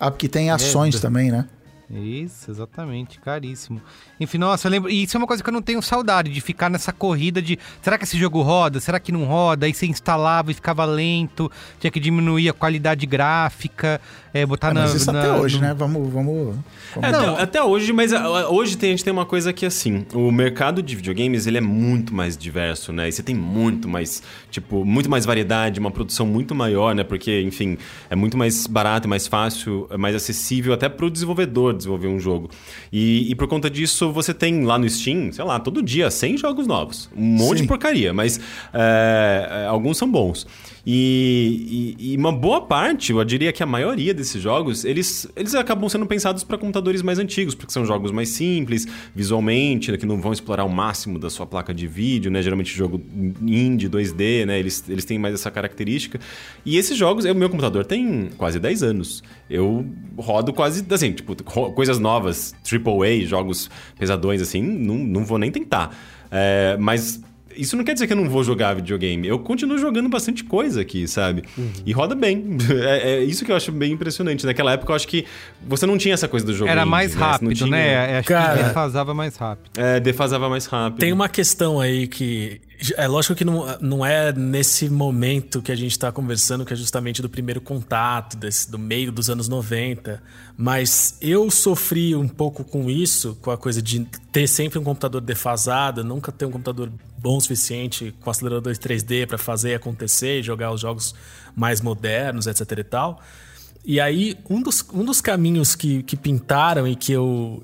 Ah, porque tem ações É, também, né? Isso, exatamente, caríssimo. Enfim, nossa, eu lembro. E isso é uma coisa que eu não tenho saudade, de ficar nessa corrida de. Será que esse jogo roda? Será que não roda? Aí você instalava e ficava lento, tinha que diminuir a qualidade gráfica, é, botar na. mas isso na- até hoje, no- né? Vamos. vamos... É, até, até hoje, mas ah, hoje tem, a gente tem uma coisa que, assim, o mercado de videogames, ele é muito mais diverso, né? E você tem muito mais, tipo, muito mais variedade, uma produção muito maior, né? Porque, enfim, é muito mais barato, mais fácil, é mais acessível até pro desenvolvedor, desenvolver um jogo. E, e por conta disso, você tem lá no Steam, sei lá, todo dia 100 jogos novos. Um monte Sim. de porcaria, mas é, é, alguns são bons. E, e- e uma boa parte, eu diria que a maioria desses jogos, eles, eles acabam sendo pensados para computadores mais antigos, porque são jogos mais simples, visualmente, né, que não vão explorar o máximo da sua placa de vídeo, né? Geralmente jogo indie, 2D, né? Eles, eles têm mais essa característica. E esses jogos, o meu computador tem quase 10 anos. Eu rodo quase, assim, tipo, coisas novas, AAA, jogos pesadões, assim, não, não vou nem tentar. É, mas isso não quer dizer que eu não vou jogar videogame. Eu continuo jogando bastante coisa aqui, sabe? E roda bem. [LAUGHS] É, é isso que eu acho bem impressionante. Naquela época, eu acho que você não tinha essa coisa do jogo. Era indie, mais né? Rápido, tinha- né? Acho Cara- que defasava mais rápido. É, defasava mais rápido. Tem uma questão aí que. É lógico que não, não é nesse momento que a gente está conversando, que é justamente do primeiro contato, desse, do meio dos anos 90. Mas eu sofri um pouco com isso, com a coisa de ter sempre um computador defasado, nunca ter um computador bom o suficiente com acelerador 3D para fazer acontecer, jogar os jogos mais modernos, etc e tal. E aí, um dos, um dos caminhos que, que pintaram e que eu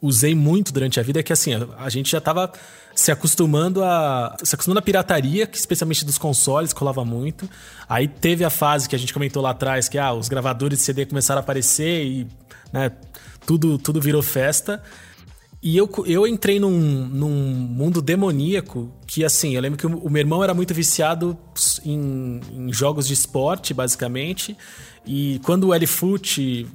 usei muito durante a vida é que assim, a, a gente já tava se acostumando a. se acostumando à pirataria, que especialmente dos consoles, colava muito. Aí teve a fase que a gente comentou lá atrás, que ah, os gravadores de CD começaram a aparecer e né, tudo, tudo virou festa. E eu, eu entrei num, num mundo demoníaco que, assim, eu lembro que o, meu irmão era muito viciado em, em jogos de esporte, basicamente. E quando o L-Foot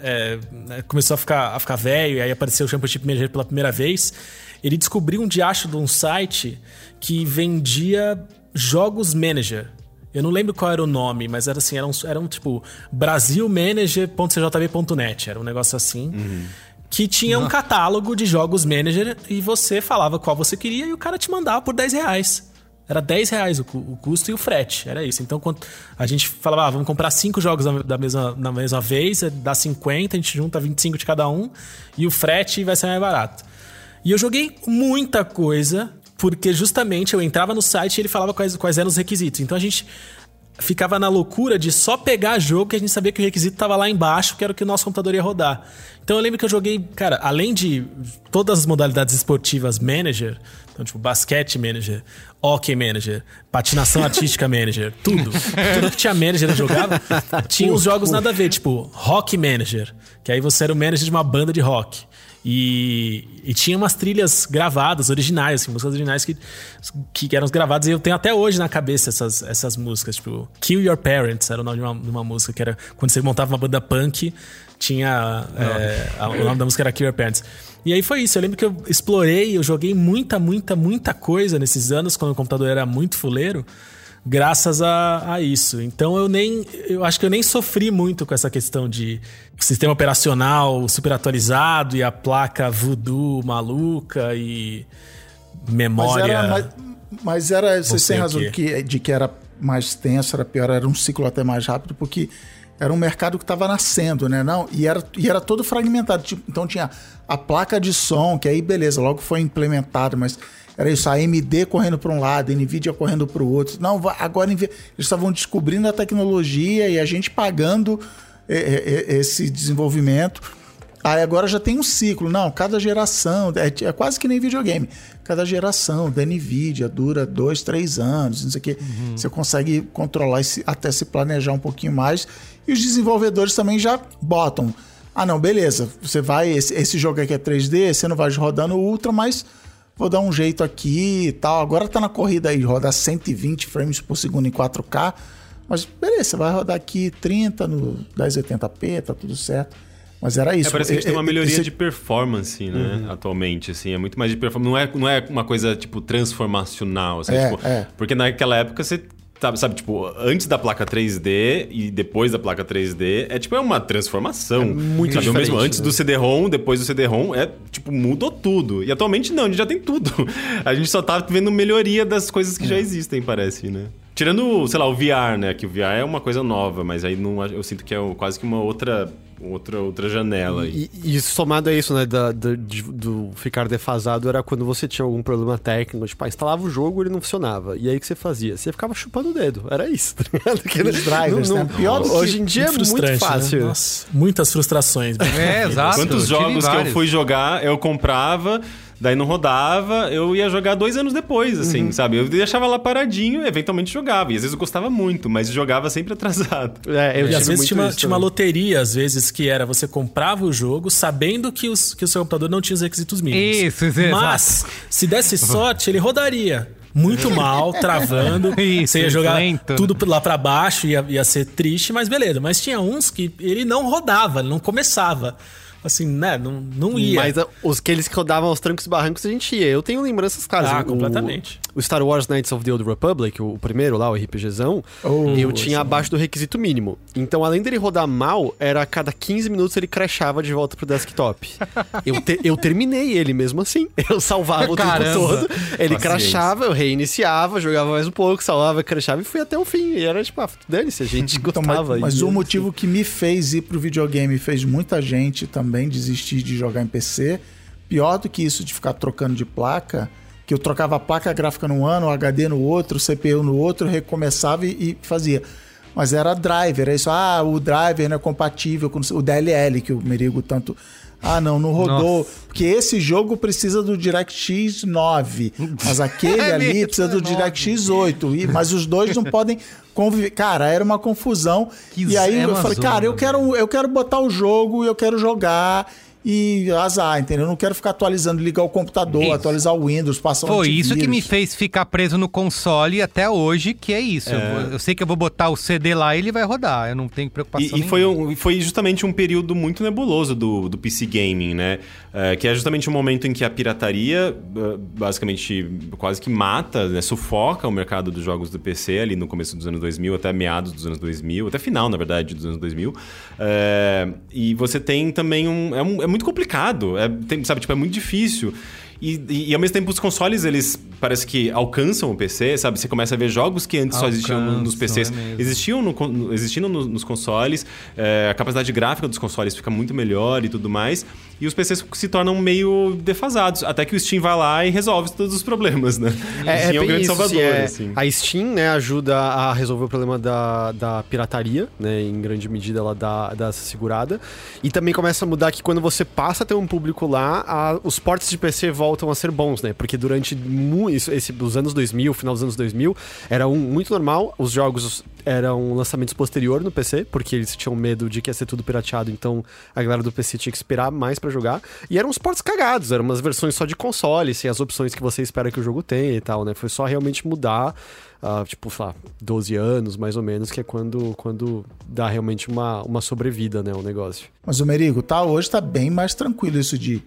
é, né, começou a ficar, a ficar velho, e aí apareceu o Championship Manager pela primeira vez, ele descobriu um diacho de um site que vendia jogos manager. Eu não lembro qual era o nome, mas era assim, era um, era um tipo brasilmanager.cjb.net, era um negócio assim. Que tinha um catálogo de jogos manager e você falava qual você queria e o cara te mandava por 10 reais. Era 10 reais o, o custo e o frete. Era isso. Então, quando a gente falava, ah, vamos comprar cinco jogos da, da mesma, na mesma vez, é, dá 50, a gente junta 25 de cada um e o frete vai ser mais barato. E eu joguei muita coisa, porque justamente eu entrava no site e ele falava quais, quais eram os requisitos. Então a gente ficava na loucura de só pegar jogo que a gente sabia que o requisito estava lá embaixo, que era o que o nosso computador ia rodar. Então eu lembro que eu joguei, cara, além de todas as modalidades esportivas manager, então tipo basquete manager, hockey manager, patinação [LAUGHS] artística manager, tudo. tudo que tinha manager eu jogava, tinha uns jogos nada a ver, tipo rock manager, que aí você era o manager de uma banda de rock. E, e tinha umas trilhas gravadas, originais, assim, músicas originais que, que eram gravadas. E eu tenho até hoje na cabeça essas, essas músicas, tipo, Kill Your Parents era o nome de uma, de uma música, que era quando você montava uma banda punk, tinha. é, a- o nome da música era Kill Your Parents. E aí foi isso. Eu lembro que eu explorei, eu joguei muita, muita, muita coisa nesses anos, quando o computador era muito fuleiro graças a, a isso. Então eu nem. Eu acho que eu nem sofri muito com essa questão de sistema operacional super atualizado e a placa voodoo maluca e memória. Mas era, mas, mas era vocês têm razão que, de que era mais tenso, era pior, era um ciclo até mais rápido, porque era um mercado que estava nascendo, né? Não, e era, e era todo fragmentado. Tipo, então tinha a placa de som, que aí beleza, logo foi implementado, mas era isso, a AMD correndo para um lado, a Nvidia correndo para o outro. Não, agora eles estavam descobrindo a tecnologia e a gente pagando é, é, é, esse desenvolvimento. Aí agora já tem um ciclo. Não, cada geração, é, é quase que nem videogame. Cada geração da NVIDIA dura dois, três anos, não sei o quê. Você consegue controlar esse, até se planejar um pouquinho mais. E os desenvolvedores também já botam. Ah, não, beleza. Você vai, esse, esse jogo aqui é 3D, você não vai rodando Ultra, mas vou dar um jeito aqui e tal. Agora tá na corrida aí, roda 120 frames por segundo em 4K. Mas beleza, você vai rodar aqui 30 no 1080p, tá tudo certo. Mas era isso. É, parece que a gente tem uma É, melhoria esse- de performance, né? Atualmente, assim. É muito mais de performance. Não é, não é uma coisa, tipo, transformacional, assim. É, tipo, é. Porque naquela época você... Sabe, sabe, tipo, antes da placa 3D e depois da placa 3D, é tipo, é uma transformação. É muito sabe? O mesmo diferente, antes né? do CD-ROM, depois do CD-ROM, é, tipo, mudou tudo. E atualmente não, a gente já tem tudo. [LAUGHS] A gente só tá vendo melhoria das coisas que já existem, parece, né? Tirando, sei lá, o VR, né? Que o VR é uma coisa nova, mas aí não, eu sinto que é quase que uma outra outra, outra janela aí. E, e somado a isso, né, da, da, de, do ficar defasado, era quando você tinha algum problema técnico, tipo, ah, instalava o jogo e ele não funcionava. E aí o que você fazia? Você ficava chupando o dedo. Era isso, tá ligado? Que Os drivers, não, né? Pior que- Hoje em dia é muito frustrante, fácil. Né? Nossa, muitas frustrações. É, [LAUGHS] exato. Quantos jogos que eu fui jogar, eu comprava, daí não rodava, eu ia jogar dois anos depois, assim, Uhum. sabe? Eu deixava lá paradinho, eventualmente jogava. E às vezes eu gostava muito, mas jogava sempre atrasado. [LAUGHS] É, e às vezes tinha uma, tinha uma loteria, às vezes, que era você comprava o jogo sabendo que, os, que o seu computador não tinha os requisitos mínimos. Isso, isso, Mas, se desse sorte, ele rodaria. Muito [LAUGHS] mal, travando. Isso, você ia jogar lento. tudo lá pra baixo, ia, ia ser triste, mas beleza. Mas tinha uns que ele não rodava, ele não começava. Assim, né? Não, não ia. Mas ah, os que rodavam aos trancos e barrancos a gente ia. Eu tenho lembranças claras. Ah, O- completamente. O Star Wars Knights of the Old Republic, o primeiro lá, o RPGzão, Oh, eu tinha abaixo do requisito mínimo. Então, além dele rodar mal, era a cada 15 minutos ele crashava de volta pro desktop. [LAUGHS] eu, te- eu terminei ele mesmo assim. [LAUGHS] Eu salvava o tempo Caramba. todo. Ele Paciência. crashava, eu reiniciava, jogava mais um pouco, salvava, crashava e fui até o fim. E era tipo, ah, dane-se, a gente [LAUGHS] Então, gostava. mas, mas o motivo que me fez ir pro videogame fez muita gente também desistir de jogar em PC. Pior do que isso de ficar trocando de placa, que eu trocava a placa gráfica num ano, o HD no outro, o CPU no outro, recomeçava e, e fazia. Mas era driver, é isso. Ah, o driver não é compatível com o DLL, que o Merigo tanto. Ah, não, não rodou. Porque esse jogo precisa do DirectX 9. Mas aquele [LAUGHS] É ali precisa do é. DirectX 8. E, mas os dois não podem conviver. Cara, era uma confusão. e aí é eu uma falei, zona, cara, eu quero, eu quero botar o jogo e eu quero jogar. E azar, entendeu? Eu não quero ficar atualizando, ligar o computador, Isso. atualizar o Windows, passar um Foi isso que me fez ficar preso no console até hoje, que é isso. Eu, vou- eu sei que eu vou botar o CD lá e ele vai rodar. Eu não tenho preocupação E, e foi, um- foi justamente um período muito nebuloso do, do PC Gaming, né? É, que é justamente o momento em que a pirataria basicamente quase que mata, né? sufoca o mercado dos jogos do PC ali no começo dos anos 2000, até meados dos anos 2000, até final, na verdade, dos anos 2000. É, e você tem também um... É, um- é muito complicado, é, tem- sabe? Tipo, é muito difícil. E, e, e, ao mesmo tempo os consoles, eles parece que alcançam o PC, sabe? Você começa a ver jogos que antes só existiam no- nos Alcançam, PCs, é existiam, no, existindo no- nos consoles, é, a capacidade gráfica dos consoles fica muito melhor e tudo mais, e os PCs se tornam meio defasados, até que o Steam vai lá e resolve todos os problemas, né? É, o é Steam é o bem grande isso, salvador, é. assim. A Steam, né, ajuda a resolver o problema da, da pirataria, né, em grande medida ela dá, dá essa segurada. E também começa a mudar que quando você passa a ter um público lá, a- os portes de PC voltam a ser bons, né, porque durante isso- esse, os anos 2000, final dos anos 2000, era um, muito normal, os jogos eram lançamentos posterior no PC, porque eles tinham medo de que ia ser tudo pirateado, então a galera do PC tinha que esperar mais pra jogar. E eram uns ports cagados, eram umas versões só de console, sem as opções que você espera que o jogo tenha e tal, né? Foi só realmente mudar, ah, tipo, sei lá, 12 anos mais ou menos, que é quando, quando dá realmente uma, uma sobrevida, né, o negócio. Mas o Merigo, tá, hoje tá bem mais tranquilo isso de.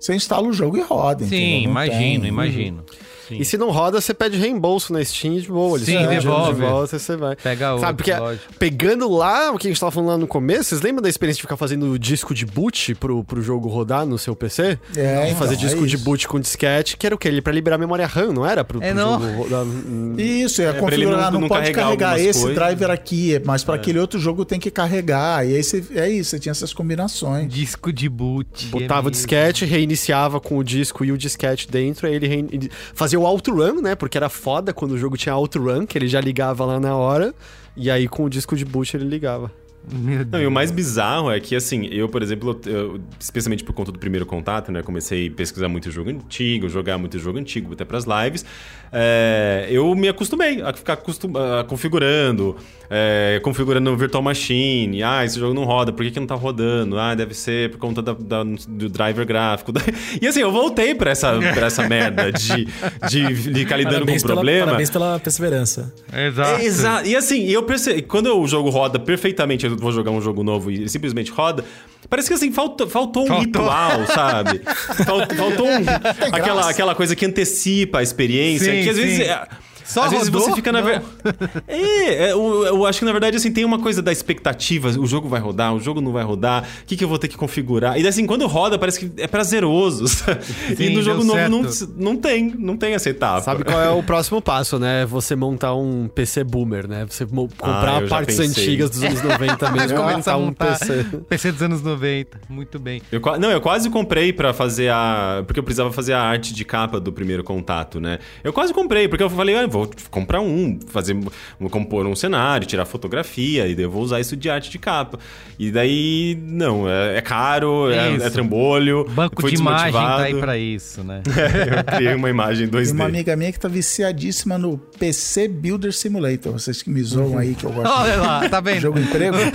Você instala o jogo e roda, Sim, entendeu? Não imagino, tem- imagino. E se não roda, você pede reembolso na Steam de boa. Eles Sim, devolve. De volta, e você vai. Pega outro, Sabe, porque lógico. pegando lá o que a gente tava falando lá no começo, vocês lembram da experiência de ficar fazendo disco de boot pro, pro jogo rodar no seu PC? É, De fazer então, disco é de boot com disquete, que era o quê? Ele pra liberar memória RAM, não era? Pro, É, pro não. jogo rodar. hum, Isso, é, ele configurar, não- não, não pode carregar carregar esse coisas. driver aqui, mas para aquele outro jogo tem que carregar. E aí você, é isso, você tinha essas combinações. Disco de boot. Botava o é disquete, reiniciava com o disco e o disquete dentro, aí ele rein- ele fazia o autorun, né? Porque era foda quando o jogo tinha autorun, que ele já ligava lá na hora, e aí com o disco de boot ele ligava. Meu Não, Deus. e o mais bizarro é que, assim, eu, por exemplo, eu- especialmente por conta do primeiro contato, né? Comecei a pesquisar muito jogo antigo, jogar muito jogo antigo, até pras lives. é, eu me acostumei a ficar acostum- a- configurando, é, configurando no Virtual Machine. Ah, esse jogo não roda, por que, que não tá rodando? Ah, deve ser por conta da- da- do driver gráfico. [LAUGHS] E assim, eu voltei pra essa, pra essa merda de, de ficar lidando com o pela, problema. parabéns pela perseverança. Exato. É, Exato. E assim, eu percebi, quando o jogo roda perfeitamente, eu vou jogar um jogo novo e simplesmente roda, parece que assim, faltou, faltou um ritual, sabe? [LAUGHS] Faltou, faltou um- aquela, aquela coisa que antecipa a experiência, Sim, que às vezes sim. é- Só às vezes rodou? você fica na Não. ver... [LAUGHS] É, é, eu, eu acho que na verdade assim tem uma coisa da expectativa, o jogo vai rodar, o jogo não vai rodar, o que, que eu vou ter que configurar. E assim, quando roda, parece que é prazeroso. [LAUGHS] e Sim, no jogo novo não, não tem, não tem essa etapa. Sabe qual é o próximo passo, né? Você montar um PC boomer, né? Você mo- comprar Ah, eu partes pensei. antigas dos anos 90 [LAUGHS] mesmo. Começar montar um PC. PC dos anos 90. Muito bem. Eu, não, eu quase comprei pra fazer a. Porque eu precisava fazer a arte de capa do primeiro contato, né? Eu quase comprei, porque eu falei, ah, eu vou comprar um, fazer. Vou compor um cenário, tirar fotografia, e daí eu vou usar isso de arte de capa. E daí, não, é, é caro, é, é trambolho. Banco foi de imagem tá aí pra isso, né? [LAUGHS] eu criei uma imagem 2D. Tem uma amiga minha que tá viciadíssima no PC Builder Simulator. Vocês que me zoam aí, que eu gosto Olha lá, tá vendo? jogo emprego. [LAUGHS]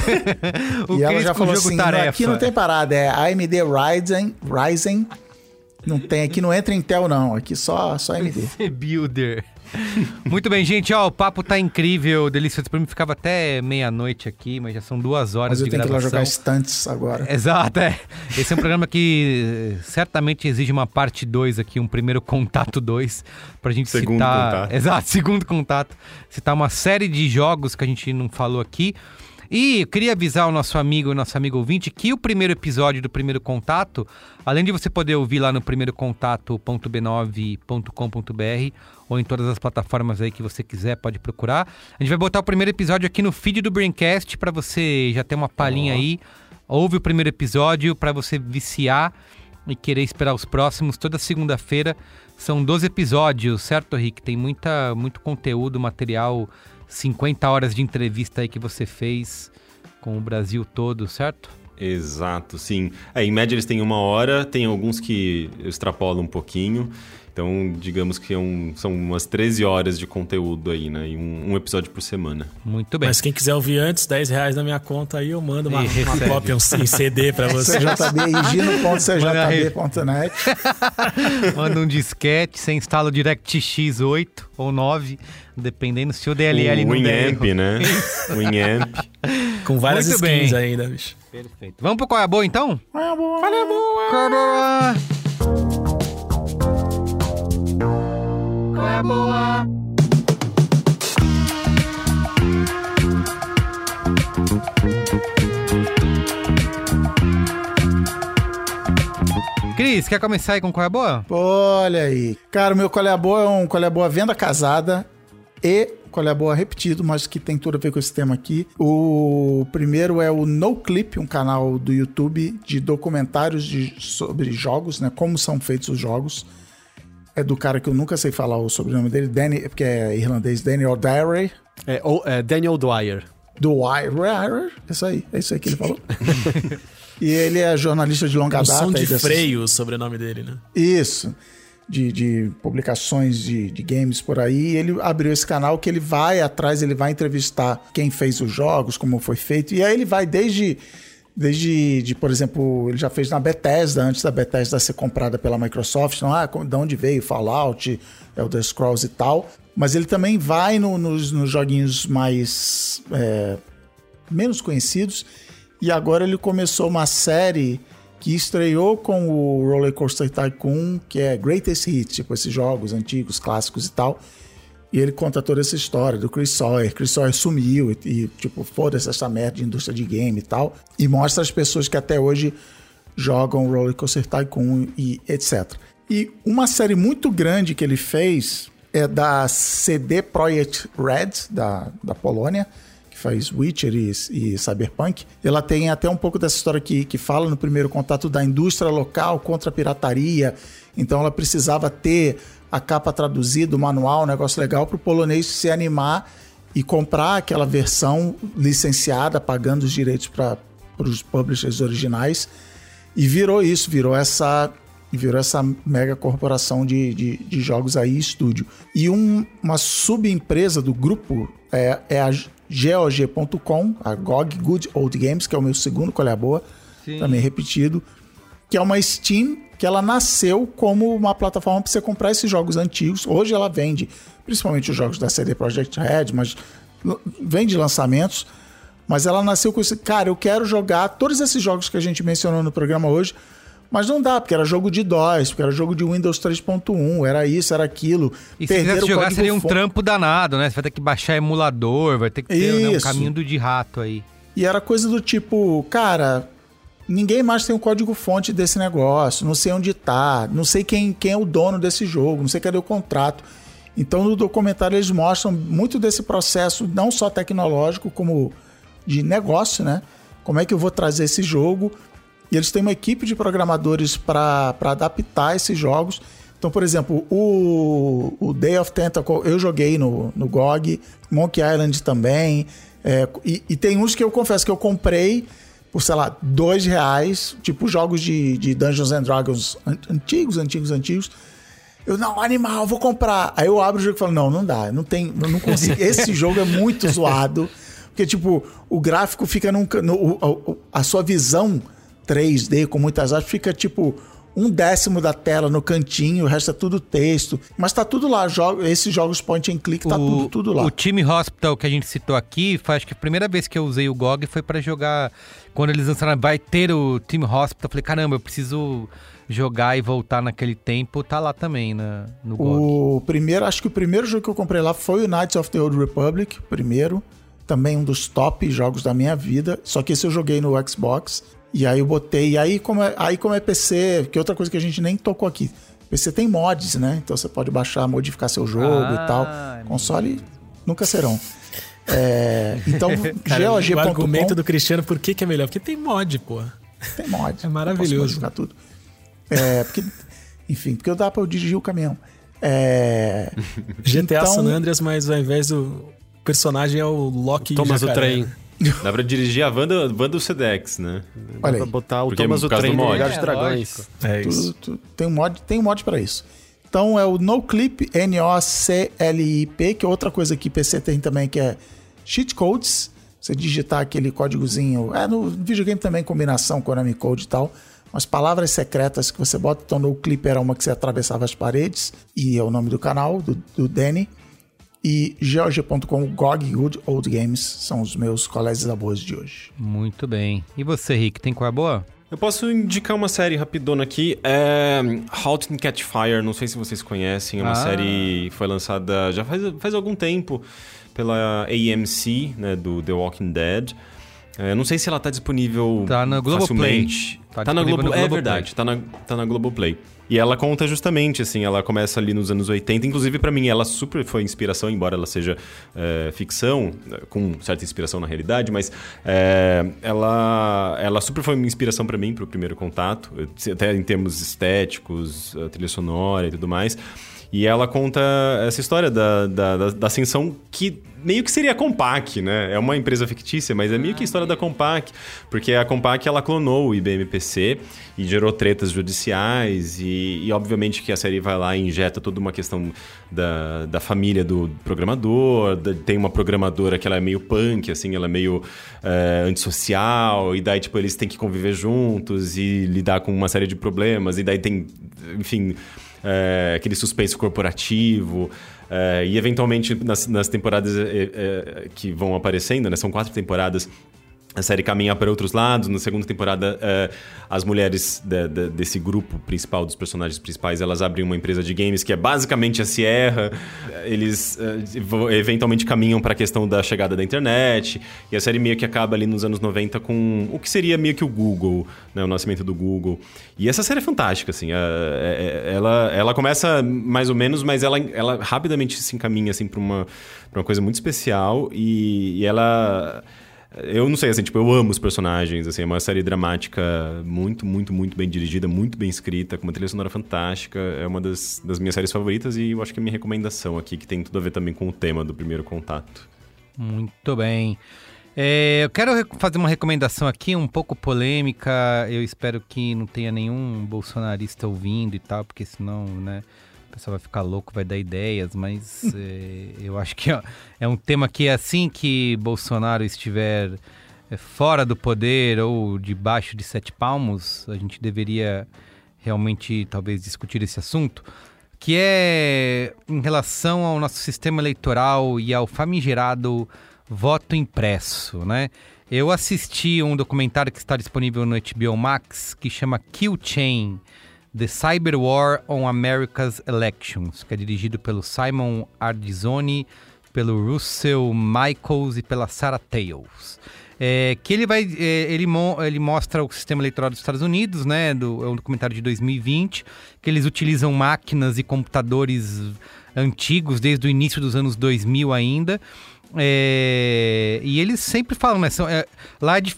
O e ela já falou jogo assim, tarefa. aqui não tem parada, é AMD Ryzen, Ryzen, não tem, aqui não entra Intel não, aqui só, só AMD. PC Builder. Muito bem, gente, ó, o papo tá incrível, delicioso. Pra mim ficava até meia-noite aqui, mas já são duas horas Mas eu de tenho que ir lá gravação. jogar estantes agora. Exato, é. Esse é um programa que eh, certamente exige uma parte 2 aqui, um primeiro contato 2, pra gente Segundo citar. contato. [LAUGHS] Exato, segundo contato. Citar uma série de jogos que a gente não falou aqui. E eu queria avisar o nosso amigo e nosso amigo ouvinte que o primeiro episódio do primeiro contato, além de você poder ouvir lá no primeirocontato.b9.com.br ou em todas as plataformas aí que você quiser, pode procurar. A gente vai botar o primeiro episódio aqui no feed do Braincast para você já ter uma palhinha aí. Ouve o primeiro episódio para você viciar e querer esperar os próximos. Toda segunda-feira são 12 episódios, certo, Rick? Tem muita, muito conteúdo, material, 50 horas de entrevista aí que você fez com o Brasil todo, certo? Exato, sim. É, em média eles têm uma hora, tem alguns que extrapolam um pouquinho. Então, digamos que é um- são umas 13 horas de conteúdo aí, né? E um, um episódio por semana. Muito bem. Mas quem quiser ouvir antes, 10 reais na minha conta aí, eu mando uma, E uma cópia um- em CD pra você. CJB, higino.cjb.net. Manda um disquete, você instala o DirectX 8 ou 9, dependendo se o DLL o não der Winamp, erro. né? O [LAUGHS] Winamp. Com várias Muito skins bem. ainda, bicho. Perfeito. Vamos pro Qual é a Boa, então? Qual é a boa? Qual é a boa? Qual é a boa? Qual é a boa? Cris, quer começar aí com Qual é a Boa? Olha aí. Cara, o meu Qual é a Boa é um Qual é a Boa venda casada e Qual é a Boa repetido, mas que tem tudo a ver com esse tema aqui. O primeiro é o No Clip, um canal do YouTube de documentários de- sobre jogos, né? Como são feitos os jogos. É do cara que eu nunca sei falar o sobrenome dele, Danny, porque é irlandês, Daniel Dyer. É, ou- é Daniel Dwyer. Dwyer, isso aí, é isso aí que ele falou. [LAUGHS] e ele é jornalista de longa Um data. som de dessas- freio, o sobrenome dele, né? Isso. De, de publicações de, de games por aí. E ele abriu esse canal que ele vai atrás, ele vai entrevistar quem fez os jogos, como foi feito. E aí ele vai desde. Desde, de, por exemplo, ele já fez na Bethesda, antes da Bethesda ser comprada pela Microsoft. Não, ah, de onde veio Fallout, Elder Scrolls e tal. Mas ele também vai no- nos, nos joguinhos mais é, menos conhecidos. E agora ele começou uma série que estreou com o Roller Coaster Tycoon, que é Greatest Hits, tipo esses jogos antigos, clássicos e tal. E ele conta toda essa história do Chris Sawyer. Chris Sawyer sumiu e, e, tipo, foda-se essa merda de indústria de game e tal. E mostra as pessoas que até hoje jogam Roller Coaster Tycoon e etc. E uma série muito grande que ele fez é da CD Projekt Red, da, da Polônia, que faz Witcher e, e Cyberpunk. Ela tem até um pouco dessa história que, que fala no primeiro contato da indústria local contra a pirataria. Então ela precisava ter a capa traduzida, o manual, um negócio legal para o polonês se animar e comprar aquela versão licenciada, pagando os direitos para os publishers originais. E virou isso, virou essa virou essa mega corporação de, de, de jogos aí, estúdio. E um- uma subempresa do grupo é, é a GOG.com, a GOG Good Old Games, que é o meu segundo Colher Boa, Sim. também repetido, que é uma Steam que ela nasceu como uma plataforma para você comprar esses jogos antigos. Hoje ela vende, principalmente os jogos da CD Projekt Red, mas vende lançamentos. Mas ela nasceu com esse, cara, eu quero jogar todos esses jogos que a gente mencionou no programa hoje, Mas não dá, porque era jogo de DOS, porque era jogo de Windows 3.1, era isso, era aquilo. E se quisesse jogar, seria um trampo danado, né? Você vai ter que baixar emulador, vai ter que ter né, um caminho do de rato aí. E era coisa do tipo, cara, ninguém mais tem o um código-fonte desse negócio, não sei onde tá, não sei quem, quem é o dono desse jogo, não sei cadê o contrato. Então, no documentário, eles mostram muito desse processo, não só tecnológico, como de negócio, né? Como é que eu vou trazer esse jogo e eles têm uma equipe de programadores para adaptar esses jogos. Então, por exemplo, o, o Day of Tentacle eu joguei no, no GOG, Monkey Island também. É, e, e, tem uns que eu confesso que eu comprei por, sei lá, dois reais, tipo jogos de, de Dungeons and Dragons antigos, antigos, antigos. Eu, não, animal, vou comprar. Aí eu abro o jogo e falo, não, não dá, não tem, não consigo. [LAUGHS] Esse jogo é muito zoado. Porque, tipo, o gráfico fica num. No, a, a sua visão 3D com muitas artes, fica tipo um décimo da tela no cantinho, o resto é tudo texto. Mas tá tudo lá, jogo, esses jogos point and click, tá o, tudo, tudo lá. O time Hospital que a gente citou aqui, foi, acho que a primeira vez que eu usei o GOG foi para jogar. Quando eles lançaram, vai ter o Team Hospital, eu falei, caramba, eu preciso jogar e voltar naquele tempo, tá lá também na, no GOG. O primeiro, acho que o primeiro jogo que eu comprei lá foi o Knights of the Old Republic, primeiro. Também um dos top jogos da minha vida. Só que esse eu joguei no Xbox. E aí eu botei. E aí, como é, aí, como é PC, que é outra coisa que a gente nem tocou aqui. PC tem mods, né? Então você pode baixar, modificar seu jogo ah, e tal. Console nunca serão. É, então, [LAUGHS] GOG.com... O argumento do Cristiano, por que, que é melhor? Porque tem mod, pô. Tem mod. [LAUGHS] É maravilhoso. modificar tudo. É, porque, enfim, porque dá pra eu dirigir o caminhão. É, [LAUGHS] GTA então, San Andreas, mas ao invés do personagem é o Loki Thomas o trem. Dá pra dirigir a Wanda, Wanda Sedex, né? Dá Olha pra botar o Porque Thomas o Trem no lugar de dragões. É isso. Tu, tu, tem, um mod, tem um mod pra isso. Então é o NoClip, N-O-C-L-I-P, que é outra coisa que PC tem também, que é cheat codes. Você digitar aquele códigozinho. É, no videogame também combinação Konami Code e tal. Umas palavras secretas que você bota. Então, no clip era uma que você atravessava as paredes. E é o nome do canal, do, do Danny e GOG.com, GOG Good Old Games são os meus colegas da boas de hoje. Muito bem. E você, Rick, tem qual é boa? Eu posso indicar uma série rapidona aqui. É Halt and Catch Fire, não sei se vocês conhecem. É uma ah. série que foi lançada já faz, faz algum tempo pela AMC, né, do The Walking Dead. É, não sei se ela tá disponível tá na facilmente. Tá, tá na Globo, no é verdade, tá na, tá na Globoplay. E ela conta justamente, assim, ela começa ali nos anos 80. Inclusive, para mim, ela super foi inspiração, embora ela seja é, ficção, com certa inspiração na realidade, mas é, ela, ela super foi uma inspiração para mim, pro primeiro contato, até em termos estéticos, trilha sonora e tudo mais. E ela conta essa história da, da, da, ascensão que meio que seria a Compaq, né? É uma empresa fictícia, mas é meio que a história da Compaq, porque a Compaq ela clonou o IBM PC e gerou tretas judiciais e, e, obviamente que a série vai lá e injeta toda uma questão da, da família do programador, da, tem uma programadora que ela é meio punk, assim, ela é meio é, antissocial e daí tipo eles têm que conviver juntos e lidar com uma série de problemas e daí tem, enfim é, aquele suspense corporativo. É, e eventualmente nas, nas temporadas é, é, que vão aparecendo, né? São quatro temporadas a série caminha para outros lados. Na segunda temporada, uh, as mulheres de, de, desse grupo principal, dos personagens principais, elas abrem uma empresa de games que é basicamente a Sierra. Eles uh, eventualmente caminham para a questão da chegada da internet. E a série meio que acaba ali nos anos 90 com o que seria meio que o Google, né? o nascimento do Google. E essa série é fantástica, assim. Uh, ela, ela começa mais ou menos, mas ela, ela rapidamente se encaminha assim, para uma, uma coisa muito especial. E, e ela eu não sei, assim, tipo, eu amo os personagens, assim, é uma série dramática muito, muito, muito bem dirigida, muito bem escrita, com uma trilha sonora fantástica, é uma das, das minhas séries favoritas e eu acho que é minha recomendação aqui, que tem tudo a ver também com o tema do primeiro contato. Muito bem. É, eu quero fazer uma recomendação aqui, um pouco polêmica, eu espero que não tenha nenhum bolsonarista ouvindo e tal, porque senão, né pessoal vai ficar louco, vai dar ideias, mas é, [LAUGHS] eu acho que ó, é um tema que assim que Bolsonaro estiver é, fora do poder ou debaixo de sete palmos, a gente deveria realmente talvez discutir esse assunto, que é em relação ao nosso sistema eleitoral e ao famigerado voto impresso, né? Eu assisti um documentário que está disponível no HBO Max que chama Kill Chain, The Cyber War on America's Elections, que é dirigido pelo Simon Ardizoni, pelo Russell Michaels e pela Sarah Tales. É, que ele vai. É, ele, ele mostra o sistema eleitoral dos Estados Unidos, né? Do, é um documentário de 2020, que eles utilizam máquinas e computadores antigos desde o início dos anos 2000 ainda. É, e eles sempre falam, né? São, é, lá, de,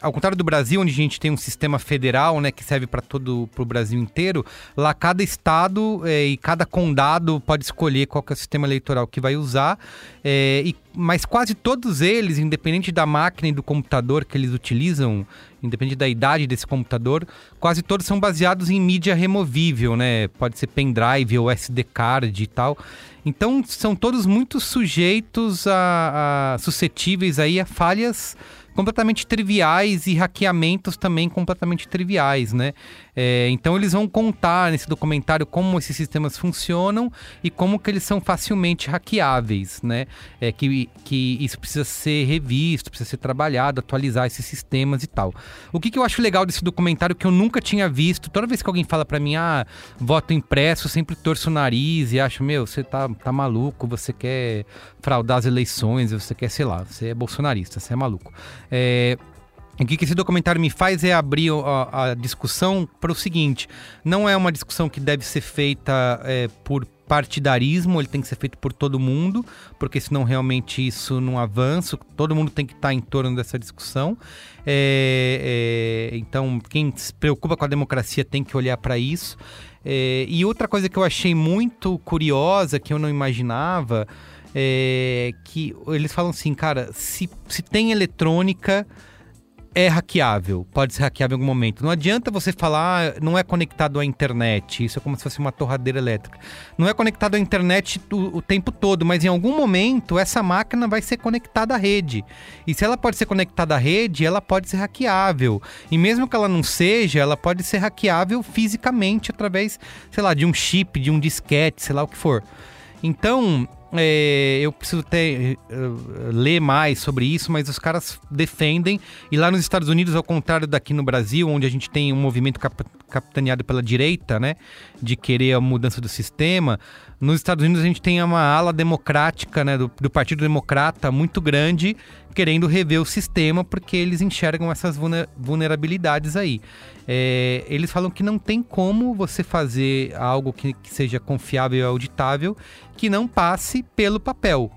ao contrário do Brasil, onde a gente tem um sistema federal, né, que serve para todo o Brasil inteiro, lá cada estado é, e cada condado pode escolher qual é o sistema eleitoral que vai usar. É, e, mas quase todos eles, independente da máquina e do computador que eles utilizam, independente da idade desse computador, quase todos são baseados em mídia removível, né? Pode ser pendrive ou SD card e tal. Então são todos muito sujeitos a, a suscetíveis aí a falhas completamente triviais e hackeamentos também completamente triviais, né? É, então eles vão contar nesse documentário como esses sistemas funcionam e como que eles são facilmente hackeáveis, né? É, que, que isso precisa ser revisto, precisa ser trabalhado, atualizar esses sistemas e tal. O que, que eu acho legal desse documentário que eu nunca tinha visto, toda vez que alguém fala para mim, ah, voto impresso, eu sempre torço o nariz e acho, meu, você tá, tá maluco, você quer fraudar as eleições, você quer, sei lá, você é bolsonarista, você é maluco. É, o que esse documentário me faz é abrir a, a discussão para o seguinte: não é uma discussão que deve ser feita é, por partidarismo, ele tem que ser feito por todo mundo, porque senão realmente isso não avança, todo mundo tem que estar em torno dessa discussão. É, é, então, quem se preocupa com a democracia tem que olhar para isso. É, e outra coisa que eu achei muito curiosa, que eu não imaginava, é que eles falam assim, cara, se, se tem eletrônica é hackeável, pode ser hackeável em algum momento. Não adianta você falar, ah, não é conectado à internet, isso é como se fosse uma torradeira elétrica. Não é conectado à internet o, o, tempo todo, mas em algum momento essa máquina vai ser conectada à rede. E se ela pode ser conectada à rede, ela pode ser hackeável. E mesmo que ela não seja, ela pode ser hackeável fisicamente através, sei lá, de um chip, de um disquete, sei lá o que for. Então, é, eu preciso ter, uh, ler mais sobre isso, mas os caras defendem. E lá nos Estados Unidos, ao contrário daqui no Brasil, onde a gente tem um movimento cap capitaneado pela direita, né, de querer a mudança do sistema, nos Estados Unidos a gente tem uma ala democrática, né, do, do Partido Democrata muito grande, querendo rever o sistema porque eles enxergam essas vulnerabilidades aí. É, eles falam que não tem como você fazer algo que, que seja confiável e auditável que não passe pelo papel.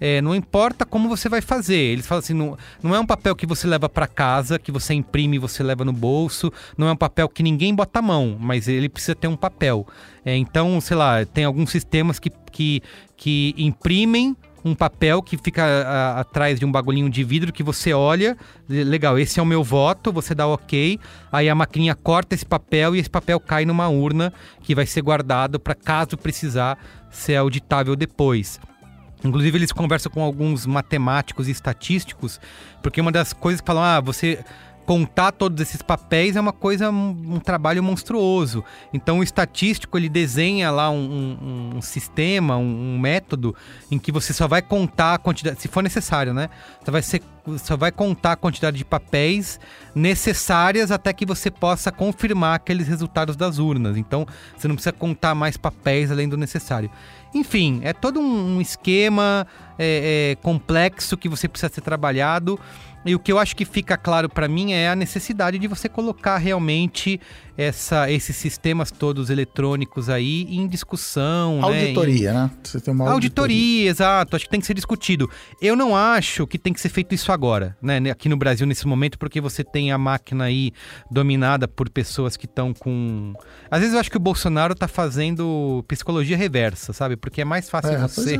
É, não importa como você vai fazer. Eles falam assim: não, não é um papel que você leva para casa, que você imprime e você leva no bolso. Não é um papel que ninguém bota a mão, mas ele precisa ter um papel. É, então, sei lá, tem alguns sistemas que, que, que imprimem um papel que fica a, atrás de um bagulhinho de vidro que você olha, legal, esse é o meu voto, você dá ok, aí a maquininha corta esse papel e esse papel cai numa urna que vai ser guardado para caso precisar ser auditável depois. Inclusive, eles conversam com alguns matemáticos e estatísticos, porque uma das coisas que falam, ah, você contar todos esses papéis é uma coisa, um, um trabalho monstruoso. Então o estatístico ele desenha lá um, um, um sistema, um, método em que você só vai contar a quantidade, se for necessário, né? Você vai ser, só vai contar a quantidade de papéis necessárias até que você possa confirmar aqueles resultados das urnas. Então você não precisa contar mais papéis além do necessário. Enfim, é todo um esquema é, é, complexo que você precisa ser trabalhado. E o que eu acho que fica claro para mim é a necessidade de você colocar realmente essa, esses sistemas todos eletrônicos aí em discussão. Auditoria, né? Em... né? Você tem uma auditoria. auditoria, exato. Acho que tem que ser discutido. Eu não acho que tem que ser feito isso agora, né? Aqui no Brasil, nesse momento, porque você tem a máquina aí dominada por pessoas que estão com. Às vezes eu acho que o Bolsonaro tá fazendo psicologia reversa, sabe? Porque é mais fácil é, você,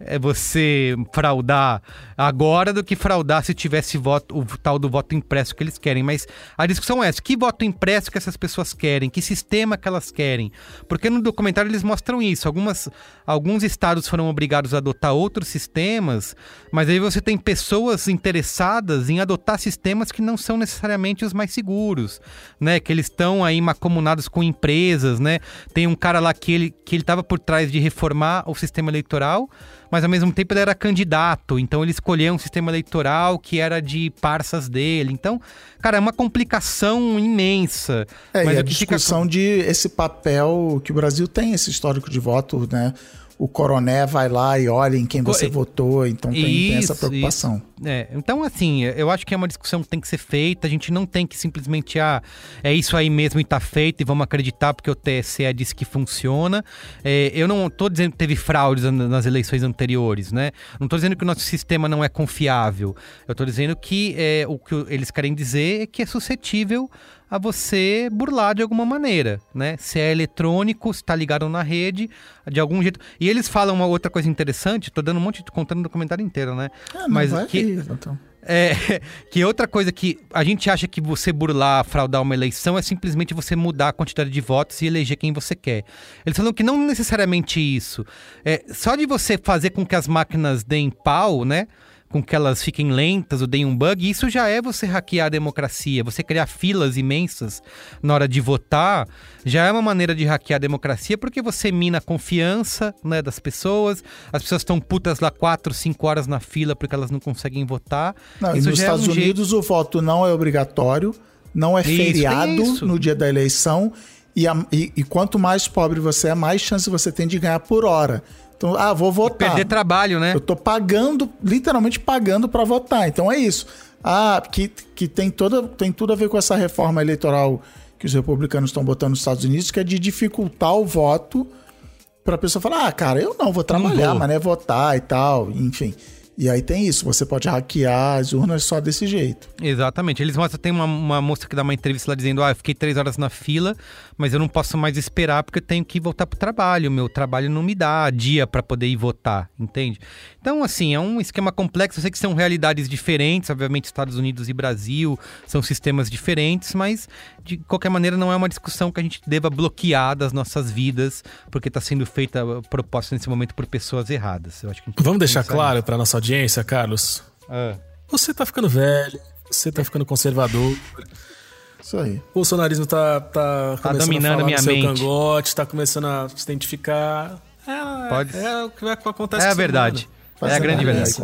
é. é. você fraudar agora do que fraudar se tivesse esse voto, o tal do voto impresso que eles querem, mas a discussão é essa: que voto impresso que essas pessoas querem, que sistema que elas querem? Porque no documentário eles mostram isso. Algumas, alguns estados foram obrigados a adotar outros sistemas, mas aí você tem pessoas interessadas em adotar sistemas que não são necessariamente os mais seguros, né? Que eles estão aí macomunados com empresas, né? Tem um cara lá que ele que ele estava por trás de reformar o sistema eleitoral, mas ao mesmo tempo ele era candidato, então ele escolheu um sistema eleitoral que era de parças dele. Então, cara, é uma complicação imensa. É, mas e a que fica- discussão de esse papel que o Brasil tem, esse histórico de voto, né? O coroné vai lá e olha em quem você Co- votou, então tem, tem essa Isso, preocupação. isso. É, então, assim, eu acho que é uma discussão que tem que ser feita. A gente não tem que simplesmente, ah, é isso aí mesmo e tá feito e vamos acreditar porque o TSE disse que funciona. É, eu não tô dizendo que teve fraudes nas eleições anteriores, né? Não tô dizendo que o nosso sistema não é confiável. Eu tô dizendo que é, o que eles querem dizer é que é suscetível a você burlar de alguma maneira, né? Se é eletrônico, se tá ligado na rede, de algum jeito. E eles falam uma outra coisa interessante, tô dando um monte de contando o documentário inteiro, né? Ah, Mas que então. é, [LAUGHS] que outra coisa que a gente acha que você burlar, fraudar uma eleição é simplesmente você mudar a quantidade de votos e eleger quem você quer. Eles falam que não necessariamente isso. É, só de você fazer com que as máquinas deem pau, né? Com que elas fiquem lentas ou deem um bug, isso já é você hackear a democracia. Você criar filas imensas na hora de votar já é uma maneira de hackear a democracia, porque você mina a confiança né, das pessoas, as pessoas estão putas lá 4, 5 horas na fila porque elas não conseguem votar. Não, e nos já é um Estados jeito- Unidos o voto não é obrigatório, não é Isso, feriado é no dia da eleição, e, a- e- e quanto mais pobre você é, mais chance você tem de ganhar por hora. Então, ah, vou votar. Perder trabalho, né? Eu tô pagando, literalmente pagando para votar. Então é isso. Ah, que, que tem, toda, tem tudo a ver com essa reforma eleitoral que os republicanos estão botando nos Estados Unidos, que é de dificultar o voto pra pessoa falar, ah, cara, eu não vou trabalhar, vou. mas é votar e tal, enfim. E aí tem isso, você pode hackear as urnas só desse jeito. Exatamente. Eles mostram, tem uma, uma moça que dá uma entrevista lá dizendo: Ah, eu fiquei três horas na fila, mas eu não posso mais esperar porque eu tenho que voltar pro trabalho. Meu trabalho não me dá dia para poder ir votar, entende? Então, assim, é um esquema complexo. Eu sei que são realidades diferentes, obviamente, Estados Unidos e Brasil são sistemas diferentes, mas de qualquer maneira não é uma discussão que a gente deva bloquear das nossas vidas, porque está sendo feita proposta nesse momento por pessoas erradas. Eu acho que a gente Vamos deixar claro para nossa audiência, Carlos. Ah. Você tá ficando velho, você tá ficando conservador. Isso aí. O bolsonarismo tá, tá, Tá começando dominando a falar minha no seu mente. cangote, tá começando a se identificar. É, Pode- é o que acontece É a verdade. É a grande verdade.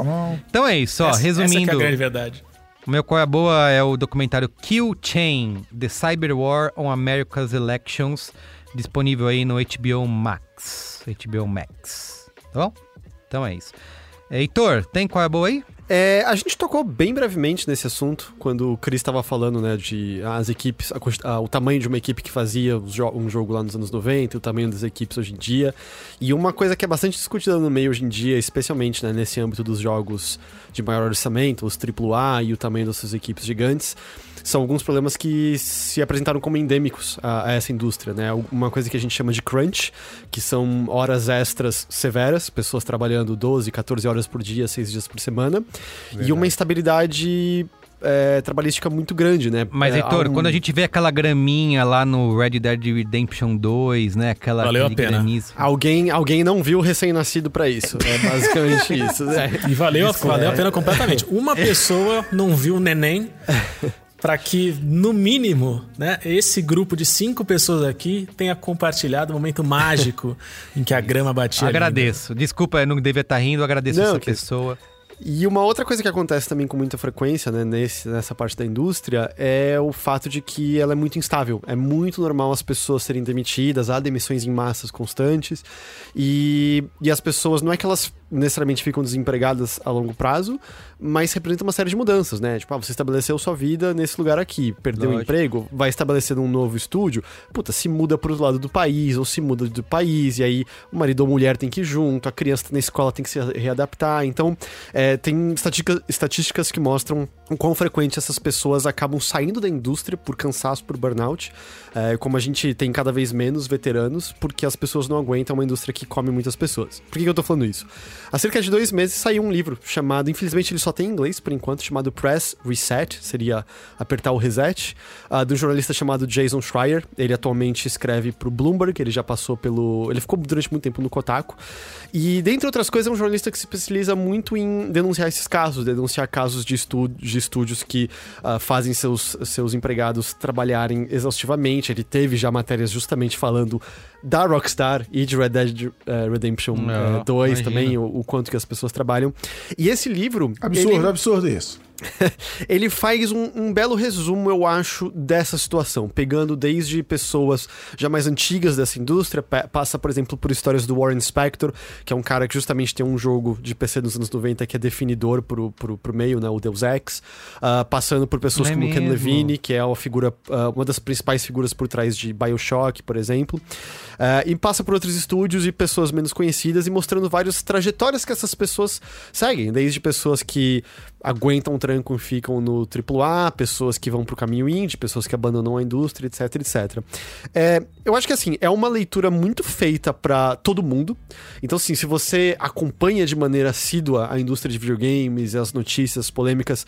Então é isso, ó. Essa- essa que é a resumindo. grande verdade. O meu qual é a boa é o documentário Kill Chain: The Cyber War on America's Elections, disponível aí no HBO Max. HBO Max. Tá bom? Então é isso. Heitor, tem qual é a boa aí? É, a gente tocou bem brevemente nesse assunto quando o Chris estava falando, né, de as equipes, a a- o tamanho de uma equipe que fazia um jogo lá nos anos 90, e o tamanho das equipes hoje em dia. E uma coisa que é bastante discutida no meio hoje em dia, especialmente né, nesse âmbito dos jogos de maior orçamento, os AAA e o tamanho das suas equipes gigantes, são alguns problemas que se apresentaram como endêmicos a, a essa indústria, né? Uma coisa que a gente chama de crunch, que são horas extras severas, pessoas trabalhando 12, 14 horas por dia, 6 dias por semana, e uma instabilidade é, trabalhística muito grande, né? Mas, É, Heitor, um- quando a gente vê aquela graminha lá no Red Dead Redemption 2, né? Aquela, Valeu a pena. Alguém, alguém não viu o recém-nascido pra isso. É basicamente [LAUGHS] isso. É. E valeu, Desculpa. valeu a pena completamente. Uma pessoa não viu o neném [LAUGHS] para que, no mínimo, né, esse grupo de cinco pessoas aqui tenha compartilhado o momento mágico [LAUGHS] em que a grama batia. ali. Agradeço. Desculpa, eu não devia estar rindo, agradeço Não, essa que- pessoa. E uma outra coisa que acontece também com muita frequência, né, nesse, nessa parte da indústria, é o fato de que ela é muito instável. É muito normal as pessoas serem demitidas, há demissões em massas constantes. E, e as pessoas, não é que elas necessariamente ficam desempregadas a longo prazo, mas representa uma série de mudanças, né? Tipo, ah, você estabeleceu sua vida nesse lugar aqui, perdeu o emprego, vai estabelecer um novo estúdio, puta, se muda pro outro lado do país, ou se muda do país, e aí o marido ou mulher tem que ir junto, a criança na escola tem que se readaptar. Então, é, tem estatística- estatísticas que mostram o quão frequente essas pessoas acabam saindo da indústria por cansaço, por burnout. É, como a gente tem cada vez menos veteranos, porque as pessoas não aguentam uma indústria que come muitas pessoas. Por que, que eu tô falando isso? Há cerca de dois meses saiu um livro chamado, infelizmente ele só tem em inglês por enquanto, chamado Press Reset, seria apertar o reset, uh, de um jornalista chamado Jason Schreier. Ele atualmente escreve para o Bloomberg, ele já passou pelo. Ele ficou durante muito tempo no Kotaku. E, dentre outras coisas, é um jornalista que se especializa muito em denunciar esses casos, denunciar casos de, de estúdios que uh, fazem seus, seus empregados trabalharem exaustivamente. Ele teve já matérias justamente falando da Rockstar e de Red Dead uh, Redemption Não, uh, 2 imagina. também, o, o quanto que as pessoas trabalham. E esse livro. Absurdo, ele- absurdo isso. [LAUGHS] ele faz um, um belo resumo, eu acho, dessa situação, pegando desde pessoas já mais antigas dessa indústria, pa- passa, por exemplo, por histórias do Warren Spector, que é um cara que justamente tem um jogo de PC dos anos 90 que é definidor pro, pro, pro meio, né, o Deus Ex, ah, passando por pessoas É como Ken mesmo? Levine, que é a figura, ah, uma das principais figuras por trás de Bioshock, por exemplo, Ah, e passa por outros estúdios e pessoas menos conhecidas e mostrando várias trajetórias que essas pessoas seguem, desde pessoas que aguentam o tranco e ficam no AAA, pessoas que vão pro caminho indie, pessoas que abandonam a indústria, etc, etc. É, eu acho que assim, é uma leitura muito feita para todo mundo. Então, assim, se você acompanha de maneira assídua a indústria de videogames, as notícias, as polêmicas,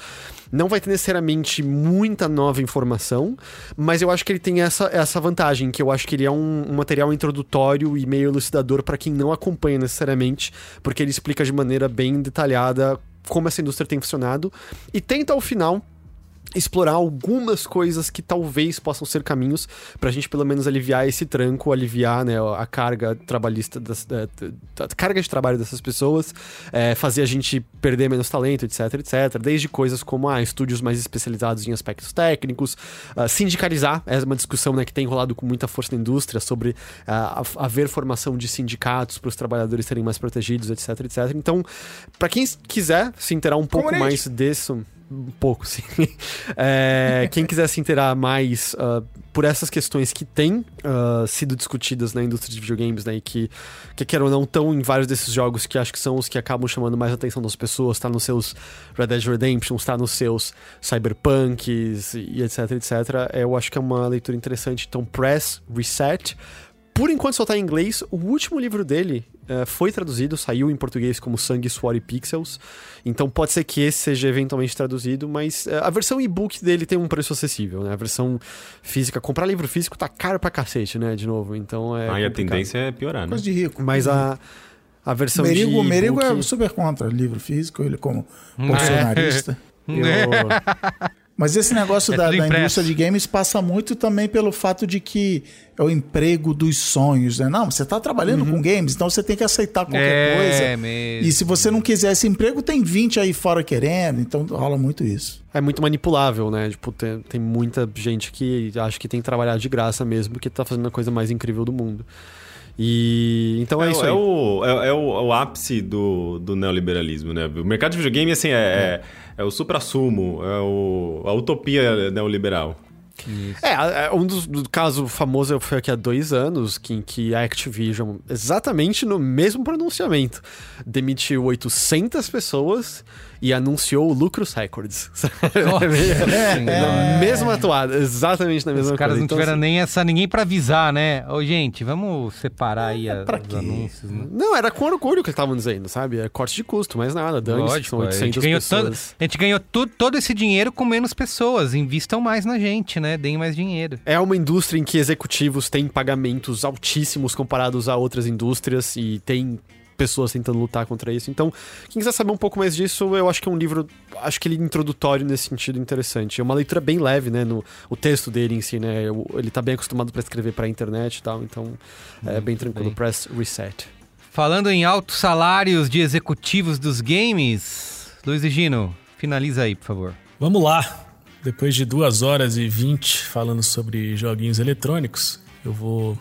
não vai ter necessariamente muita nova informação, mas eu acho que ele tem essa, essa vantagem, que eu acho que ele é um, um material introdutório e meio elucidador para quem não acompanha necessariamente, porque ele explica de maneira bem detalhada como essa indústria tem funcionado e tenta ao final explorar algumas coisas que talvez possam ser caminhos pra gente pelo menos aliviar esse tranco, aliviar né, a carga trabalhista, das, da, da- da carga de trabalho dessas pessoas, é, fazer a gente perder menos talento, etc, etc. Desde coisas como ah, estúdios mais especializados em aspectos técnicos, ah, sindicalizar, é uma discussão né, que tem rolado com muita força na indústria sobre a- haver formação de sindicatos para os trabalhadores serem mais protegidos, etc, etc. Então, pra quem quiser se inteirar um pouco mais disso, um pouco, [LAUGHS] sim. É, quem quiser se inteirar mais ah, por essas questões que têm ah, sido discutidas na indústria de videogames, né? E que, que quer ou não, estão em vários desses jogos que acho que são os que acabam chamando mais a atenção das pessoas. Tá nos seus Red Dead Redemption, está nos seus Cyberpunks e etc, etc. Eu acho que é uma leitura interessante. Então, Press Reset. Por enquanto só tá em inglês. O último livro dele eh, foi traduzido, saiu em português como Sangue, Suor e Pixels. Então pode ser que esse seja eventualmente traduzido, mas eh, a versão e-book dele tem um preço acessível, né? A versão física, comprar livro físico tá caro pra cacete, né? De novo, então é. Aí a tendência é piorar, né? Coisa de rico. Mas a, a versão Merigo, de. Merigo é super contra livro físico, ele como É. bolsonarista. [LAUGHS] Eu- Mas esse negócio É da, da indústria de games passa muito também pelo fato de que é o emprego dos sonhos, né? Não, você está trabalhando com games, então você tem que aceitar qualquer É coisa. mesmo. E se você não quiser esse emprego, tem 20 aí fora querendo, então rola muito isso. É muito manipulável, né? Tipo, tem, tem muita gente que acha que tem que trabalhar de graça mesmo, que tá fazendo a coisa mais incrível do mundo. E então é, É, isso é aí. o, é, é o, é o ápice do, do neoliberalismo, né? O mercado de videogame, assim, é, é, é o supra-sumo, é o, a utopia neoliberal. É, é, um dos do caso famoso foi aqui há dois anos, que, em que a Activision, exatamente no mesmo pronunciamento, demitiu 800 pessoas e anunciou lucros records. [LAUGHS] Na mesma atuada, exatamente na mesma Os caras coisa. não Então, tiveram assim, nem essa ninguém pra avisar, né? Ô, gente, vamos separar aí a- pra os quê? anúncios, né? Não, era com orgulho que eles estavam dizendo, sabe? É corte de custo, mais nada. Dane-se, Lógico, são a gente 800 ganhou, pessoas. todo, a gente ganhou tu- todo esse dinheiro com menos pessoas. Invistam mais na gente, né? Deem mais dinheiro. É uma indústria em que executivos têm pagamentos altíssimos comparados a outras indústrias e tem pessoas tentando lutar contra isso. Então, quem quiser saber um pouco mais disso, eu acho que é um livro, acho que ele é introdutório nesse sentido interessante. É uma leitura bem leve, né, no o texto dele em si, né? Ele tá bem acostumado para escrever para internet e tal, então é bem tranquilo. bem. Press reset. Falando em altos salários de executivos dos games, Luiz e Gino, finaliza aí, por favor. Vamos lá. Depois de duas horas e vinte falando sobre joguinhos eletrônicos, eu vou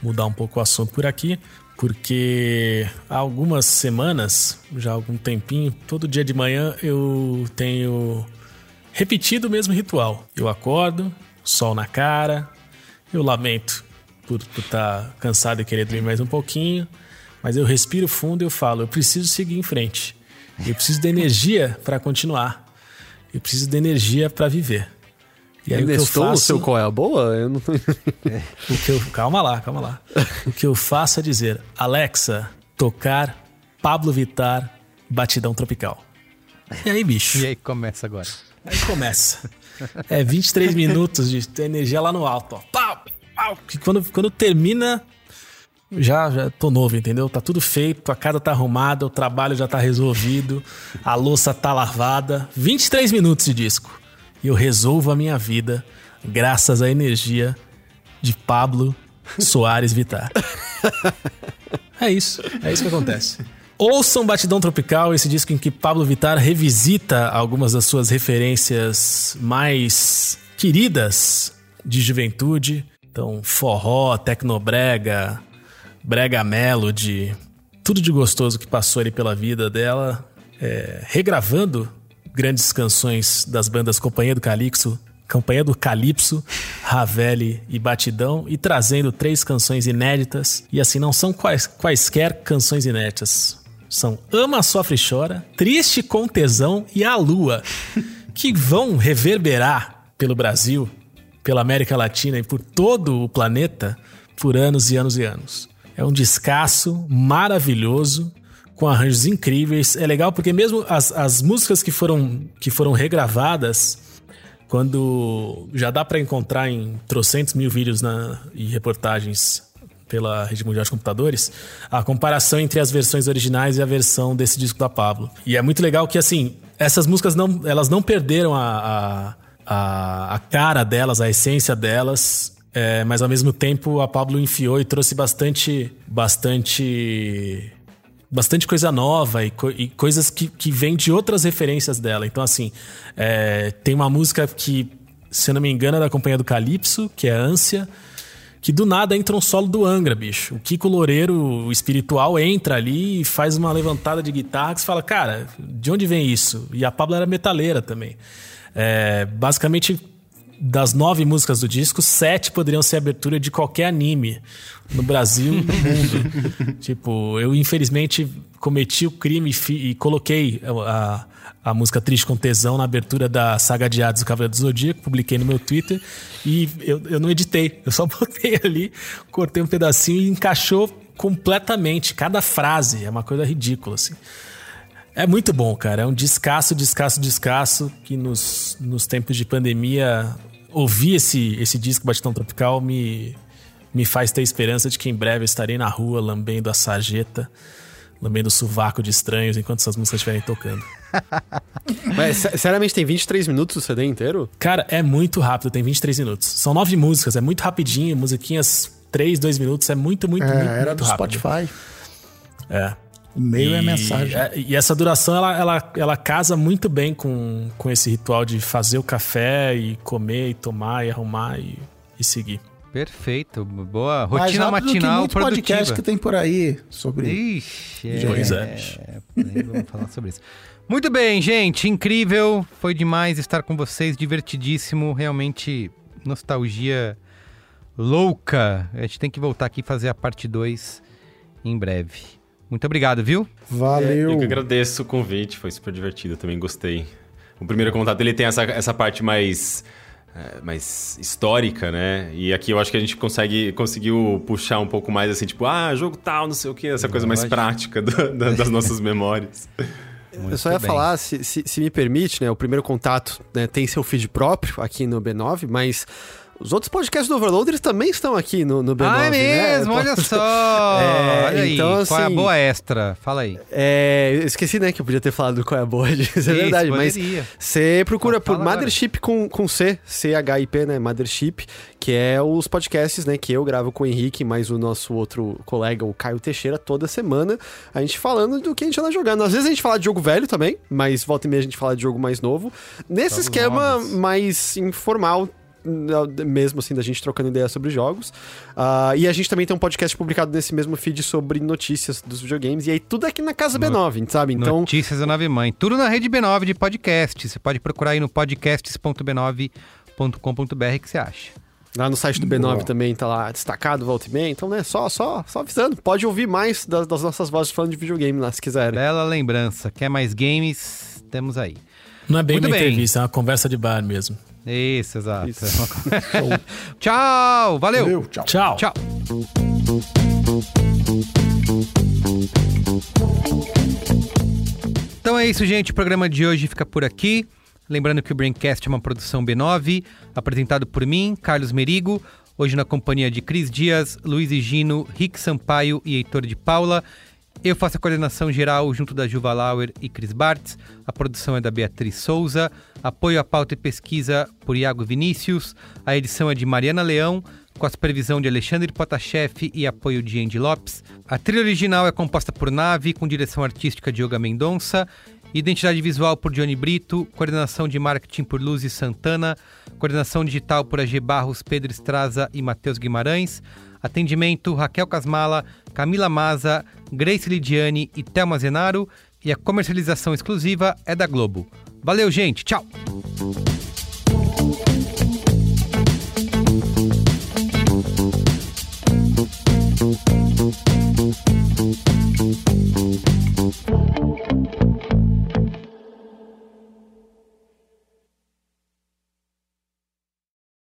mudar um pouco o assunto por aqui, porque há algumas semanas, já há algum tempinho, todo dia de manhã eu tenho repetido o mesmo ritual. Eu acordo, sol na cara, eu lamento por estar cansado e querer dormir mais um pouquinho, mas eu respiro fundo e eu falo, eu preciso seguir em frente. Eu preciso de energia para continuar. Eu preciso de energia para viver. E aí o que eu Nestou o faço... seu qual é a boa? Eu não tô... O que eu... Calma lá, calma lá. O que eu faço é dizer, Alexa, tocar Pablo Vittar, Batidão Tropical. E aí, bicho? E aí começa agora. Aí começa. É 23 minutos de energia lá no alto, ó. Pau, pau. Que quando, quando termina, já, já tô novo, entendeu? Tá tudo feito, a casa tá arrumada, o trabalho já tá resolvido, a louça tá lavada. 23 minutos de disco. E eu resolvo a minha vida graças à energia de Pablo Soares Vittar. [LAUGHS] É isso, é isso que acontece. Ouçam Batidão Tropical, esse disco em que Pablo Vittar revisita algumas das suas referências mais queridas de juventude. Então, forró, tecnobrega, brega melody, tudo de gostoso que passou ali pela vida dela, é, regravando grandes canções das bandas Companhia do Calixto, Companhia do Calypso, Ravelli e Batidão e trazendo três canções inéditas. E assim, não são quais, quaisquer canções inéditas. São Ama, Sofre e Chora, Triste com Tesão e A Lua, [LAUGHS] que vão reverberar pelo Brasil, pela América Latina e por todo o planeta por anos e anos e anos. É um descasso maravilhoso, com arranjos incríveis. É legal porque mesmo as, as músicas que foram, que foram regravadas, quando já dá para encontrar em trocentos mil vídeos na, e reportagens pela Rede Mundial de Computadores, a comparação entre as versões originais e a versão desse disco da Pablo. E é muito legal que, assim, essas músicas não, elas não perderam a, a, a, cara delas, a essência delas, é, mas ao mesmo tempo a Pablo enfiou e trouxe bastante, bastante, bastante coisa nova e, co e coisas que, que vêm de outras referências dela. Então, assim, é, tem uma música que, se eu não me engano, é da Companhia do Calypso, que é Ânsia, que do nada entra um solo do Angra, bicho. O Kiko Loureiro, o espiritual, entra ali e faz uma levantada de guitarra que você fala, cara, de onde vem isso? E a Pablo era metaleira também. É, basicamente, das nove músicas do disco, sete poderiam ser abertura de qualquer anime no Brasil e no mundo. [LAUGHS] tipo, eu infelizmente cometi o crime e, e coloquei a, a música Triste com Tesão na abertura da saga de Hades do Cavaleiro do Zodíaco, publiquei no meu Twitter e eu, eu não editei, eu só [LAUGHS] botei ali, cortei um pedacinho e encaixou completamente cada frase, é uma coisa ridícula assim. É muito bom, cara, é um descasso, descasso, descasso que nos, nos tempos de pandemia ouvir esse, esse disco Batidão Tropical me, me faz ter esperança de que em breve eu estarei na rua lambendo a sarjeta lambendo o sovaco de estranhos enquanto essas músicas estiverem tocando. [LAUGHS] Mas, seriamente, tem 23 minutos o CD inteiro? Cara, é muito rápido, tem 23 minutos. São nove músicas, é muito rapidinho, musiquinhas 3, 2 minutos, é muito, muito, é, muito, era muito do rápido. Spotify. É. O meio e, é mensagem. É, e essa duração, ela, ela, ela casa muito bem com, com esse ritual de fazer o café e comer e tomar e arrumar e, e seguir. Perfeito, boa Mais rotina do que matinal muito podcast produtiva. que tem por aí sobre. Ixi, é, Pois é. é, nem vamos falar sobre isso. Muito bem, gente, incrível, foi demais estar com vocês, divertidíssimo, realmente nostalgia louca. A gente tem que voltar aqui e fazer a parte 2 em breve. Muito obrigado, viu? Valeu. Eu que agradeço o convite, foi super divertido, também gostei. O primeiro contato ele tem essa, essa parte mais, é, mais histórica, né? E aqui eu acho que a gente consegue conseguiu puxar um pouco mais assim, tipo, ah, jogo tal, não sei o que, essa coisa mais Lógico. prática do- da- das nossas [LAUGHS] memórias. eu só ia bem. falar, se, se, se me permite, né? O primeiro contato né, tem seu feed próprio aqui no B9, mas os outros podcasts do Overload eles também estão aqui no, no B9. ah, é mesmo, né? olha só! [LAUGHS] É, olha aí, então, qual é a assim, boa extra? Fala aí. É, esqueci, né, que eu podia ter falado qual é a boa [LAUGHS] disso, é Isso, verdade, mas poderia. você procura Mas por agora. Mothership com, com C, C-H-I-P, né, Mothership, que é os podcasts, né, que eu gravo com o Henrique, mais o nosso outro colega, o Caio Teixeira, toda semana, a gente falando do que a gente anda jogando. Às vezes a gente fala de jogo velho também, mas volta e meia a gente fala de jogo mais novo. Nesse Jogos esquema novos. mais informal, mesmo assim, da gente trocando ideia sobre jogos. Ah, e a gente também tem um podcast publicado nesse mesmo feed sobre notícias dos videogames. E aí tudo aqui na casa B9, sabe? Então, Notícias da Nove Mãe. Tudo na rede B9 de podcast. Você pode procurar aí no podcasts.b9.com.br que você acha. lá no site do B9 também tá lá destacado, volta e meia. Então, né, só, só, só avisando. Pode ouvir mais das, das nossas vozes falando de videogame lá, se quiserem. Bela lembrança. Quer mais games? Temos aí. Não é bem Muito uma bem. entrevista, é uma conversa de bar mesmo. Isso, exato. [LAUGHS] Tchau, valeu. Valeu, tchau. Tchau. Tchau. é isso, gente. O programa de hoje fica por aqui. Lembrando que o Braincast é uma produção B9, apresentado por mim, Carlos Merigo, hoje na companhia de Cris Dias, Luiz Gino, Rick Sampaio e Heitor de Paula. Eu faço a coordenação geral junto da Juva Lauer e Cris Bartz. A produção é da Beatriz Souza. Apoio à pauta e pesquisa por Iago Vinícius. A edição é de Mariana Leão, com a supervisão de Alexandre Potashev e apoio de Andy Lopes. A trilha original é composta por Nave, com direção artística de Yoga Mendonça. Identidade visual por Johnny Brito, coordenação de marketing por Luz Santana, coordenação digital por AG Barros, Pedro Estraza e Matheus Guimarães, atendimento Raquel Casmala, Camila Maza, Grace Lidiane e Thelma Zenaro e a comercialização exclusiva é da Globo. Valeu, gente. Tchau.